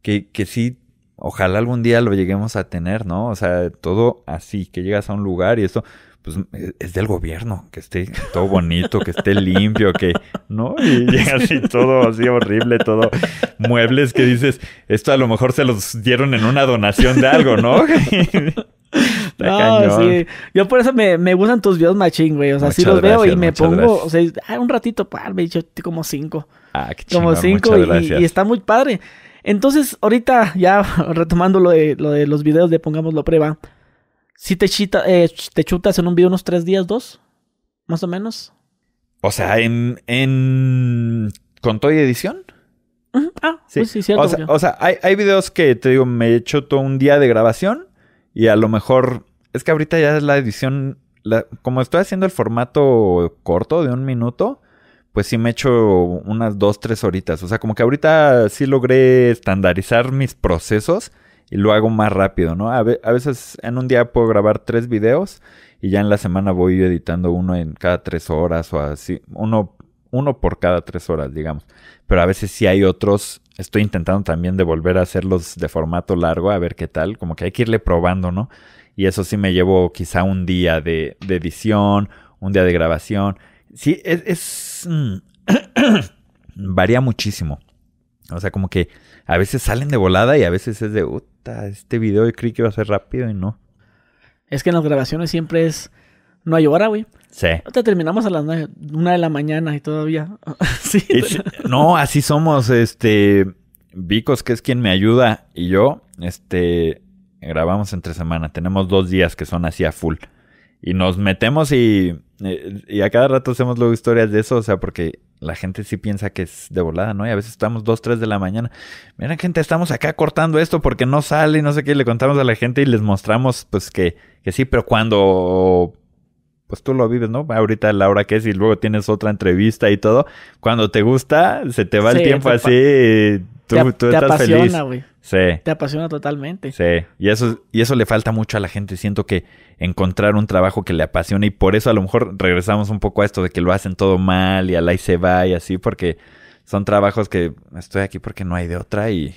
Que, que sí, ojalá algún día lo lleguemos a tener, ¿no? O sea, todo así, que llegas a un lugar y eso pues es del gobierno, que esté todo bonito, que esté limpio, que, ¿no? Y llega así todo así horrible, todo muebles que dices, esto a lo mejor se los dieron en una donación de algo, ¿no?
no, sí. Yo por eso me, me gustan tus videos machín, güey. O sea, sí los veo y me pongo, o sea, ah, un ratito, pa, me he dicho como cinco.
Ah, qué
Como cinco y, y, está muy padre. Entonces, ahorita ya retomando lo de, lo de los videos de Pongámoslo Prueba. Si te, chita, eh, te chutas en un video unos tres días, dos, más o menos.
O sea, en, en... ¿Con toda edición?
Ah, sí, sí, cierto.
O sea, o sea hay, hay, videos que, te digo, me he hecho todo un día de grabación y a lo mejor... Es que ahorita ya es la edición... como estoy haciendo el formato corto de un minuto, pues sí me he hecho unas dos, tres horitas. O sea, como que ahorita sí logré estandarizar mis procesos y lo hago más rápido, ¿no? A, veces en un día puedo grabar tres videos y ya en la semana voy editando uno en cada tres horas o así, uno, uno por cada tres horas, digamos. Pero a veces sí hay otros, estoy intentando también de volver a hacerlos de formato largo, a ver qué tal, como que hay que irle probando, ¿no? Y eso sí me llevo quizá un día de, edición, un día de grabación. Sí, es... es mm, varía muchísimo. O sea, como que a veces salen de volada y a veces es de, este video yo creí que iba a ser rápido y no.
Es que en las grabaciones siempre es, no hay hora, güey.
Sí.
Te terminamos a las una de la mañana y todavía. sí.
no, así somos, este, Vicos, que es quien me ayuda, y yo, este, grabamos entre semana. Tenemos dos días que son así a full. Y nos metemos y, eh, y a cada rato hacemos luego historias de eso, o sea, porque la gente sí piensa que es de volada, ¿no? Y a veces estamos dos, tres de la mañana. Mira, gente, estamos acá cortando esto porque no sale y no sé qué. Y le contamos a la gente y les mostramos, pues, que, que sí, pero cuando pues tú lo vives, ¿no? Ahorita la hora que es y luego tienes otra entrevista y todo. Cuando te gusta, se te va el tiempo así. Tú, te, tú estás apasiona,
feliz.
Sí.
Te apasiona totalmente.
Sí. Y eso, y eso le falta mucho a la gente. Siento que encontrar un trabajo que le apasione y por eso a lo mejor regresamos un poco a esto de que lo hacen todo mal y al ahí se va y así porque son trabajos que estoy aquí porque no hay de otra y,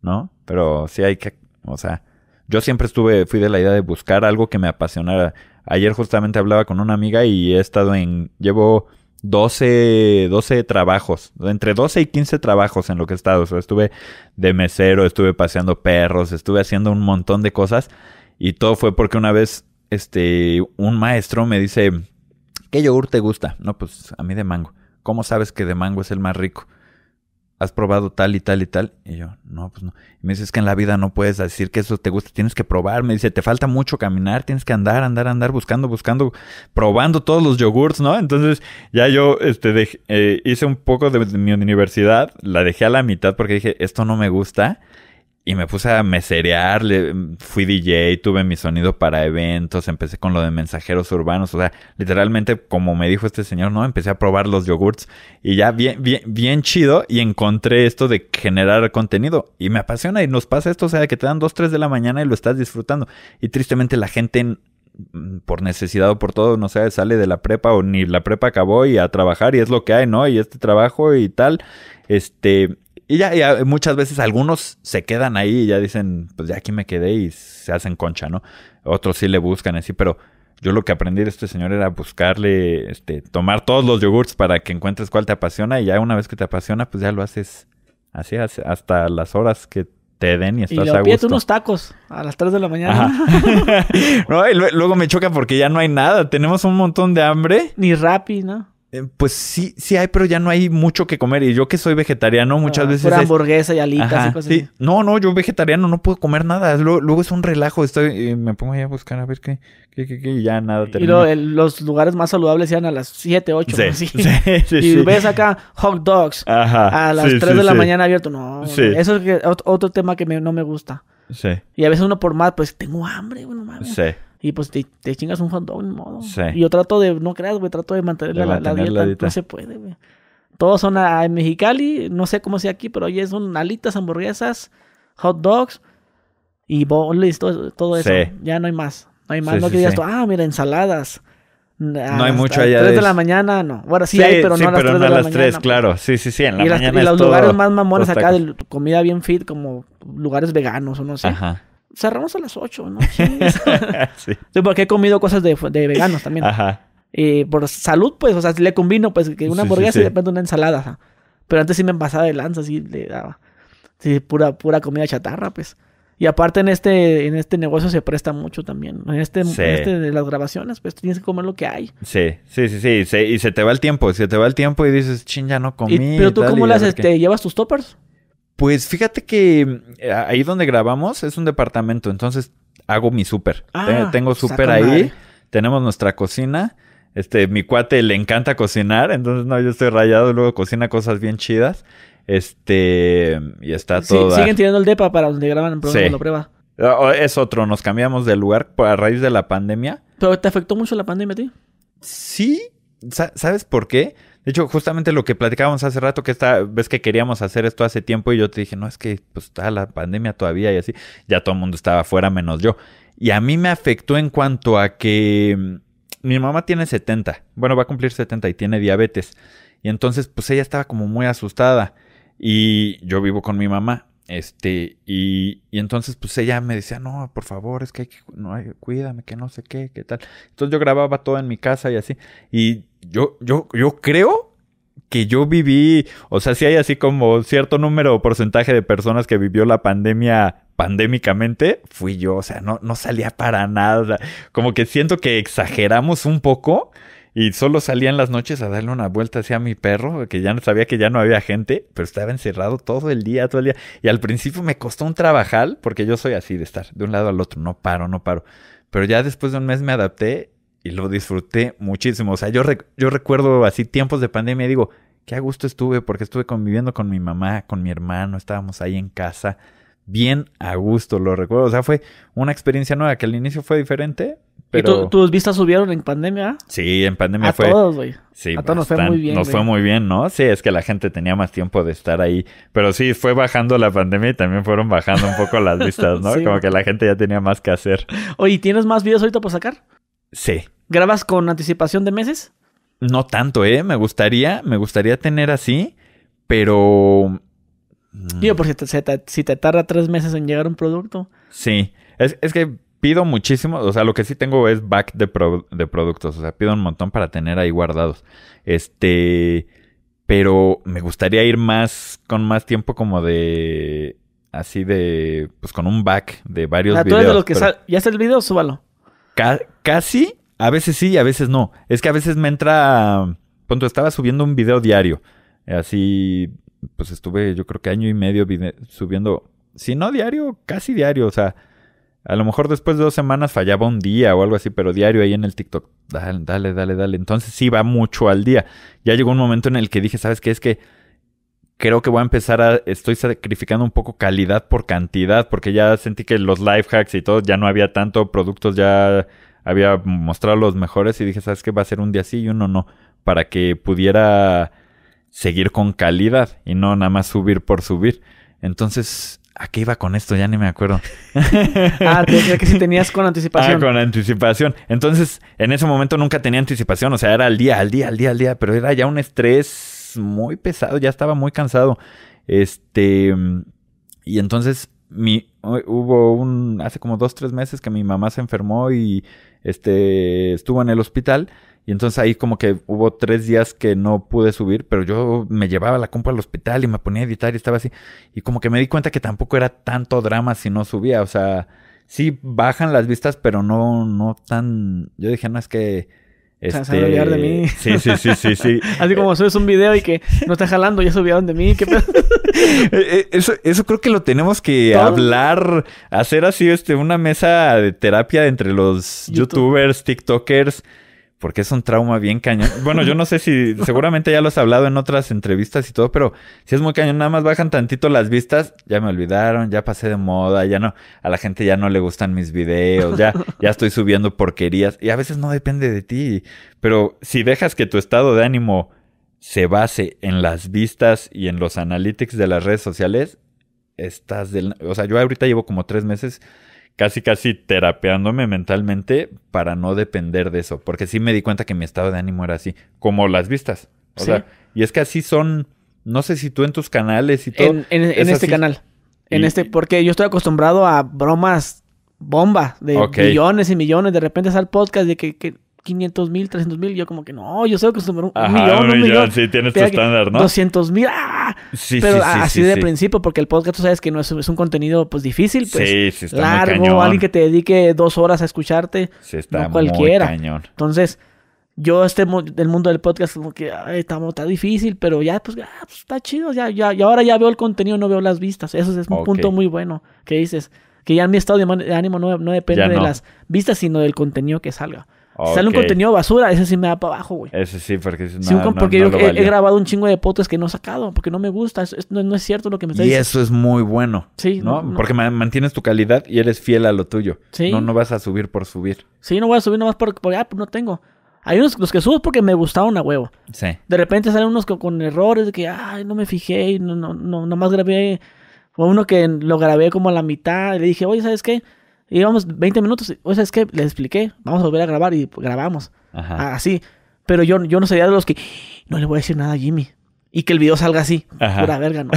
¿no? Pero sí hay que, o sea, yo siempre estuve, fui de la idea de buscar algo que me apasionara. Ayer justamente hablaba con una amiga y he estado en, llevo 12, 12 trabajos, entre 12 y 15 trabajos en lo que he estado. Estuve de mesero, estuve paseando perros, estuve haciendo un montón de cosas. Y todo fue porque una vez, este, un maestro me dice, ¿qué yogur te gusta? No, pues a mí de mango. ¿Cómo sabes que de mango es el más rico? ¿Has probado tal y tal y tal? Y yo, no, pues no. Y me dice, es que en la vida no puedes decir que eso te gusta, tienes que probar. Me dice, te falta mucho caminar, tienes que andar, andar, andar, buscando, buscando, probando todos los yogurts, ¿no? Entonces ya yo este, eh, hice un poco de mi universidad, la dejé a la mitad porque dije, esto no me gusta. Y me puse a meserear, fui DJ, tuve mi sonido para eventos, empecé con lo de mensajeros urbanos, o sea, literalmente como me dijo este señor, ¿no? Empecé a probar los yogurts y ya bien, bien, bien chido y encontré esto de generar contenido y me apasiona y nos pasa esto, o sea, que te dan dos, tres de la mañana y lo estás disfrutando y tristemente la gente por necesidad o por todo, no sé, sale de la prepa o ni la prepa acabó y a trabajar y es lo que hay, ¿no? Y este trabajo y tal, este, y ya, muchas veces algunos se quedan ahí y ya dicen, pues ya aquí me quedé y se hacen concha, ¿no? Otros sí le buscan así, pero yo lo que aprendí de este señor era buscarle, este, tomar todos los yogurts para que encuentres cuál te apasiona y ya una vez que te apasiona, pues ya lo haces así hasta las horas que te den y estás y a gusto.
unos tacos a las 3 de la mañana.
no, y luego me choca porque ya no hay nada. Tenemos un montón de hambre.
Ni rapi, ¿no?
Eh, pues sí, sí hay, pero ya no hay mucho que comer. Y yo que soy vegetariano, muchas ah, veces.
Pura hamburguesa y alitas y cosas así.
No, no, yo vegetariano no puedo comer nada. Luego, es un relajo. Estoy, me pongo ahí a buscar a ver qué, qué, qué, qué y ya nada.
Y los lugares más saludables sean a las 7, 8. Sí, sí, sí, y ves acá hot dogs a las 3 de la mañana abierto. No, eso es otro tema que no me gusta. Sí. Y a veces uno por más, pues tengo hambre, bueno, mames. Sí. Y pues te, chingas un hot dog, en modo. Sí. Y yo trato de, no creas, güey, trato de mantener, la, dieta. No se puede, güey. Todos son en Mexicali, no sé cómo sea aquí, pero oye, son alitas, hamburguesas, hot dogs y bowls, todo, todo eso. Ya no hay más. No hay más. no que digas tú, ah, mira, ensaladas.
No hay mucho allá.
A las 3 de, la mañana, no. Bueno, sí, hay, pero no a las 3 de la mañana. 3,
pues. claro. Sí, sí, sí, en la
y
mañana.
y los lugares más mamones acá de comida bien fit, como lugares veganos o no sé. Ajá cerramos a las 8, ¿no? sí. sí. Porque he comido cosas de, de veganos también. Ajá. Y por salud, pues, o sea, le combino, pues, que una hamburguesa y de repente una ensalada. Pero antes sí me pasaba de lanza, así le daba. Sí, pura, pura comida chatarra, pues. Y aparte en este, en este negocio se presta mucho también. En este, en este de las grabaciones, pues tienes que comer lo que hay.
Sí, sí, sí, sí. y se te va el tiempo. Se te va el tiempo y dices, ching, ya no comí.
pero tú, ¿cómo las ¿Te llevas tus toppers?
Pues fíjate que eh, ahí donde grabamos es un departamento, entonces hago mi súper. Ah, tengo súper ahí, tenemos nuestra cocina. Este, mi cuate le encanta cocinar, entonces no, yo estoy rayado, luego cocina cosas bien chidas. Este, y está todo.
siguen tirando el depa para donde graban el programa lo prueba.
Ah, es otro, nos cambiamos de lugar a raíz de la pandemia.
¿Pero te afectó mucho la pandemia a ti?
Sí, ¿sabes por qué? De hecho, justamente lo que platicábamos hace rato, que esta vez que queríamos hacer esto hace tiempo y yo te dije, no, es que pues está la pandemia todavía y así, ya todo el mundo estaba fuera menos yo. Y a mí me afectó en cuanto a que mm, mi mamá tiene 70, bueno, va a cumplir 70 y tiene diabetes. Y entonces, pues ella estaba como muy asustada. Y yo vivo con mi mamá. Este, y, y, entonces, pues ella me decía, no, por favor, es que hay que, no, hay, cuídame, que no sé qué, qué tal. Entonces yo grababa todo en mi casa y así. Y yo, yo, yo creo que yo viví, o sea, si hay así como cierto número o porcentaje de personas que vivió la pandemia pandémicamente, fui yo, o sea, no, no salía para nada. Como que siento que exageramos un poco y solo salía las noches a darle una vuelta hacia mi perro, que ya sabía que ya no había gente, pero estaba encerrado todo el día, todo el día. Y al principio me costó un trabajal, porque yo soy así de estar de un lado al otro, no paro, no paro. Pero ya después de un mes me adapté y lo disfruté muchísimo. O sea, yo, yo recuerdo así tiempos de pandemia y digo, qué a gusto estuve, porque estuve conviviendo con mi mamá, con mi hermano, estábamos ahí en casa bien a gusto, lo recuerdo. O sea, fue una experiencia nueva que al inicio fue diferente. Pero...
¿Y tus vistas subieron en pandemia?
Sí, en pandemia fue.
A todos, güey. Sí, a todos nos fue muy bien.
Nos fue muy bien, ¿no? Sí, es que la gente tenía más tiempo de estar ahí. Pero sí, fue bajando la pandemia y también fueron bajando un poco las vistas, ¿no? Como que la gente ya tenía más que hacer.
Oye, ¿tienes más videos ahorita por sacar?
Sí.
¿Grabas con anticipación de meses?
No tanto, ¿eh? Me gustaría, me gustaría tener así, pero
Digo, por si te, si te tarda tres meses en llegar un producto.
Sí, es, es que pido muchísimo, o sea, lo que sí tengo es back de, de productos, o sea, pido un montón para tener ahí guardados. Este, pero me gustaría ir más, con más tiempo como de, así de, pues con un back de varios videos.
de los que ¿Ya está el video? Súbalo.
casi, a veces sí, a veces no. Es que a veces me entra, cuando estaba subiendo un video diario, así pues estuve yo creo que año y medio subiendo, si no diario, casi diario, o sea, a lo mejor después de dos semanas fallaba un día o algo así, pero diario ahí en el TikTok. Dale, dale, dale, dale. Entonces sí va mucho al día. Ya llegó un momento en el que dije, ¿sabes qué? Es que creo que voy a empezar a... Estoy sacrificando un poco calidad por cantidad, porque ya sentí que los life hacks y todo, ya no había tanto, productos ya había mostrado los mejores y dije, ¿sabes qué? Va a ser un día sí y uno no, para que pudiera seguir con calidad y no nada más subir por subir. Entonces, ¿A qué iba con esto? Ya ni me acuerdo.
ah, te que si tenías con anticipación.
Ah, con anticipación. Entonces, en ese momento nunca tenía anticipación. O sea, era al día, al día, al día, al día. Pero era ya un estrés muy pesado. Ya estaba muy cansado. Este. Y entonces, mi, hubo un. Hace como dos, tres meses que mi mamá se enfermó y este estuvo en el hospital. Y entonces ahí como que hubo tres días que no pude subir, pero yo me llevaba la compra al hospital y me ponía a editar y estaba así. Y como que me di cuenta que tampoco era tanto drama si no subía. O sea, sí bajan las vistas, pero no, no tan... Yo dije, no, es que...
Este... Se van a de mí.
Sí, sí, sí, sí, sí.
Así como subes un video y que no está jalando, ya subieron de mí. ¿Qué
eh, eh, eso, eso creo que lo tenemos que hablar, hacer así este, una mesa de terapia entre los youtubers, tiktokers porque es un trauma bien cañón. Bueno, yo no sé si, seguramente ya lo has hablado en otras entrevistas y todo, pero si es muy cañón, nada más bajan tantito las vistas, ya me olvidaron, ya pasé de moda, ya no, a la gente ya no le gustan mis videos, ya, ya estoy subiendo porquerías, y a veces no depende de ti, pero si dejas que tu estado de ánimo se base en las vistas y en los analytics de las redes sociales, estás del, o sea, yo ahorita llevo como tres meses casi casi terapeándome mentalmente para no depender de eso, porque sí me di cuenta que mi estado de ánimo era así, como las vistas. O sea, y es que así son, no sé si tú en tus canales y todo.
En, en, este canal. En este, porque yo estoy acostumbrado a bromas bomba de millones y millones. De repente sale el podcast de que, que 500 mil, 300 mil. Yo como que no, yo sé que es un, millón, un, millón,
Sí, tienes tu estándar, ¿no?
200 mil, ¡ah! Sí, Pero sí, así de principio, porque el podcast tú sabes que no es, es un contenido pues difícil, pues sí, sí, está largo, alguien que te dedique dos horas a escucharte. Sí, está no cualquiera. Muy cañón. Entonces, yo este del mundo del podcast como que ay, está, está difícil, pero ya pues, ah, pues, está chido, ya, ya, y ahora ya veo el contenido, no veo las vistas. Eso es un punto muy bueno que dices. Que ya mi estado de ánimo no, no depende de las vistas, sino del contenido que salga. Sale un contenido basura, ese sí me da para abajo, güey.
Ese sí, porque,
sí, porque yo he, grabado un chingo de podcasts que no he sacado, porque no me gusta, no, es cierto lo que me está
diciendo. Y eso es muy bueno. Sí. ¿no? Porque mantienes tu calidad y eres fiel a lo tuyo. Sí. No, no vas a subir por subir.
Sí, no voy a subir nomás porque, porque ah, pues no tengo. Hay unos los que subo porque me gustaron a huevo. Sí. De repente salen unos con, errores de que, ay, no me fijé, no, no, no, nomás grabé. O uno que lo grabé como a la mitad y le dije, oye, ¿sabes qué? Íbamos 20 minutos, o sea, es que les expliqué, vamos a volver a grabar y grabamos. Ajá. Así. Pero yo, yo no sería de los que no le voy a decir nada a Jimmy. Y que el video salga así. Ajá. Pura verga, no,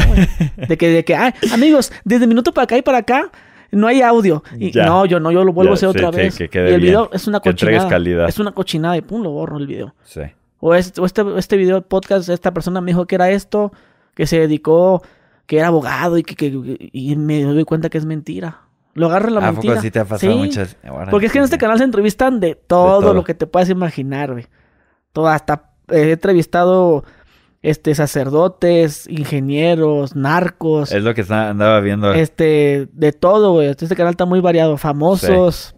De que, de que, ay, amigos, desde minuto para acá y para acá no hay audio. Y, no, yo no, yo lo vuelvo a hacer otra vez. y el video es una cochinada. Es una cochinada y pum, lo borro el video. Sí. O, este, este, este video podcast, esta persona me dijo que era esto, que se dedicó, que era abogado y que, que y me doy cuenta que es mentira. Lo agarra la ¿A mentira. Poco
sí te ha pasado muchas?
Porque es que en este canal se entrevistan de todo, lo que te puedas imaginar, güey. Todo, hasta he entrevistado este sacerdotes, ingenieros, narcos.
Es lo que andaba viendo.
Este, de todo, güey. Este canal está muy variado. Famosos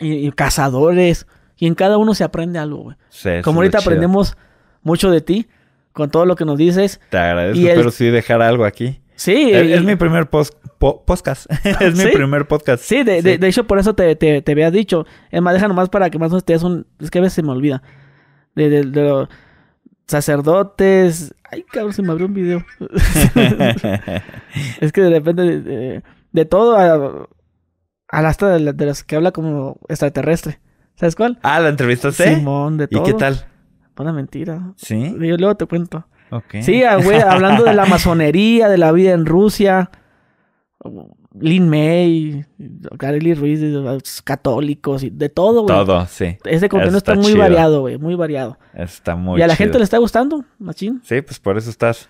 y, cazadores. Y en cada uno se aprende algo, güey. Sí, Como ahorita aprendemos mucho de ti, con todo lo que nos dices.
Te agradezco, pero sí dejar algo aquí.
Sí.
Es, mi primer podcast. es mi primer podcast.
Sí, de, De, hecho, por eso te, te, te, había dicho. Es más, deja nomás para que más o menos te des un... Es que a veces se me olvida. De, de, los sacerdotes... Ay, cabrón, se me abrió un video. es que de repente... De, todo a, a hasta de, de las que habla como extraterrestre. ¿Sabes cuál?
Ah, la entrevistaste. Simón, de todo. ¿Y qué tal?
Una mentira. Sí. Yo luego te cuento. Sí, ah, güey, hablando de la masonería, de la vida en Rusia. Lin May, Gary Ruiz, católicos, y de todo, güey.
Todo, sí.
Ese contenido está, muy variado, güey, muy variado.
Está muy
Y a la gente le está gustando, machín.
Sí, pues por eso estás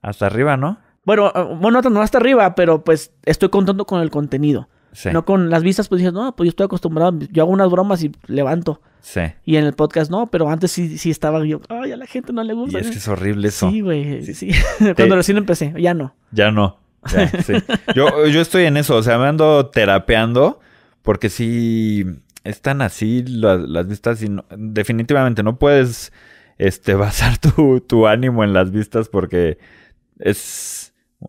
hasta arriba, ¿no?
Bueno, ah, bueno, no hasta arriba, pero pues estoy contando con el contenido. Sí. No con las vistas, pues dije, no, pues yo estoy acostumbrado, yo hago unas bromas y levanto.
Sí.
Y en el podcast no, pero antes sí, sí estaba yo, ay, a la gente no le
Y
gusta.
es que es horrible eso.
Sí, güey, sí. Cuando recién empecé, ya no.
Ya no. Ya, sí. yo, yo estoy en eso, o sea, me ando terapeando porque sí están así las, las vistas y no- definitivamente no puedes este, basar tu, tu ánimo en las vistas porque es,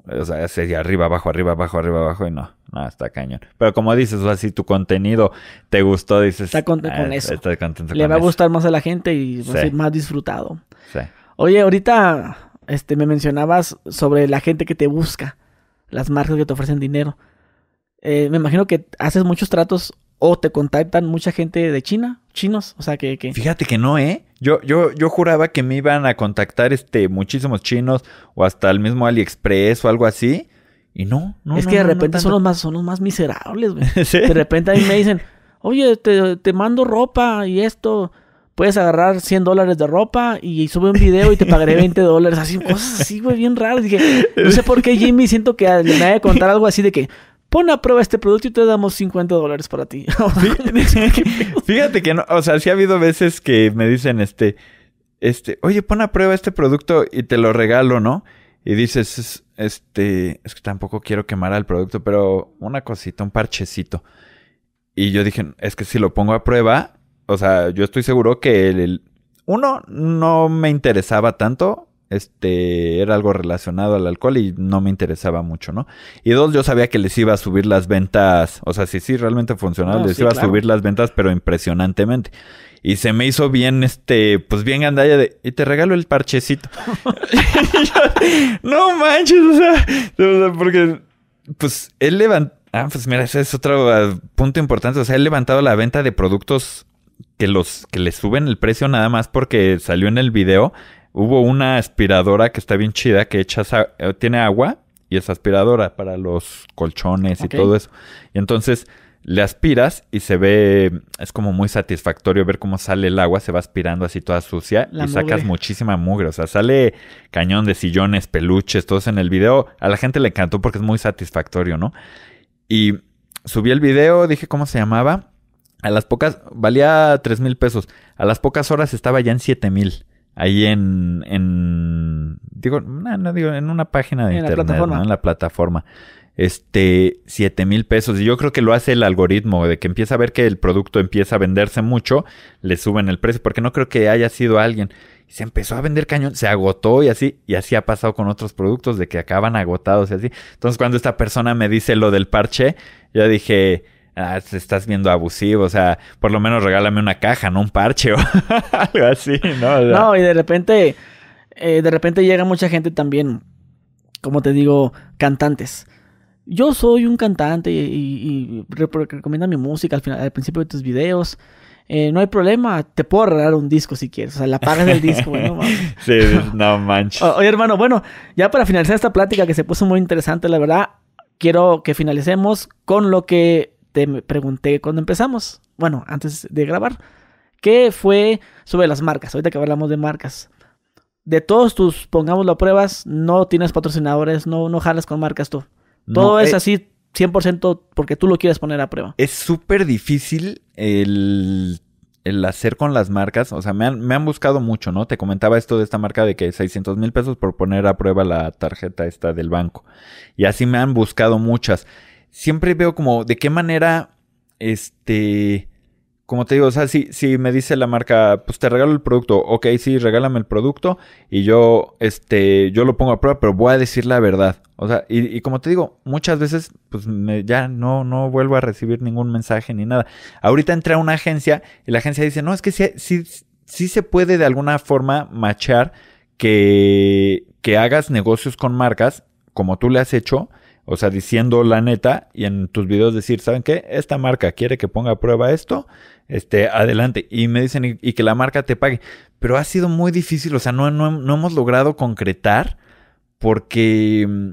o sea, de arriba, abajo, arriba, abajo, arriba, abajo y no, no, está cañón. Pero como dices, o sea, si tu contenido te gustó, dices...
Está contento con
"Ah,
eso.
Contento
Le
con
va a
eso".
gustar más a la gente y va a ser más disfrutado.
Sí.
Oye, ahorita este, me mencionabas sobre la gente que te busca, las marcas que te ofrecen dinero. Eh, me imagino que haces muchos tratos o te contactan mucha gente de China, chinos, o sea que... que...
Fíjate que no, ¿eh? Yo, yo, yo juraba que me iban a contactar este muchísimos chinos o hasta el mismo AliExpress o algo así. Y no, no.
es
no,
que de
no, no
repente son, los más, son los más miserables, güey.
Sí.
De repente a mí me dicen, oye, te, te mando ropa y esto, puedes agarrar 100 dólares de ropa y sube un video y te pagaré 20 dólares. Así, cosas así, güey, bien raras. Dije, no sé por qué Jimmy siento que me vaya a contar algo así de que, pon a prueba este producto y te damos 50 dólares para ti.
Fíjate que no, o sea, sí ha habido veces que me dicen, este, este, oye, pon a prueba este producto y te lo regalo, ¿no? Y dices, "Es- este, es que tampoco quiero quemar al producto, pero una cosita, un parchecito. Y yo dije, es que si lo pongo a prueba, o sea, yo estoy seguro que el- uno no me interesaba tanto, este, era algo relacionado al alcohol y no me interesaba mucho, ¿no? Y dos, yo sabía que les iba a subir las ventas, o sea, si sí realmente funcionaba,
No,
les
sí,
iba
claro.
a subir las ventas, pero impresionantemente. Y se me hizo bien, este, pues bien gandalla de, y te regalo el parchecito. No manches, o sea, o sea, porque, pues, él levantó, ah, pues mira, ese es otro ah, punto importante, o sea, él levantado la venta de productos que los, que le suben el precio nada más porque salió en el video. Hubo una aspiradora que está bien chida, que echas, eh, tiene agua y es aspiradora para los colchones y todo eso. Y entonces le aspiras y se ve, es como muy satisfactorio ver cómo sale el agua, se va aspirando así toda sucia
La
y sacas muchísima mugre. O sea, sale cañón de sillones, peluches, todos en el video. A la gente le encantó porque es muy satisfactorio, ¿no? Y subí el video, dije cómo se llamaba. A las pocas, valía tres mil pesos. A las pocas horas estaba ya en siete mil. Ahí en, en, digo, no, no digo, en una página de
En la
internet,
plataforma.
¿no? En la plataforma. Este, siete mil pesos. Y yo creo que lo hace el algoritmo, de que empieza a ver que el producto empieza a venderse mucho, le suben el precio, porque no creo que haya sido alguien. Y se empezó a vender cañón, se agotó y así, y así ha pasado con otros productos, de que acaban agotados y así. Entonces, cuando esta persona me dice lo del parche, yo dije, ah, te estás viendo abusivo, o sea, por lo menos regálame una caja, no un parche o algo así, ¿no? O sea,
No, y de repente, eh, de repente llega mucha gente también, como te digo, cantantes. Yo soy un cantante y, y- y re- recomienda mi música al, final, al principio de tus videos. Eh, no hay problema, te puedo regalar un disco si quieres. O sea, la pagas del disco, güey, no mames.
Sí, no manches.
O- Oye, hermano, bueno, ya para finalizar esta plática que se puso muy interesante, la verdad, quiero que finalicemos con lo que te me pregunté cuando empezamos. Bueno, antes de grabar, que fue sobre las marcas. Ahorita que hablamos de marcas. De todos tus, pongámoslo a pruebas, no tienes patrocinadores, no, no jalas con marcas tú. Todo
No,
es
eh,
así 100% porque tú lo quieres poner a prueba.
Es súper difícil el, el hacer con las marcas. O sea, me han, me han buscado mucho, ¿no? Te comentaba esto de esta marca de que 600 mil pesos por poner a prueba la tarjeta esta del banco. Y así me han buscado muchas. Siempre veo como de qué manera, este, como te digo, o sea, si, si me dice la marca, pues te regalo el producto, ok, sí, regálame el producto y yo, este, yo lo pongo a prueba, pero voy a decir la verdad. O sea, y, y como te digo, muchas veces, pues me- ya no, no vuelvo a recibir ningún mensaje ni nada. Ahorita entré a una agencia y la agencia dice, no, es que sí, sí, se puede de alguna forma machar que, que hagas negocios con marcas como tú le has hecho. O sea, diciendo la neta y en tus videos decir, ¿saben qué? Esta marca quiere que ponga a prueba esto, este, adelante. Y me dicen, y, que la marca te pague. Pero ha sido muy difícil, o sea, no, no, no hemos logrado concretar porque mm,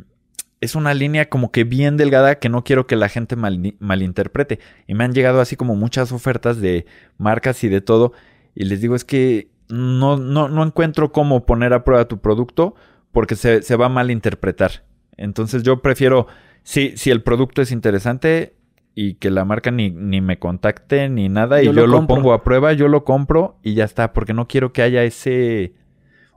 es una línea como que bien delgada que no quiero que la gente mal- malinterprete. Y me han llegado así como muchas ofertas de marcas y de todo. Y les digo, es que no, no, no encuentro cómo poner a prueba tu producto porque se, se va a malinterpretar. Entonces yo prefiero, si, si el producto es interesante, y que la marca ni, ni me contacte ni nada y
Yo
yo,
lo
pongo a prueba, yo lo compro y ya está, porque no quiero que haya ese...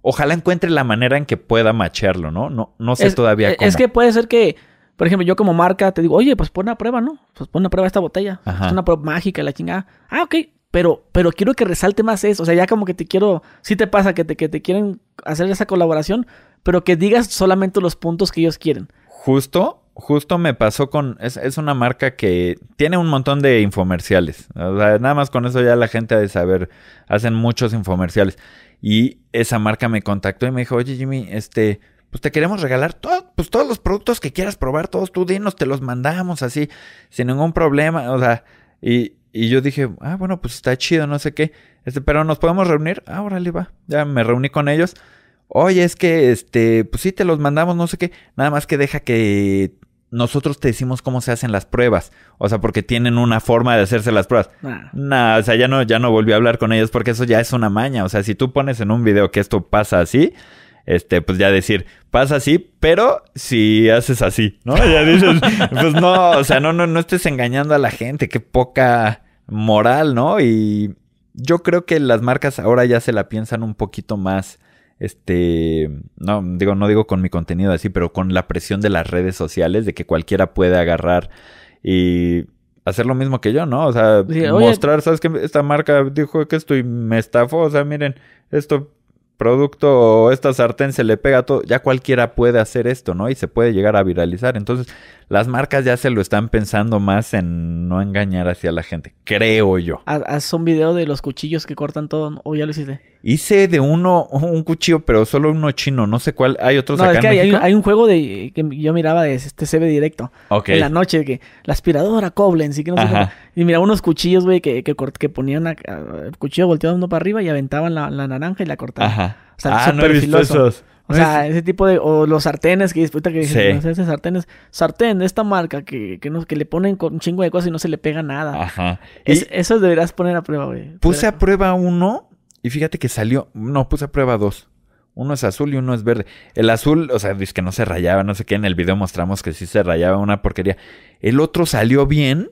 Ojalá encuentre la manera en que pueda machearlo, ¿no? No, no sé
es,
todavía cómo.
Es que puede ser que, por ejemplo, yo como marca te digo, oye, pues pon a prueba, ¿no? Pues pon a prueba esta botella.
Ajá.
Es una prueba mágica, la chingada. Ah, ok. Pero, pero quiero que resalte más eso. O sea, ya como que te quiero. Sí te pasa que te, que te quieren hacer esa colaboración, pero que digas solamente los puntos que ellos quieren.
Justo, justo me pasó con. Es, es una marca que tiene un montón de infomerciales. O sea, nada más con eso ya la gente ha de saber. Hacen muchos infomerciales. Y esa marca me contactó y me dijo, oye Jimmy, este. Pues te queremos regalar todo, pues todos los productos que quieras probar, todos tú dinos, te los mandamos así, sin ningún problema. O sea, y, y yo dije, ah, bueno, pues está chido, no sé qué. Este, pero nos podemos reunir. Ah, órale, va. Ya me reuní con ellos. Oye, es que, este, pues sí, te los mandamos, no sé qué. Nada más que deja que nosotros te decimos cómo se hacen las pruebas. O sea, porque tienen una forma de hacerse las pruebas.
Nah.
Nah, o sea, ya no, ya no volví a hablar con ellos porque eso ya es una maña. O sea, si tú pones en un video que esto pasa así, este, pues ya decir, pasa así, pero si haces así, ¿no? Ya dices, pues no, o sea, no, no, no estés engañando a la gente, qué poca moral, ¿no? Y yo creo que las marcas ahora ya se la piensan un poquito más, este, no, digo, no digo con mi contenido así, pero con la presión de las redes sociales, de que cualquiera puede agarrar y hacer lo mismo que yo, ¿no? O sea,
Sí,
mostrar, ¿sabes qué? Esta marca dijo que esto y me estafó, o sea, miren, esto producto o esta sartén se le pega a todo, ya cualquiera puede hacer esto, ¿no? Y se puede llegar a viralizar. Entonces, las marcas ya se lo están pensando más en no engañar hacia la gente, creo yo.
Haz, un video de los cuchillos que cortan todo. O ya lo hiciste.
Hice de uno un cuchillo, pero solo uno chino, no sé cuál. ¿Hay otros
No,
acá
es que
en
hay, hay un-
México?
hay un juego de que yo miraba de este CB directo.
Ok.
En la noche, que la aspiradora Koblenz y que no sé cómo. Y mira, unos cuchillos, güey, que, que, ponían a- a- el cuchillo volteado uno para arriba y aventaban la, la naranja y la cortaban.
Ajá.
O sea,
ah, no he
súper
visto esos.
O sea,
es-
ese tipo de. O los sartenes que disputa que dicen,
Sí.
ese sartenes. Sartén de esta marca que, que, no, que le ponen con un chingo de cosas y no se le pega nada.
Ajá.
Es- eso deberás poner a prueba, güey.
puse a prueba uno y fíjate que salió. No, puse a prueba dos. Uno es azul y uno es verde. El azul, o sea, dice que no se rayaba, no sé qué. En el video mostramos que sí se rayaba, una porquería. El otro salió bien,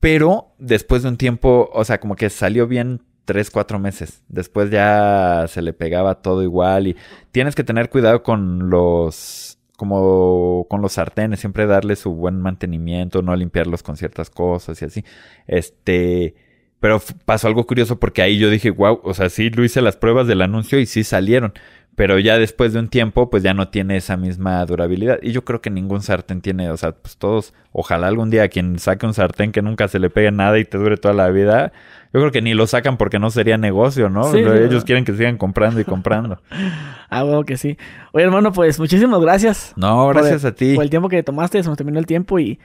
pero después de un tiempo, o sea, como que salió bien tres, cuatro meses. Después ya se le pegaba todo igual y tienes que tener cuidado con los, como con los sartenes, siempre darle su buen mantenimiento, no limpiarlos con ciertas cosas y así. Este, pero pasó algo curioso porque ahí yo dije, wow, o sea, sí lo hice las pruebas del anuncio y sí salieron. Pero ya después de un tiempo, pues ya no tiene esa misma durabilidad. Y yo creo que ningún sartén tiene, o sea, pues todos, ojalá algún día quien saque un sartén que nunca se le pegue nada y te dure toda la vida, yo creo que ni lo sacan porque no sería negocio, ¿no?
Sí,
Ellos
¿verdad?
quieren que sigan comprando y comprando.
Ah, bueno, que sí. Oye, hermano, pues muchísimas gracias.
No, gracias a ti.
Por el tiempo que tomaste, se nos terminó el tiempo y.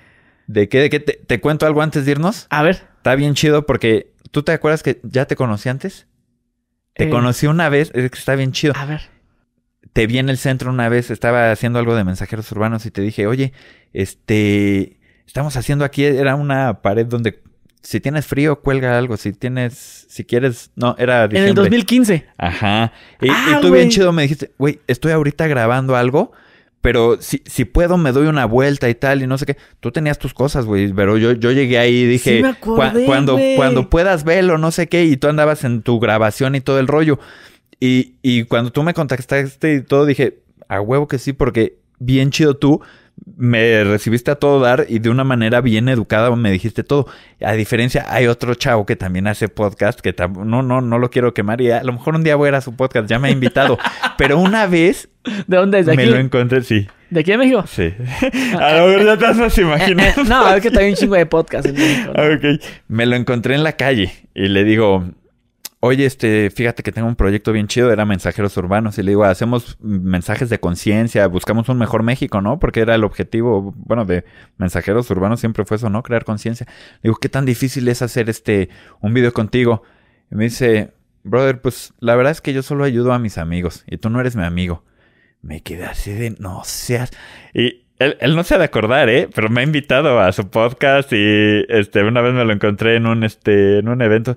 ¿De qué? ¿De qué? ¿Te, te cuento algo antes de irnos?
A ver.
Está bien chido porque tú te acuerdas que ya te conocí antes. Te
Eh,
conocí una vez, es que está bien chido.
A ver.
Te vi en el centro una vez, estaba haciendo algo de mensajeros urbanos y te dije, oye, este, estamos haciendo aquí, era una pared donde si tienes frío, cuelga algo, si tienes, si quieres, no, era
En el
diciembre.
2015.
Ajá. Y,
Ah,
y tú bien chido me dijiste, güey, estoy ahorita grabando algo, pero si, si puedo me doy una vuelta y tal y no sé qué. Tú tenías tus cosas, güey, pero yo, yo llegué ahí y dije,
Sí me
"Cua-
acordé,
cuando, cuando puedas verlo, no sé qué, y tú andabas en tu grabación y todo el rollo. Y, y cuando tú me contactaste y todo, dije, a huevo que sí, porque bien chido tú. Me recibiste a todo dar y de una manera bien educada me dijiste todo. A diferencia, hay otro chavo que también hace podcast que no, no, no lo quiero quemar y a lo mejor un día voy a ir a su podcast, ya me ha invitado. Pero una vez
¿De dónde es? ¿De
me
aquí?
lo encontré, sí.
¿De aquí de México?
Sí. A lo mejor ya te vas
Eh, eh, no, es que también un chingo de podcast en México. ¿no?
Ok. Me lo encontré en la calle y le digo, oye, este, fíjate que tengo un proyecto bien chido, era mensajeros urbanos. Y le digo, hacemos mensajes de conciencia, buscamos un mejor México, ¿no? Porque era el objetivo, bueno, de mensajeros urbanos siempre fue eso, ¿no? Crear conciencia. Le digo, ¿qué tan difícil es hacer este, un video contigo? Y me dice, brother, pues la verdad es que yo solo ayudo a mis amigos y tú no eres mi amigo. Me quedé así de, no seas. Y él, él no se ha de acordar, ¿eh? Pero me ha invitado a su podcast y este, una vez me lo encontré en un, este, en un evento.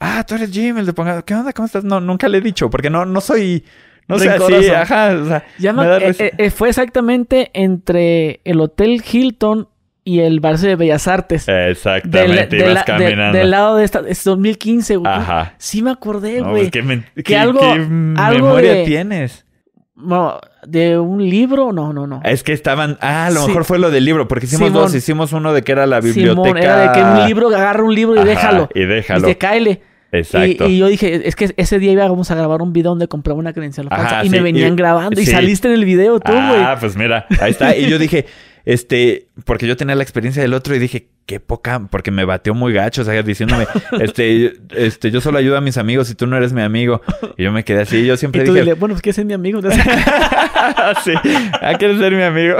Ah, tú eres Jim, el de Pongado. ¿Qué onda? ¿Cómo estás? No, nunca le he dicho, porque no, no soy, no sé así,
Rencoroso.
ajá, o sea,
Ya
me
eh, eh, eh, fue exactamente entre el Hotel Hilton y el Barça de Bellas Artes.
Exactamente,
Del- de
ibas
la- de-
caminando.
del lado de esta, es 2015, güey.
Ajá.
Sí me acordé,
No,
güey.
pues, ¿qué, men-
que algo-
qué
algo
memoria
de-
tienes?
No, de un libro, no, no, no.
Es que estaban. Ah, a lo
Sí.
mejor fue lo del libro, porque hicimos
Simón.
dos. Hicimos uno de que era la biblioteca.
Simón, era de que un libro, agarra un libro y
Ajá,
déjalo.
Y déjalo.
Dice, cáele.
Exacto.
Y, y yo dije, es que ese día íbamos a grabar un video donde compraba una credencial
Ajá,
falsa y
sí,
me venían
y-
grabando y
sí.
saliste en el video tú, güey.
Ah, pues mira, ahí está. Y yo dije, este, porque yo tenía la experiencia del otro y dije, qué poca, porque me bateó muy gacho, o sea, diciéndome, este, este, yo solo ayudo a mis amigos y tú no eres mi amigo. Y yo me quedé así, yo siempre
y tú
dije,
dile, bueno, pues que es mi amigo.
sí, ah, quieres ser mi amigo.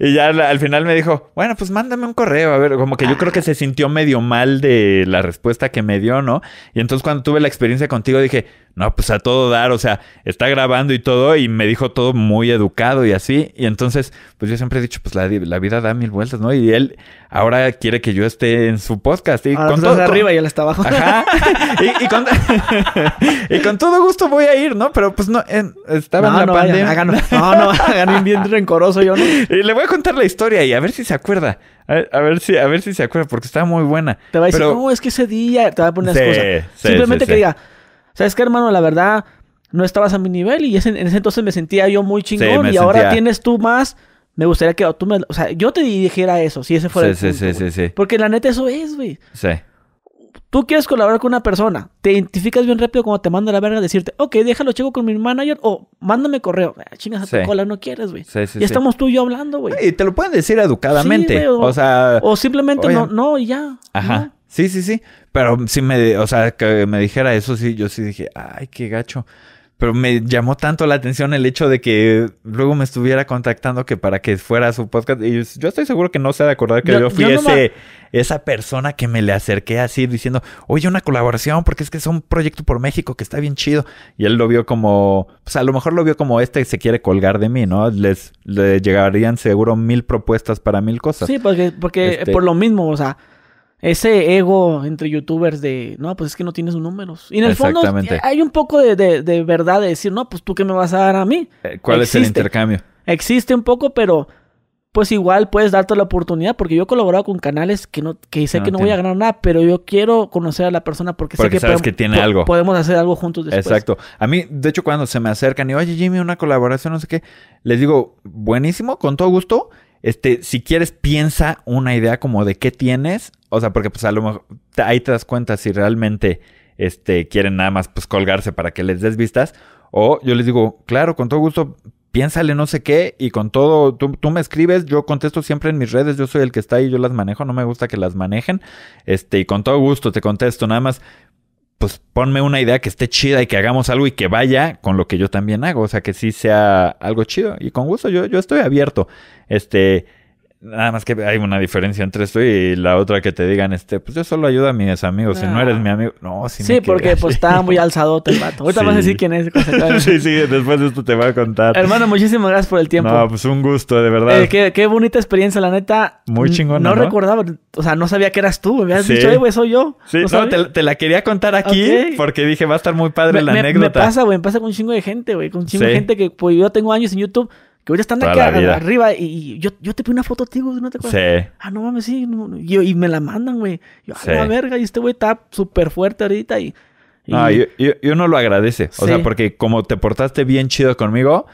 Y ya al, al final me dijo, bueno, pues mándame un correo. A ver, como que yo creo que se sintió medio mal de la respuesta que me dio, ¿no? Y entonces cuando tuve la experiencia contigo dije, no, pues a todo dar, o sea, está grabando y todo, y me dijo todo muy educado y así. Y entonces, pues yo siempre he dicho, pues la, la vida da mil vueltas, ¿no? Y él ahora quiere que yo esté en su podcast. Y
Ahora
con
tú estás
todo,
arriba y él está abajo.
Ajá. Y, y con, y con todo gusto voy a ir, ¿no? Pero pues no, en- estaba en la
no,
pandemia.
vayan, no, no, hagan bien rencoroso yo, ¿no?
Y le voy a contar la historia y a ver si se acuerda. A, a ver si, a ver si se acuerda, porque está muy buena.
Te va a decir,
Pero-
no, es que ese día te va a poner
Sí,
excusas.
sí,
Simplemente
sí,
que diga, ¿sabes qué, hermano? La verdad, no estabas a mi nivel y ese- en ese entonces me sentía yo muy chingón y ahora tienes tú más. Me gustaría que tú me... O sea, yo te dijera eso, si ese fuera
Sí,
el
sí,
punto,
sí,
güey.
sí, sí.
Porque la neta eso es, güey.
Sí.
Tú quieres colaborar con una persona, te identificas bien rápido cuando te manda la verga decirte, ok, déjalo checo con mi manager o mándame correo. Ah, chingas a tu
Sí.
cola, no quieres, güey.
Sí, sí,
ya
sí.
estamos tú y yo hablando, güey.
Y te lo pueden decir educadamente.
Sí,
o, sea.
O simplemente
oye.
no, no, y ya.
Ajá.
¿no?
Sí, sí, sí. Pero sí me, o sea, que me dijera eso, sí, yo sí dije, ay, qué gacho. Pero me llamó tanto la atención el hecho de que luego me estuviera contactando que para que fuera su podcast. Y yo estoy seguro que no se ha de acordar que yo,
Yo-
fui
yo
ese, esa persona que me le acerqué así diciendo, oye, una colaboración, porque es que es un proyecto por México que está bien chido. Y él lo vio como, pues a lo mejor lo vio como este se quiere colgar de mí, ¿no? Les, le llegarían seguro mil propuestas para mil cosas.
Sí, porque, porque
Este-
por lo mismo, o sea, ese ego entre youtubers de, no, pues es que no tienes números. Y en el fondo hay un poco de, de- de verdad de decir, no, pues tú qué me vas a dar a mí.
Eh, ¿Cuál es el
Existe.
intercambio?
Existe un poco, pero pues igual puedes darte la oportunidad porque yo he colaborado con canales que no que sé
No
que no voy a ganar nada, pero yo quiero conocer a la persona porque,
Porque
sé que,
sabes que tiene
po-
algo.
Podemos hacer algo juntos después.
Exacto. A mí, de hecho, cuando se me acercan y, oye, Jimmy, una colaboración, no sé qué, les digo, buenísimo, con todo gusto. Este, si quieres, piensa una idea como de qué tienes. O sea, porque pues a lo mejor ahí te das cuenta si realmente este, quieren nada más pues colgarse para que les des vistas. O yo les digo, claro, con todo gusto, piénsale no sé qué y con todo, tú, tú me escribes, yo contesto siempre en mis redes, yo soy el que está ahí, yo las manejo, no me gusta que las manejen. Este, y con todo gusto te contesto, nada más pues ponme una idea que esté chida y que hagamos algo y que vaya con lo que yo también hago. O sea, que sí sea algo chido. Y con gusto, yo, yo estoy abierto. Este, nada más que hay una diferencia entre esto y la otra que te digan, este, pues yo solo ayudo a mis amigos. Si no eres mi amigo, no, sí,
Sí, porque pues estaba muy alzadote el vato. Ahorita
Sí.
vas a decir quién es.
sí, sí, después de esto te voy a contar.
Hermano, muchísimas gracias por el tiempo.
No, pues un gusto, de verdad.
Eh, qué, qué bonita experiencia, la neta.
Muy chingona,
No,
¿no?
recordaba, o sea, no sabía que eras tú. Me habías
Sí.
dicho, "Eh, güey, soy yo.
Sí,
No
no, te, te la quería contar aquí porque dije, va a estar muy padre
me,
la
me-
anécdota.
me pasa, güey, me pasa con un chingo de gente, güey. Con un chingo de gente que, pues, yo tengo años en YouTube, que ahorita están
Toda
aquí
la
a-
vida.
arriba y, yo, yo te pedí una foto a ti, güey, ¿no te acuerdas?
Sí.
Ah, no mames, sí. no. Y, me la mandan, güey. Yo, a
Sí.
la verga, y este güey está súper fuerte ahorita y... y-
Ah, yo, yo, y uno lo agradece. O sea, porque como te portaste bien chido conmigo,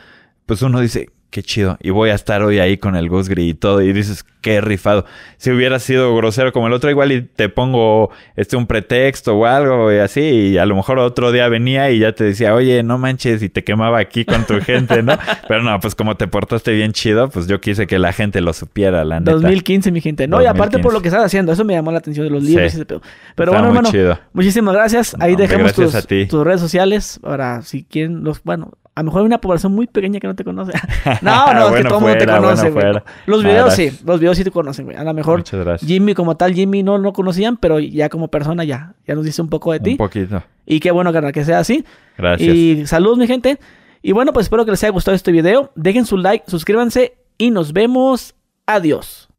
pues uno dice, qué chido. Y voy a estar hoy ahí con el Gus Gris y todo. Y dices, qué rifado. Si hubiera sido grosero como el otro, igual y te pongo este un pretexto o algo y así. Y a lo mejor otro día venía y ya te decía, oye, no manches, y te quemaba aquí con tu gente, ¿no? Pero no, pues como te portaste bien chido, pues yo quise que la gente lo supiera, la neta.
2015, mi gente. No, y aparte
2015.
por lo que estás haciendo, eso me llamó la atención de los libros
Sí.
y ese pedo. Pero
Está
bueno, hermano, muchísimas gracias. Ahí
No,
dejamos tus redes sociales para si quieren los, bueno, a lo mejor hay una población muy pequeña que no te conoce. no, no, es que todo el mundo te conoce, güey. Los
Ah,
videos sí, los videos sí te conocen, güey. A lo mejor. Jimmy como tal, Jimmy no lo conocían, pero ya como persona ya, ya nos dice un poco de ti.
Un poquito.
Y qué bueno, carnal, que sea así.
Gracias.
Y saludos, mi gente. Y bueno, pues espero que les haya gustado este video. Dejen su like, suscríbanse y nos vemos. Adiós.